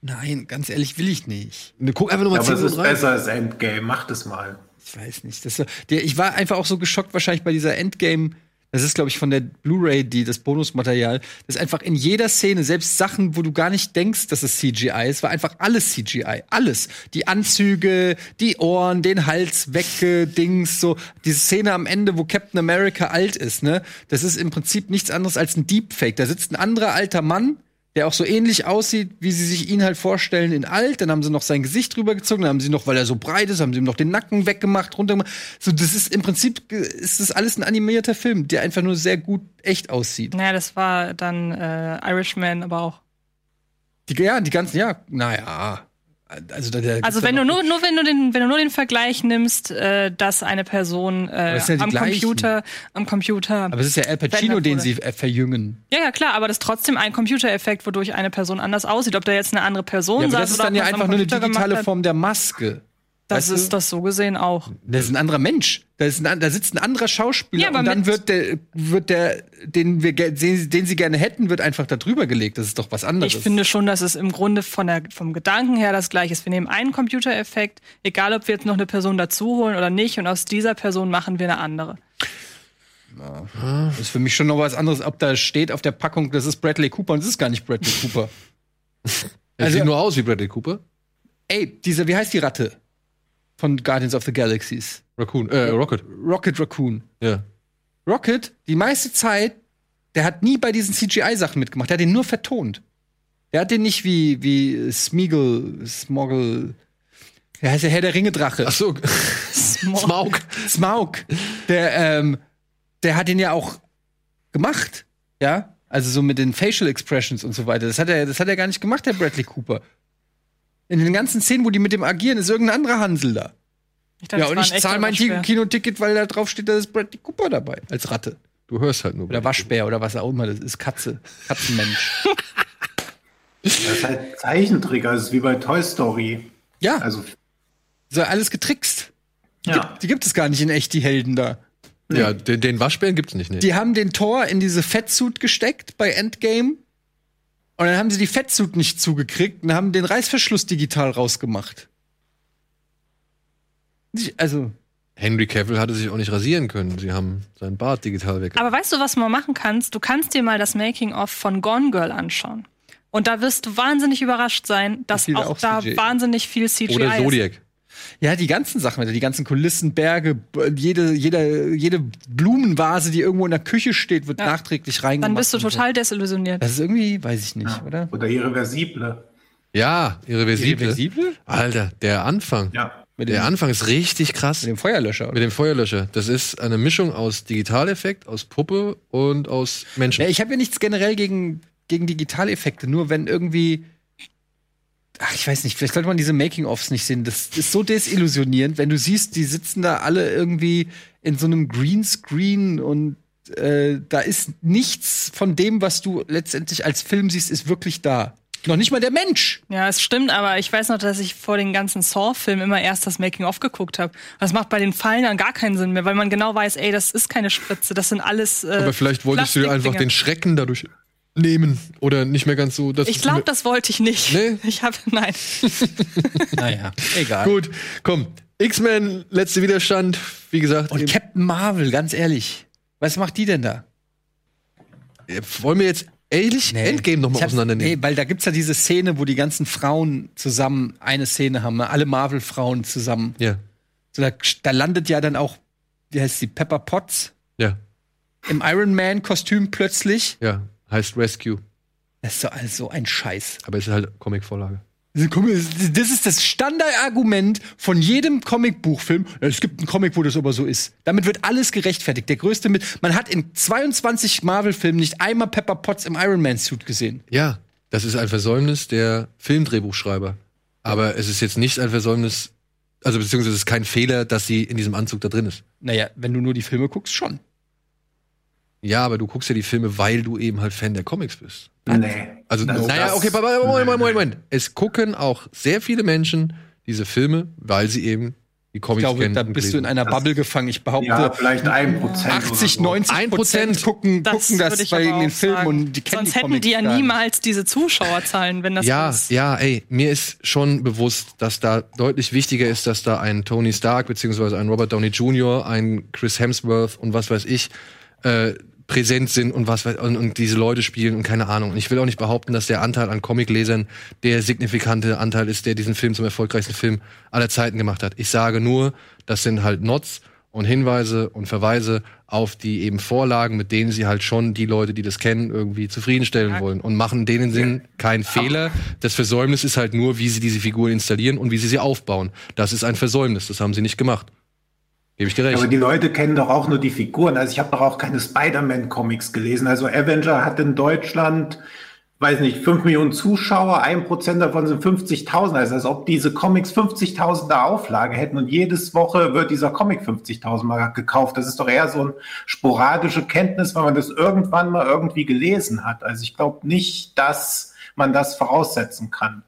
Nein, ganz ehrlich will ich nicht. Ne, Guck einfach nur mal Aber es 10 ist rein. besser als Endgame. Macht es mal. Ich weiß nicht. Das, der, ich war einfach auch so geschockt wahrscheinlich bei dieser Endgame. Das ist, glaube ich, von der Blu-ray, die das Bonusmaterial. Das ist einfach in jeder Szene, selbst Sachen, wo du gar nicht denkst, dass es CGI ist, war einfach alles CGI. Alles. Die Anzüge, die Ohren, den Hals weggedings, so. Diese Szene am Ende, wo Captain America alt ist, ne? Das ist im Prinzip nichts anderes als ein Deepfake. Da sitzt ein anderer alter Mann der auch so ähnlich aussieht, wie sie sich ihn halt vorstellen in alt. Dann haben sie noch sein Gesicht drüber gezogen, dann haben sie noch, weil er so breit ist, haben sie ihm noch den Nacken weggemacht, runtergemacht. So, das ist im Prinzip ist das alles ein animierter Film, der einfach nur sehr gut echt aussieht. Naja, das war dann äh, Irishman, aber auch. Die, ja, die ganzen, ja, naja. Also, Also wenn du nur, nur wenn du den, wenn du nur den Vergleich nimmst, äh, dass eine Person äh, ja am gleichen. Computer, am Computer. Aber es ist ja Al Pacino, den sie äh, verjüngen. Ja, ja, klar, aber das ist trotzdem ein Computereffekt, wodurch eine Person anders aussieht. Ob da jetzt eine andere Person Ja, aber saß das ist dann ja einfach nur eine digitale Form der Maske. Das Weißt ist du? das so gesehen auch. Das ist ein anderer Mensch. Da, ist ein, da sitzt ein anderer Schauspieler Ja, aber und dann wird der, wird der, den wir, den, den sie gerne hätten, wird einfach da drüber gelegt. Das ist doch was anderes. Ich finde schon, dass es im Grunde von der, vom Gedanken her das gleiche ist. Wir nehmen einen Computereffekt, egal ob wir jetzt noch eine Person dazu holen oder nicht, und aus dieser Person machen wir eine andere. Das ist für mich schon noch was anderes, ob da steht auf der Packung, das ist Bradley Cooper und es ist gar nicht Bradley Cooper. [laughs] Er Also- sieht nur aus wie Bradley Cooper. Ey, diese, wie heißt die Ratte von Guardians of the Galaxies? Raccoon, äh, Rocket. Rocket Raccoon. Ja. Rocket, die meiste Zeit, der hat nie bei diesen CGI-Sachen mitgemacht. Der hat den nur vertont. Der hat den nicht wie, wie Smeagol, Smoggle. Der heißt der Herr der Ringe-Drache. Ach so. [laughs] Smaug. Smaug. Der, ähm, der hat den ja auch gemacht. Ja? Also so mit den Facial Expressions und so weiter. Das hat er, das hat er gar nicht gemacht, der Bradley Cooper. In den ganzen Szenen, wo die mit dem agieren, ist irgendein anderer Hansel da. Ich dachte, ja, und ich zahle mein. Kinoticket, weil da drauf steht, da ist Bradley Cooper dabei. Als Ratte. Du hörst halt nur. Oder Waschbär oder was auch immer das ist. Katze. Katzenmensch. [laughs] Das ist halt Zeichentrick, also es ist wie bei Toy Story. Ja. Also, So alles getrickst. Die, Ja. gibt, die gibt es gar nicht in echt, die Helden da. Ja, den, den Waschbären gibt's nicht, ne? Die haben den Tor in diese Fettsuit gesteckt bei Endgame. Und dann haben sie die Fettsuit nicht zugekriegt und haben den Reißverschluss digital rausgemacht. Also, Henry Cavill hatte sich auch nicht rasieren können. Sie haben seinen Bart digital weg. Aber weißt du, was mal machen kannst? Du kannst dir mal das Making-of von Gone Girl anschauen. Und da wirst du wahnsinnig überrascht sein, dass auch auch da wahnsinnig viel CGI Oder ist. Ja, die ganzen Sachen, die ganzen Kulissen, Berge, jede, jede, jede Blumenvase, die irgendwo in der Küche steht, wird Ja. nachträglich reingemacht. Dann bist du so. total desillusioniert. Das ist irgendwie, weiß ich nicht, oder? oder irreversible. Ja, irreversible. Irreversible? Alter, der Anfang. Ja. Mit Der dem, Anfang ist richtig krass. mit dem Feuerlöscher. Mit dem Feuerlöscher. Das ist eine Mischung aus Digitaleffekt, aus Puppe und aus Menschen. Ja, ich habe ja nichts generell gegen, gegen Digitaleffekte, nur wenn irgendwie. Ach, ich weiß nicht, vielleicht sollte man diese Making-ofs nicht sehen. Das ist so desillusionierend, wenn du siehst, die sitzen da alle irgendwie in so einem Greenscreen und äh, da ist nichts von dem, was du letztendlich als Film siehst, ist wirklich da. Noch nicht mal der Mensch. Ja, es stimmt, aber ich weiß noch, dass ich vor den ganzen Saw-Filmen immer erst das Making-of geguckt habe. Das macht bei den Fallen dann gar keinen Sinn mehr, weil man genau weiß, ey, das ist keine Spritze, das sind alles. Äh, Aber vielleicht wolltest du dir einfach den Schrecken dadurch nehmen. Oder nicht mehr ganz so. dass Ich es glaube, das wollte ich nicht. Nee? [laughs] Ich habe, nein. [laughs] Naja, egal. Gut, komm. X-Men, letzte Widerstand. Wie gesagt, Und Captain Marvel, ganz ehrlich. Was macht die denn da? Wollen wir jetzt ehrlich Endgame nochmal auseinandernehmen? Nee, weil da gibt's ja diese Szene, wo die ganzen Frauen zusammen eine Szene haben, ne? alle Marvel-Frauen zusammen. Ja, So, da, da landet ja dann auch, wie heißt sie, Pepper Potts ja, im Iron Man-Kostüm plötzlich. ja. Heißt Rescue. Das ist so also ein Scheiß. Aber es ist halt Comic-Vorlage. Das ist das Standardargument von jedem Comicbuchfilm. Es gibt einen Comic, wo das aber so ist. Damit wird alles gerechtfertigt. Der größte mit. Man hat in 22 Marvel-Filmen nicht einmal Pepper Potts im Iron Man-Suit gesehen. Ja, das ist ein Versäumnis der Filmdrehbuchschreiber. Aber es ist jetzt nicht ein Versäumnis, also beziehungsweise es ist kein Fehler, dass sie in diesem Anzug da drin ist. Naja, wenn du nur die Filme guckst, schon. Ja, aber du guckst ja die Filme, weil du eben halt Fan der Comics bist. Nee. Also, Das- naja, okay, Moment, Moment, Moment, Moment. Es gucken auch sehr viele Menschen diese Filme, weil sie eben die Ich Comics glaube, kennen. da bist du in einer Bubble gefangen. Ich behaupte, Ja, vielleicht ein Prozent. 80, oder so. 90 Ein Prozent gucken, Das gucken das ich bei den Filmen und die kennen Sonst die hätten die ja niemals diese Zuschauerzahlen, wenn das Ja, ist. ja, ey, mir ist schon bewusst, dass da deutlich wichtiger ist, dass da ein Tony Stark beziehungsweise ein Robert Downey Jr., ein Chris Hemsworth und was weiß ich äh, präsent sind und was und, und diese Leute spielen und keine Ahnung. Und ich will auch nicht behaupten, dass der Anteil an Comiclesern der signifikante Anteil ist, der diesen Film zum erfolgreichsten Film aller Zeiten gemacht hat. Ich sage nur, das sind halt Nots und Hinweise und Verweise auf die eben Vorlagen, mit denen sie halt schon die Leute, die das kennen, irgendwie zufriedenstellen wollen und machen denen Sinn keinen Fehler. Das Versäumnis ist halt nur, wie sie diese Figuren installieren und wie sie sie aufbauen. Das ist ein Versäumnis, das haben sie nicht gemacht. Gebe ich dir recht. Aber die Leute kennen doch auch nur die Figuren. Also ich habe doch auch keine Spider-Man-Comics gelesen. Also Avenger hat in Deutschland, weiß nicht, 5 Millionen Zuschauer, ein Prozent davon sind 50.000. Also als ob diese Comics 50.000er Auflage hätten und jedes Woche wird dieser Comic 50.000 Mal gekauft. Das ist doch eher so eine sporadische Kenntnis, weil man das irgendwann mal irgendwie gelesen hat. Also ich glaube nicht, dass man das voraussetzen kann.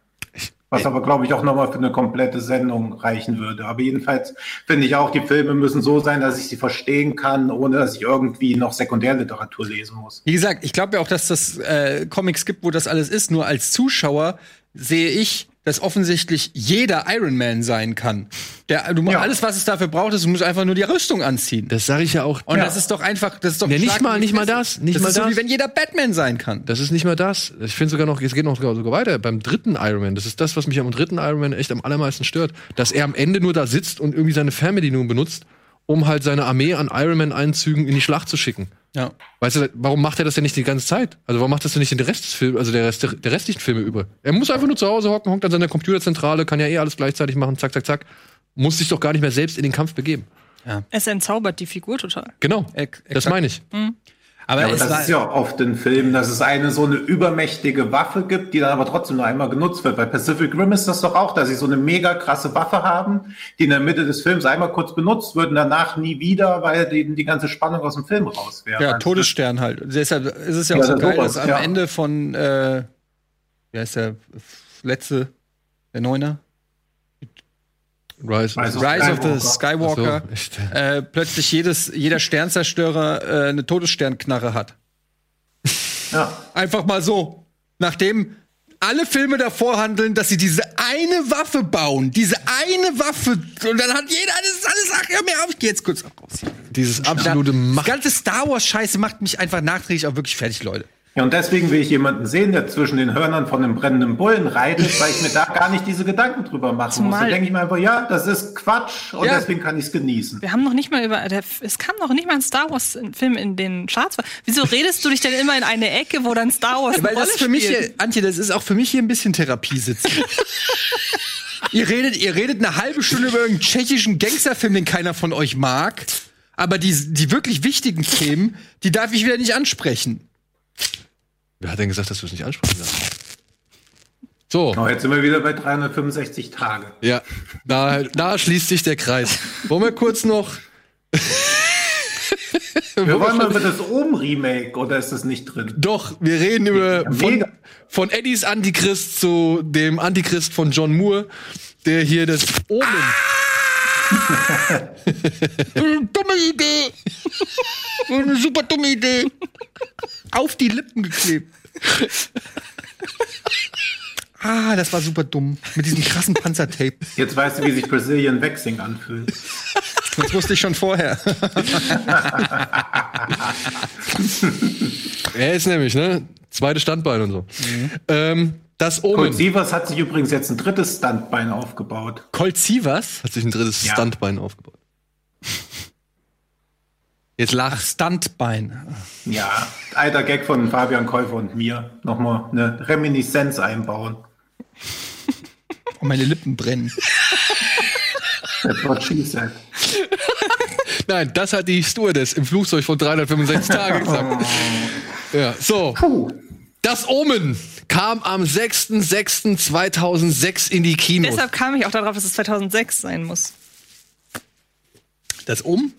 Was aber, glaube ich, auch nochmal für eine komplette Sendung reichen würde. Aber jedenfalls finde ich auch, die Filme müssen so sein, dass ich sie verstehen kann, ohne dass ich irgendwie noch Sekundärliteratur lesen muss. Wie gesagt, ich glaube ja auch, dass das äh, Comics gibt, wo das alles ist. Nur als Zuschauer sehe ich, dass offensichtlich jeder Iron Man sein kann. Der, du, Ja. Alles, was es dafür braucht, ist, du musst einfach nur die Rüstung anziehen. Das sage ich ja auch. Und Ja. das ist doch einfach, das ist doch Ja, nicht mal- nicht mal das, nicht das mal ist so, das. wie wenn jeder Batman sein kann. Das ist nicht mal das. Ich finde sogar noch, es geht noch sogar, sogar weiter. Beim dritten Iron Man, das ist das, was mich am dritten Iron Man echt am allermeisten stört, dass er am Ende nur da sitzt und irgendwie seine Fernbedienung benutzt, um halt seine Armee an Iron Man Einzügen in die Schlacht zu schicken. Ja. Weißt du, warum macht er das denn nicht die ganze Zeit? Also warum macht das denn nicht den Rest des Films, also der Rest der restlichen Filme über? Er muss einfach nur zu Hause hocken, hockt an seiner Computerzentrale, kann ja eh alles gleichzeitig machen, zack, zack, zack. Muss sich doch gar nicht mehr selbst in den Kampf begeben. Es entzaubert die Figur total. Genau. Ex- Das meine ich. Aber, Ja, aber das ist ja auch oft in Filmen, dass es eine so eine übermächtige Waffe gibt, die dann aber trotzdem nur einmal genutzt wird. Bei Pacific Rim ist das doch auch, dass sie so eine mega krasse Waffe haben, die in der Mitte des Films einmal kurz benutzt wird und danach nie wieder, weil die, die ganze Spannung aus dem Film raus wäre. ja, Todesstern halt. Deshalb ist es ja auch Ja, so das geil, sowas, dass am. Ende von, äh, wie heißt der letzte, der Neuner? Rise. Rise of Rise of the Skywalker. So, äh, plötzlich jedes, jeder Sternzerstörer äh, eine Todessternknarre hat. [laughs] Ja. Einfach mal so. Nachdem alle Filme davor handeln, dass sie diese eine Waffe bauen. Diese eine Waffe. Und dann hat jeder alles, alles, ach, hör mir auf, ich geh jetzt kurz raus. Dieses absolute Macht. ganze Star Wars-Scheiße macht mich einfach nachträglich auch wirklich fertig, Leute. Ja, und deswegen will ich jemanden sehen, der zwischen den Hörnern von einem brennenden Bullen reitet, weil ich mir da gar nicht diese Gedanken drüber machen muss. Zumal- Da denke ich mir einfach, ja, das ist Quatsch und Ja. deswegen kann ich es genießen. Wir haben noch nicht mal über. Der, es kam noch nicht mal ein Star Wars-Film in den Charts. Wieso redest du dich denn immer in eine Ecke, wo dann Star Wars eine Weil das für mich, spielt? hier, Antje, das ist auch für mich hier ein bisschen Therapie sitzen. [laughs] ihr, redet, ihr redet eine halbe Stunde über irgendeinen tschechischen Gangsterfilm, den keiner von euch mag. Aber die, die wirklich wichtigen Themen, die darf ich wieder nicht ansprechen. Wer hat denn gesagt, dass du es nicht ansprechen darfst? So, Oh, jetzt sind wir wieder bei 365 Tage. ja, da, da schließt sich der Kreis. Wollen wir kurz noch. Wir wollen mal über das Ohm-Remake, oder ist das nicht drin? Doch, wir reden über von, von Eddies Antichrist zu dem Antichrist von John Moore, der hier das Omen. [laughs] dumme Idee. Eine super dumme Idee. Auf die Lippen geklebt. Ah, das war super dumm. Mit diesem krassen Panzertape. Jetzt weißt du, wie sich Brazilian Waxing anfühlt. Das wusste ich schon vorher. Er ist nämlich, ne? Zweites Standbein und so. Ähm, das Colt Omen Sievers hat sich übrigens jetzt ein drittes Standbein aufgebaut. Colt Sievers? hat sich ein drittes Ja. Standbein aufgebaut. Jetzt lach. Standbein. Ja, alter Gag von Fabian Käufer und mir. Nochmal eine Reminiszenz einbauen. Und meine Lippen brennen. That's what she said. Nein, das hat die Stewardess im Flugzeug von 365 [laughs] Tagen gesagt. Ja, so. Das Omen kam am 6.6.2006 in die Kinos. Deshalb kam ich auch darauf, dass es 2006 sein muss. Das um?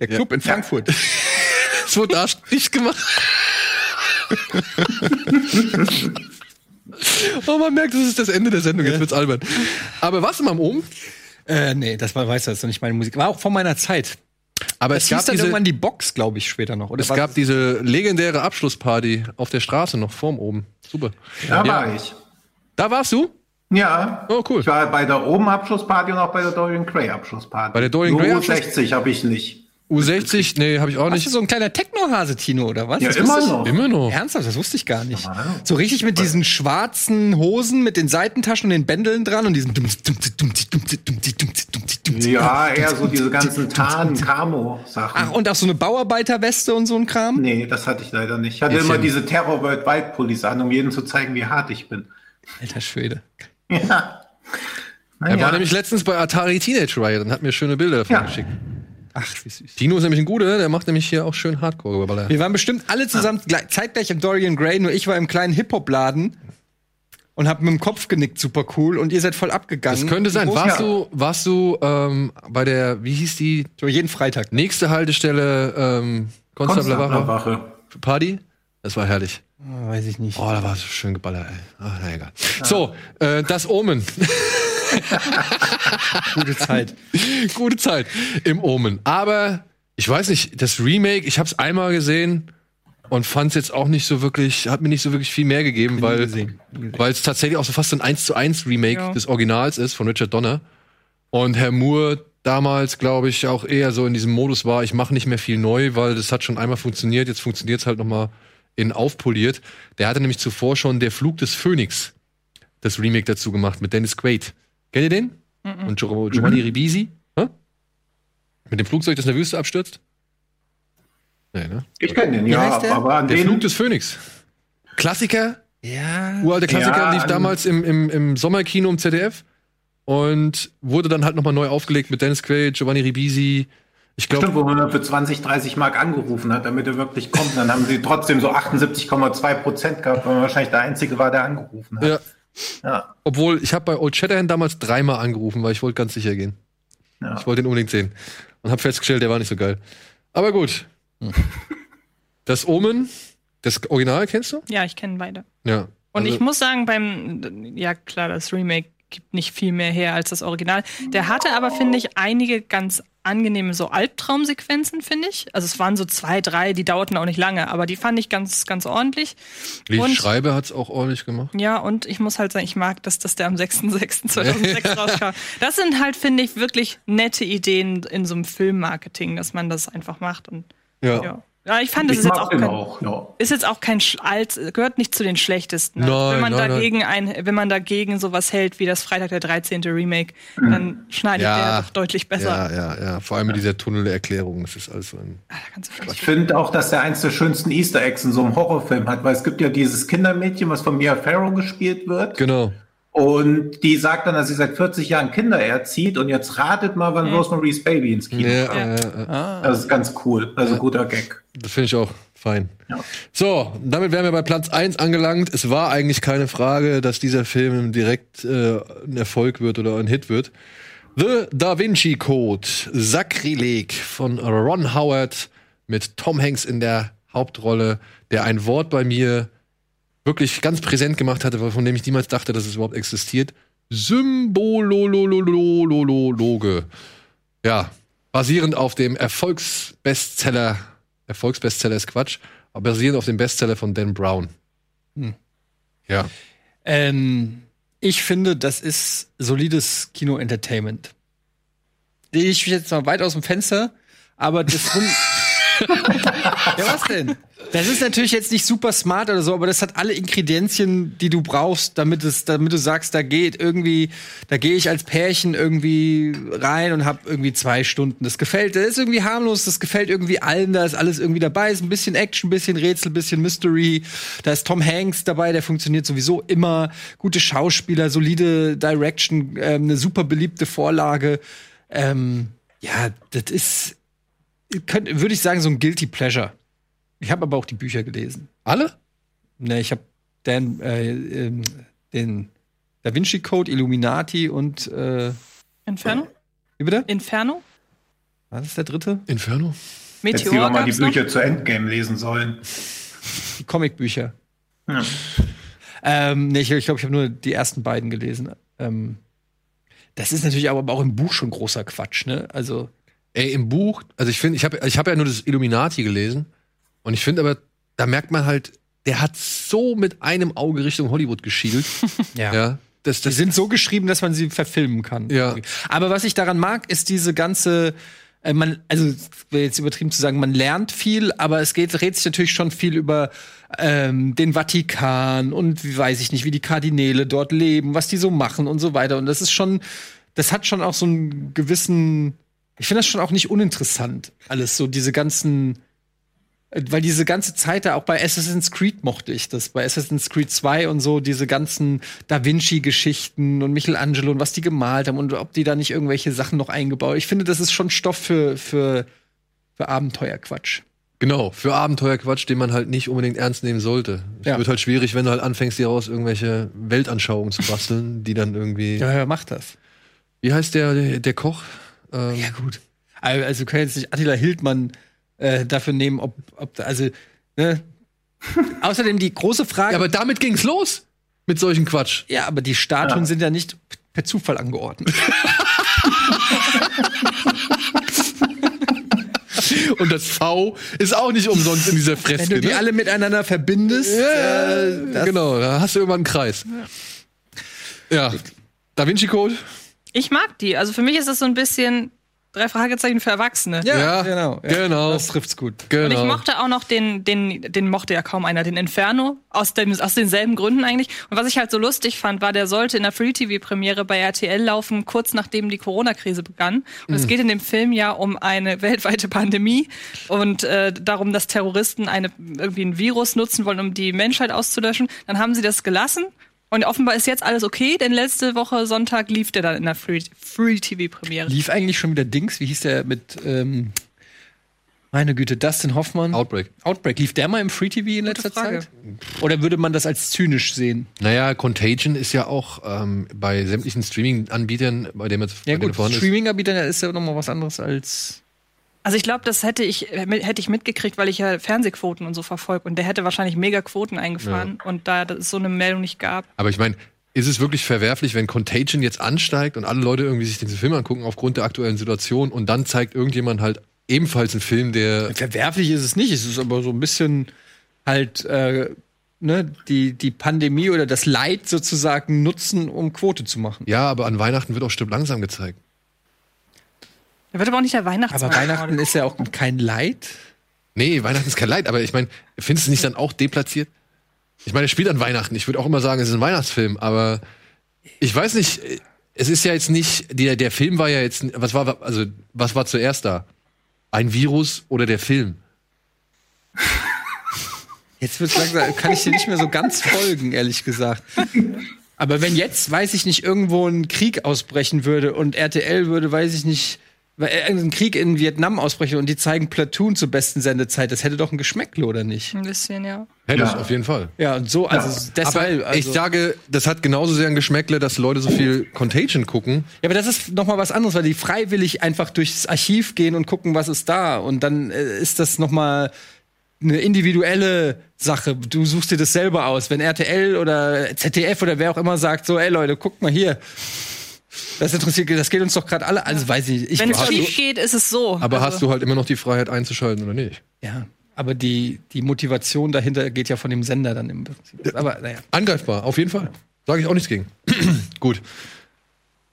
Der Club in Frankfurt. Es [laughs] wurde da nicht gemacht. [laughs] oh, man merkt, das ist das Ende der Sendung. Jetzt wird's albern. Aber was im am Omen? Äh, nee, das war, weißt du, das ist doch nicht meine Musik. War auch vor meiner Zeit. Aber Es es hieß gab dann diese, irgendwann die Box, glaube ich, später noch. Oder es gab diese legendäre Abschlussparty auf der Straße noch vorm Oben. Super. Da Ja. war ich. Da warst du? Ja. Oh, cool. Ich war bei der Oben-Abschlussparty und auch bei der Dorian Gray-Abschlussparty. Bei der Dorian Gray Abschluss- 60 habe ich nicht. U60, nee, habe ich auch nicht. du so ein kleiner Techno-Hase, Tino, oder was? Ja, Das immer noch. Immer noch. Ernsthaft, das wusste ich gar nicht. Ja. So richtig mit diesen schwarzen Hosen, mit den Seitentaschen und den Bändeln dran und diesen. Ja, eher so diese ganzen Tarn-Camo-Sachen. Ach, und auch so eine Bauarbeiterweste und so ein Kram? Nee, das hatte ich leider nicht. Ich hatte immer diese Terror Worldwide Pullis an, um jedem zu zeigen, wie hart ich bin. Alter Schwede. Ja. Er Naja. war nämlich letztens bei Atari Teenage Riot und hat mir schöne Bilder davon Ja. geschickt. Ach, wie süß. Tino ist nämlich ein guter, der macht nämlich hier auch schön Hardcore-Baller. Wir waren bestimmt alle zusammen gleich, zeitgleich im Dorian Gray, nur ich war im kleinen Hip-Hop-Laden und hab mit dem Kopf genickt, super cool, und ihr seid voll abgegangen. Das könnte sein. Warst du, warst du ähm, bei der, wie hieß die So jeden Freitag. nächste Haltestelle ähm, Konstablerwache Konstablerwache. Party? Das war herrlich. Ah, weiß ich nicht. Oh, da war so schön geballert, ey. Ach, na egal. So, äh, das Omen. [laughs] [laughs] Gute Zeit. Gute Zeit im Omen. Aber ich weiß nicht, das Remake, ich habe es einmal gesehen und fand es jetzt auch nicht so wirklich, hat mir nicht so wirklich viel mehr gegeben, weil weil es tatsächlich auch so fast ein 1 zu 1 Remake Ja. des Originals ist von Richard Donner. Und Herr Moore damals, glaube ich, auch eher so in diesem Modus war, ich mache nicht mehr viel neu, weil das hat schon einmal funktioniert, jetzt funktioniert es halt noch mal in aufpoliert. Der hatte nämlich zuvor schon Der Flug des Phönix das Remake dazu gemacht mit Dennis Quaid. Kennt ihr den? Und Gio Giovanni Ribisi? Hä? Mit dem Flugzeug, das in der Wüste abstürzt? Nee, ne? Ich kenne den, Wie ja, heißt der? aber an Der den Flug des Phönix. Klassiker, Ja. uralter Klassiker, Ja, lief damals im, im, im Sommerkino im ZDF und wurde dann halt nochmal neu aufgelegt mit Dennis Quaid, Giovanni Ribisi. Ich Stimmt, glaube, wo man für 20, 30 Mark angerufen hat, damit er wirklich kommt. Dann haben sie trotzdem so 78,2 Prozent gehabt, weil man wahrscheinlich der Einzige war, der angerufen hat. ja, Ja. obwohl ich habe bei Old Shatterhand damals dreimal angerufen, weil ich wollte ganz sicher gehen. Ja. Ich wollte ihn unbedingt sehen und habe festgestellt, der war nicht so geil. Aber gut. Das Omen, das Original kennst du? Ja, ich kenne beide. Ja. Und Also- ich muss sagen, beim, ja klar, das Remake gibt nicht viel mehr her als das Original. Der hatte aber, finde ich, einige ganz angenehme so Albtraumsequenzen, finde ich. Also es waren so zwei, drei, die dauerten auch nicht lange, aber die fand ich ganz, ganz ordentlich. Lee und- Schreiber hat's auch ordentlich gemacht. Ja, und ich muss halt sagen, ich mag, dass das der am 6.6.2006 [laughs] rauskam. Das sind halt, finde ich, wirklich nette Ideen in so einem Filmmarketing, dass man das einfach macht. Und Ja. ja. Ja, ich fand, das Ich ist jetzt auch kein, auch, ja. ist jetzt auch kein Sch- als gehört nicht zu den schlechtesten. Ne? Nein, wenn man nein, dagegen ein, wenn man dagegen sowas hält wie das Freitag der 13. Remake, dann schneidet der doch deutlich besser. Ja, ja, ja. Vor allem mit dieser Tunnel-Erklärung. Das ist alles so ein. Ah, Ich finde auch, dass er eins der schönsten Easter Eggs in so einem Horrorfilm hat, weil es gibt ja dieses Kindermädchen, was von Mia Farrow gespielt wird. Genau. Und die sagt dann, dass sie seit 40 Jahren Kinder erzieht und jetzt ratet mal, wann Rosemary's Baby ins Kino Ja, kommt. ja. ja, ja. Das ist ganz cool. Also guter Gag. Das finde ich auch fein. Ja. So, damit wären wir bei Platz 1 angelangt. Es war eigentlich keine Frage, dass dieser Film direkt äh, ein Erfolg wird oder ein Hit wird. The Da Vinci Code, Sakrileg von Ron Howard mit Tom Hanks in der Hauptrolle, der ein Wort bei mir wirklich ganz präsent gemacht hatte, von dem ich niemals dachte, dass es überhaupt existiert. Symbolologe. Ja, basierend auf dem Erfolgsbestseller, Erfolgsbestseller ist Quatsch, aber basierend auf dem Bestseller von Dan Brown. Hm. Ja. Ähm, ich finde, das ist solides Kino-Entertainment. Ich jetzt mal weit aus dem Fenster, aber das [laughs] ja, was denn? Das ist natürlich jetzt nicht super smart oder so, aber das hat alle Ingredienzien, die du brauchst, damit es, damit du sagst, da geht irgendwie, da gehe ich als Pärchen irgendwie rein und hab irgendwie zwei Stunden. Das gefällt, das ist irgendwie harmlos, das gefällt irgendwie allen, da ist alles irgendwie dabei, ist ein bisschen Action, ein bisschen Rätsel, ein bisschen Mystery. Da ist Tom Hanks dabei, der funktioniert sowieso immer. Gute Schauspieler, solide Direction, ähm, eine super beliebte Vorlage. Ähm, ja, das ist, könnte, würde ich sagen, so ein Guilty Pleasure. Ich habe aber auch die Bücher gelesen. Alle? Ne, ich habe Dan, äh, ähm, den Da Vinci Code, Illuminati und äh, Inferno? wie bitte? Inferno? Was ist der dritte? Inferno? Hätte sie Meteor auch mal die gab's noch? Bücher zu Endgame lesen sollen. Die Comicbücher. Ja. Ähm, nee, ich glaube, ich, glaub, ich habe nur die ersten beiden gelesen. Ähm, das ist natürlich aber auch im Buch schon großer Quatsch, ne? Also, Ey, im Buch, also ich finde, ich habe ich hab ja nur das Illuminati gelesen und ich finde aber, da merkt man halt, der hat so mit einem Auge Richtung Hollywood geschielt. [laughs] ja. Das, die das, sind so geschrieben, dass man sie verfilmen kann. Ja. Aber was ich daran mag, ist diese ganze äh, man, also wäre jetzt übertrieben zu sagen, man lernt viel, aber es geht, dreht sich natürlich schon viel über ähm, den Vatikan und wie weiß ich nicht, wie die Kardinäle dort leben, was die so machen und so weiter. Und das ist schon, das hat schon auch so einen gewissen, ich finde das schon auch nicht uninteressant, alles so diese ganzen weil diese ganze Zeit da auch bei Assassin's Creed mochte ich das, bei Assassin's Creed 2 und so, diese ganzen Da Vinci-Geschichten und Michelangelo und was die gemalt haben und ob die da nicht irgendwelche Sachen noch eingebaut. Ich finde, das ist schon Stoff für, für, für Abenteuerquatsch. Genau, für Abenteuerquatsch, den man halt nicht unbedingt ernst nehmen sollte. Es Ja. wird halt schwierig, wenn du halt anfängst, dir raus irgendwelche Weltanschauungen zu basteln, die dann irgendwie. Ja, ja, macht das. Wie heißt der, der, Koch? Ähm, Ja, gut. Also, wir können jetzt nicht Attila Hildmann äh, dafür nehmen, ob, ob also, ne? [laughs] Außerdem die große Frage. Ja, aber damit ging's los. Mit solchen Quatsch. Ja, aber die Statuen sind ja nicht per Zufall angeordnet. [laughs] Und das V ist auch nicht umsonst in dieser Wenn Freske. du die ne? alle miteinander verbindest, äh, das- genau, da hast du irgendwann einen Kreis. Ja. Da Vinci Code? Ich mag die. Also für mich ist das so ein bisschen drei Fragezeichen für Erwachsene. ja, genau. Ja, genau. Das trifft's gut. Genau. Und ich mochte auch noch den, den, den mochte ja kaum einer, den Inferno, aus, dem, aus denselben Gründen eigentlich. Und was ich halt so lustig fand, war, der sollte in der Free-TV-Premiere bei RTL laufen, kurz nachdem die Corona-Krise begann. Und es geht in dem Film ja um eine [laughs] weltweite Pandemie und äh, darum, dass Terroristen eine, irgendwie ein Virus nutzen wollen, um die Menschheit auszulöschen. Dann haben sie das gelassen. Und offenbar ist jetzt alles okay, denn letzte Woche Sonntag lief der dann in der Free- Free-TV-Premiere. Lief eigentlich schon wieder Dings, wie hieß der mit, ähm, meine Güte, Dustin Hoffmann? Outbreak. Outbreak. Lief der mal im Free TV in letzter. Zeit? Oder würde man das als zynisch sehen? Naja, Contagion ist ja auch ähm, bei sämtlichen Streaming-Anbietern, bei dem jetzt Ja gut, vorhanden ist. Ja noch mal was anderes als Also ich glaube, das hätte ich, hätte ich mitgekriegt, weil ich ja Fernsehquoten und so verfolge. Und der hätte wahrscheinlich mega Quoten eingefahren. Und da es so eine Meldung nicht gab. Aber ich meine, ist es wirklich verwerflich, wenn Contagion jetzt ansteigt und alle Leute irgendwie sich diesen Film angucken aufgrund der aktuellen Situation und dann zeigt irgendjemand halt ebenfalls einen Film, der. Verwerflich ist es nicht, es ist aber so ein bisschen halt äh, ne, die, die Pandemie oder das Leid sozusagen nutzen, um Quote zu machen. Ja, aber an Weihnachten wird auch Stück langsam gezeigt. Da wird aber auch nicht der Weihnachtsmann. Aber Weihnachten ist ja auch kein Leid. Nee, Weihnachten ist kein Leid, aber ich meine, findest du es nicht dann auch deplatziert? Ich meine, es spielt an Weihnachten. Ich würde auch immer sagen, es ist ein Weihnachtsfilm, aber ich weiß nicht, es ist ja jetzt nicht, der, der Film war ja jetzt, was war, also, was war zuerst da? Ein Virus oder der Film? Jetzt wird's langsam, kann ich dir nicht mehr so ganz folgen, ehrlich gesagt. Aber wenn jetzt, weiß ich nicht, irgendwo ein Krieg ausbrechen würde und RTL würde, weiß ich nicht, weil irgendein Krieg in Vietnam ausbrechen und die zeigen Platoon zur besten Sendezeit, das hätte doch ein Geschmäckle, oder nicht? Ein bisschen, ja. Hätte Ja. es auf jeden Fall. Ja, und so, also deshalb. aber also, ich sage, das hat genauso sehr ein Geschmäckle, dass Leute so viel Contagion gucken. Ja, aber das ist noch mal was anderes, weil die freiwillig einfach durchs Archiv gehen und gucken, was ist da. Und dann äh, ist das noch mal eine individuelle Sache. Du suchst dir das selber aus. Wenn RTL oder ZDF oder wer auch immer sagt, so, ey Leute, guckt mal hier. Das interessiert, das geht uns doch gerade alle. Also weiß ich nicht. Ich Wenn es schief geht, ist es so. Aber also, hast du halt immer noch die Freiheit einzuschalten oder nicht? ja, aber die, die Motivation dahinter geht ja von dem Sender dann im Prinzip. Aber naja. Angreifbar, auf jeden Fall. Sage ich auch nichts gegen. [clears throat] Gut.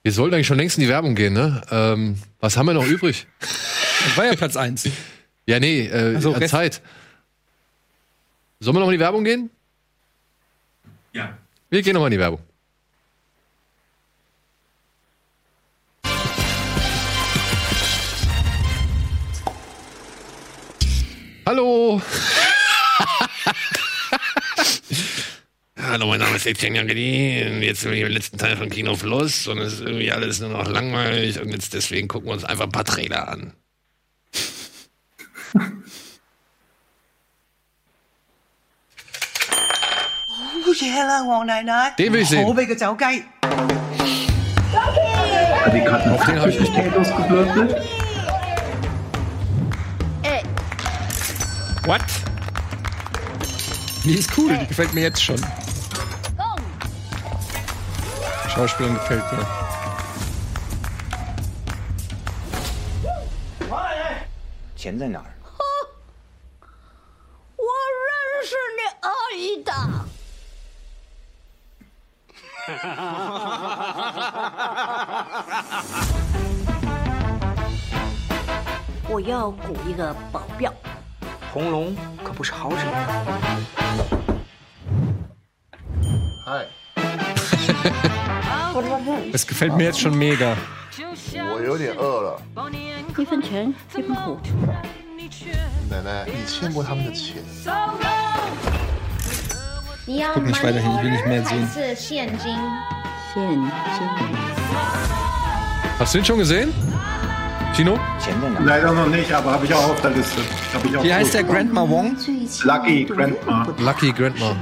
Wir sollten eigentlich schon längst in die Werbung gehen, ne? Ähm, was haben wir noch übrig? Das war ja Platz eins. [laughs] Ja, nee, äh, Ach so, an Rest- Zeit. Sollen wir noch in die Werbung gehen? Ja. Wir gehen noch mal in die Werbung. Hallo. Hallo, mein Name ist Etienne Jangeli. und Jetzt sind wir im letzten Teil von Kino Plus und es ist irgendwie alles nur noch langweilig und jetzt deswegen gucken wir uns einfach ein paar Trailer an. Den will ich sehen. Hat die gerade Auf den hab ich nicht Bock. What? Die ist cool, die gefällt mir jetzt schon. Schauspielerin gefällt mir. Oh 我 Buschhausen. [laughs] Es gefällt mir jetzt schon mega. Wie viel Chen? Wie viel Kuh? Ich guck nicht weiterhin, ich will nicht mehr sehen. Hast du ihn schon gesehen? Chino? Leider noch nicht, aber habe ich auch auf der Liste. Hab ich auch Wie heißt der Grandma Wong? Lucky Grandma. Lucky Grandma.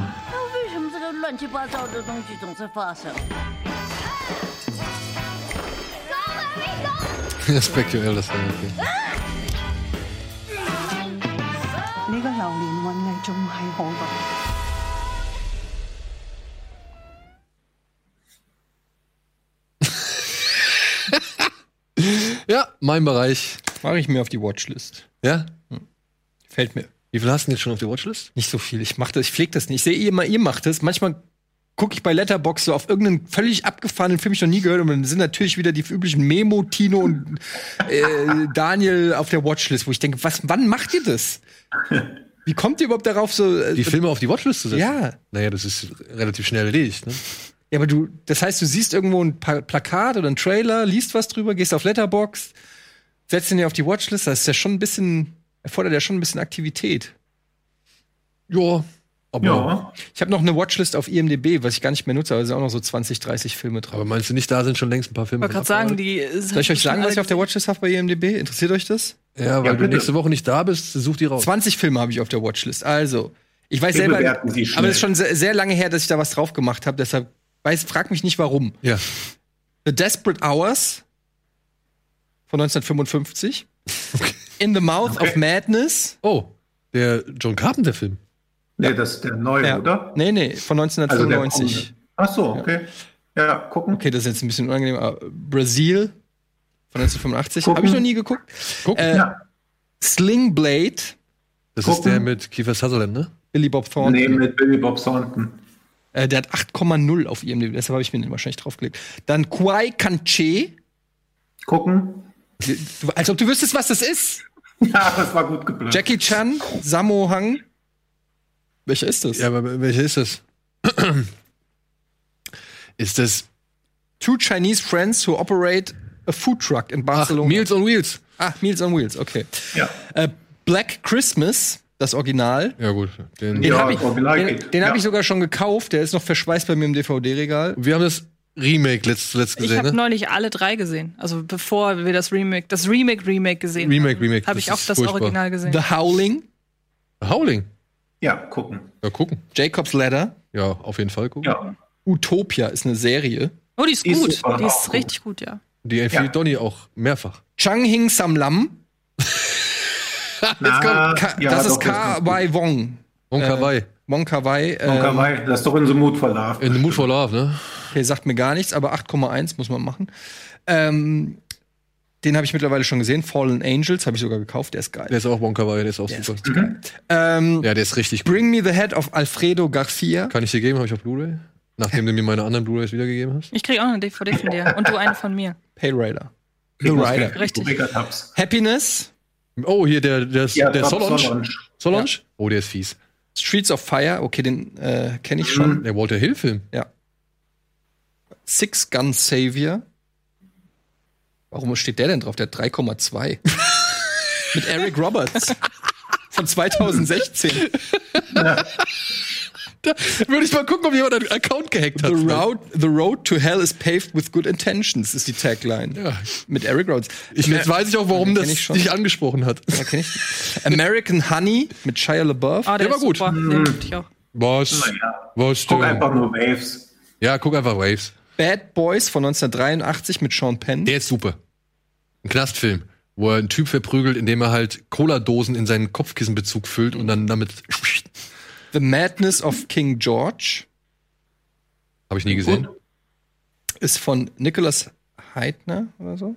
为什么这个乱七八糟的东西总是发生？ [laughs] Spectral, das war okay. 你个榴莲运艺仲系好㗎。 Mein Bereich. Mache ich mir auf die Watchlist. Ja? Fällt mir. Wie viel hast du denn jetzt schon auf der Watchlist? Nicht so viel. Ich mach das, ich pflege das nicht. Ich sehe immer, ihr macht das. Manchmal gucke ich bei Letterbox so auf irgendeinen völlig abgefahrenen Film, den ich noch nie gehört habe. Und dann sind natürlich wieder die üblichen Memo, Tino und äh, Daniel auf der Watchlist, wo ich denke, was, wann macht ihr das? Wie kommt ihr überhaupt darauf, so. Äh, Die Filme auf die Watchlist zu setzen? Ja. Naja, das ist relativ schnell erledigt, ne? Ja, aber du, das heißt, du siehst irgendwo ein Pa- Plakat oder ein Trailer, liest was drüber, gehst auf Letterbox, setzt ihn dir auf die Watchlist. Das ist ja schon ein bisschen, erfordert ja schon ein bisschen Aktivität. Ja. Aber, Ja. Ich habe noch eine Watchlist auf IMDb, was ich gar nicht mehr nutze, aber da sind auch noch so 20, 30 Filme drauf. aber meinst du nicht, da sind schon längst ein paar Filme? Ich wollte gerade sagen, die. Soll ich euch sagen, was ich auf der Watchlist habe bei IMDb? Interessiert euch das? Ja, weil Ja, du nächste Woche nicht da bist, such die raus. 20 Filme habe ich auf der Watchlist. Also, ich weiß selber, aber es ist schon sehr, sehr lange her, dass ich da was drauf gemacht habe, deshalb weiß, frag mich nicht warum. Ja. The Desperate Hours von 1955. In the Mouth of Okay. Madness. Oh, der John Carpenter-Film. Nee, das ist der neue, Ja. oder? Nee, nee, von Also der 1995. kommende. Ach so, okay. Ja, gucken. okay, das ist jetzt ein bisschen unangenehm. aber Brasil von 1985. Gucken. Habe ich noch nie geguckt. Guck, Äh, Ja. Sling Blade, das gucken. ist der mit Kiefer Sutherland, ne? Billy Bob Thornton. Nee, mit Billy Bob Thornton. Äh, der hat 8,0 auf IMDb, deshalb habe ich mir den wahrscheinlich draufgelegt. Dann Kwai Kanche. Gucken. Du, als ob du wüsstest, was das ist. [laughs] Ja, das war gut geplant. Jackie Chan, Sammo Hang. Welcher ist das? Ja, aber welcher ist das? [clears throat] ist das Two Chinese friends who operate a food truck in Ach, Barcelona. Meals on Wheels? Ah, Meals on Wheels, okay. Ja. Äh, Black Christmas, das Original. Ja, gut. Den, Den Ja, habe ich, den, den hab Ja. ich sogar schon gekauft. Der ist noch verschweißt bei mir im DVD-Regal. Wir haben das Remake letzt, zuletzt Ich gesehen, habe ne? neulich alle drei gesehen. Also bevor wir das Remake, das Remake Remake gesehen Remake, Remake. habe ich auch ist das furchtbar. Original gesehen. The Howling, Howling. Ja, gucken. Ja, gucken. Jacob's Ladder, Ja, auf jeden Fall gucken. Ja. Utopia ist eine Serie. Oh, die ist Die ist gut. super, die ist richtig gut, ja. Die empfiehlt Ja. Donny auch mehrfach. Chang Hing Sam Lam, Na, Ka ja, das ist Ka Wai Wong. Und Kawaii. Wong Kar Wai. Wong Kar Ähm, Wai, das ist doch in The Mood for Love. In the Mood for Love, ne? okay, sagt mir gar nichts, aber 8,1 muss man machen. Ähm, den habe ich mittlerweile schon gesehen. Fallen Angels habe ich sogar gekauft. Der ist geil. Der ist auch Wong Kar Wai, der ist auch Der ist super. richtig geil. Ähm, Ja, der ist richtig gut. Bring Me the Head of Alfredo Garcia. Kann ich dir geben, habe ich auf Blu-ray. Nachdem du mir meine anderen Blu-rays wiedergegeben hast. Ich krieg auch eine DVD von dir und du eine von mir. Pale Rider. The muss Rider. Richtig. Happiness. Oh, hier der, der, Ja, der Solange. Solange. Solange? Oh, der ist fies. Streets of Fire. Okay, den äh, kenne ich schon. Der Walter Hill-Film. Ja. Six Gun Savior. Warum steht der denn drauf? Der hat 3,2. [laughs] Mit Eric Roberts. Von 2016. Da würde ich mal gucken, ob jemand einen Account gehackt hat. The road, the road to hell is paved with good intentions, ist die Tagline. Ja. Mit Eric Roberts. Ich, jetzt weiß ich auch, warum das dich angesprochen hat. Ja, kenn ich. American Honey mit Shia LaBeouf. Ah, der, Der war gut. super. Den mochte ich auch. Was? Was Guck denn? einfach nur Waves. Ja, guck einfach Waves. Bad Boys von 1983 mit Sean Penn. Der ist super. Ein Knastfilm, wo er einen Typ verprügelt, indem er halt Cola-Dosen in seinen Kopfkissenbezug füllt und dann damit. The Madness of King George Habe ich nie gesehen. ist von Nicholas Heidner oder so.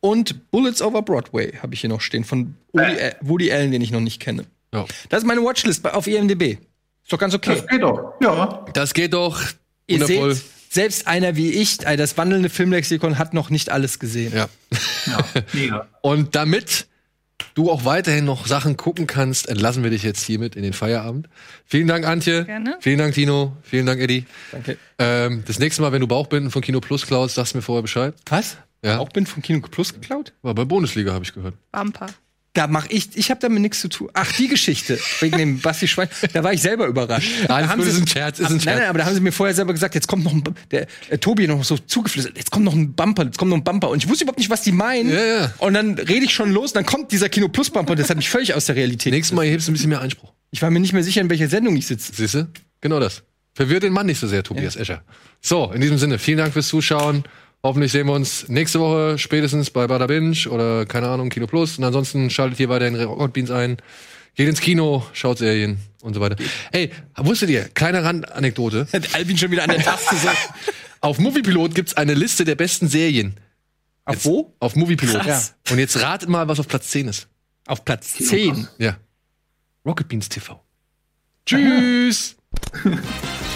Und Bullets Over Broadway habe ich hier noch stehen von Woody, Äh. Woody Allen, den ich noch nicht kenne. Ja. Das ist meine Watchlist bei- auf IMDb. Ist doch ganz okay. Das geht doch. Ja. Das geht doch. Ihr Wundervoll. seht, selbst einer wie ich, äh, das wandelnde Filmlexikon, hat noch nicht alles gesehen. Ja. Ja, mega. Und damit du auch weiterhin noch Sachen gucken kannst, entlassen wir dich jetzt hiermit in den Feierabend. Vielen Dank, Antje. Gerne. Vielen Dank, Tino. Vielen Dank, Eddie. Danke. Ähm, das nächste Mal, wenn du Bauchbinden von Kino Plus klaust, sagst du mir vorher Bescheid. Was? Ja. Auch bin von Kino Plus geklaut? War bei Bundesliga, habe ich gehört. Bumper. Da mach ich, ich habe damit nichts zu tun. Ach, die Geschichte wegen dem Basti Schwein, da war ich selber überrascht. Alles Da haben gut, sie- ist ein Scherz, ist ein Nein, Scherz. nein, aber da haben sie mir vorher selber gesagt, jetzt kommt noch ein, der äh, Tobi noch so zugeflüstert, jetzt kommt noch ein Bumper, jetzt kommt noch ein Bumper und ich wusste überhaupt nicht, was die meinen. Ja, ja. Und dann rede ich schon los, dann kommt dieser Kino Plus Bumper, das hat mich völlig aus der Realität. Nächstes Mal hebst du ein bisschen mehr Einspruch. Ich war mir nicht mehr sicher, in welcher Sendung ich sitze. Siehst du? Genau das. Verwirrt den Mann nicht so sehr, Tobias Escher. So, in diesem Sinne, vielen Dank fürs Zuschauen. Hoffentlich sehen wir uns nächste Woche spätestens bei Bada Binge oder keine Ahnung, Kino Plus. Und ansonsten schaltet hier weiterhin Rocket Beans ein. Geht ins Kino, schaut Serien und so weiter. Ey, wusstet ihr, kleine Randanekdote. [laughs] Hat Albin schon wieder an der Taste [laughs] so. Auf Moviepilot gibt's eine Liste der besten Serien. Auf wo? Auf Moviepilot. Krass. Und jetzt ratet mal, was auf Platz 10 ist. Auf Platz 10. Ja. Rocket Beans TV. Tschüss. [laughs]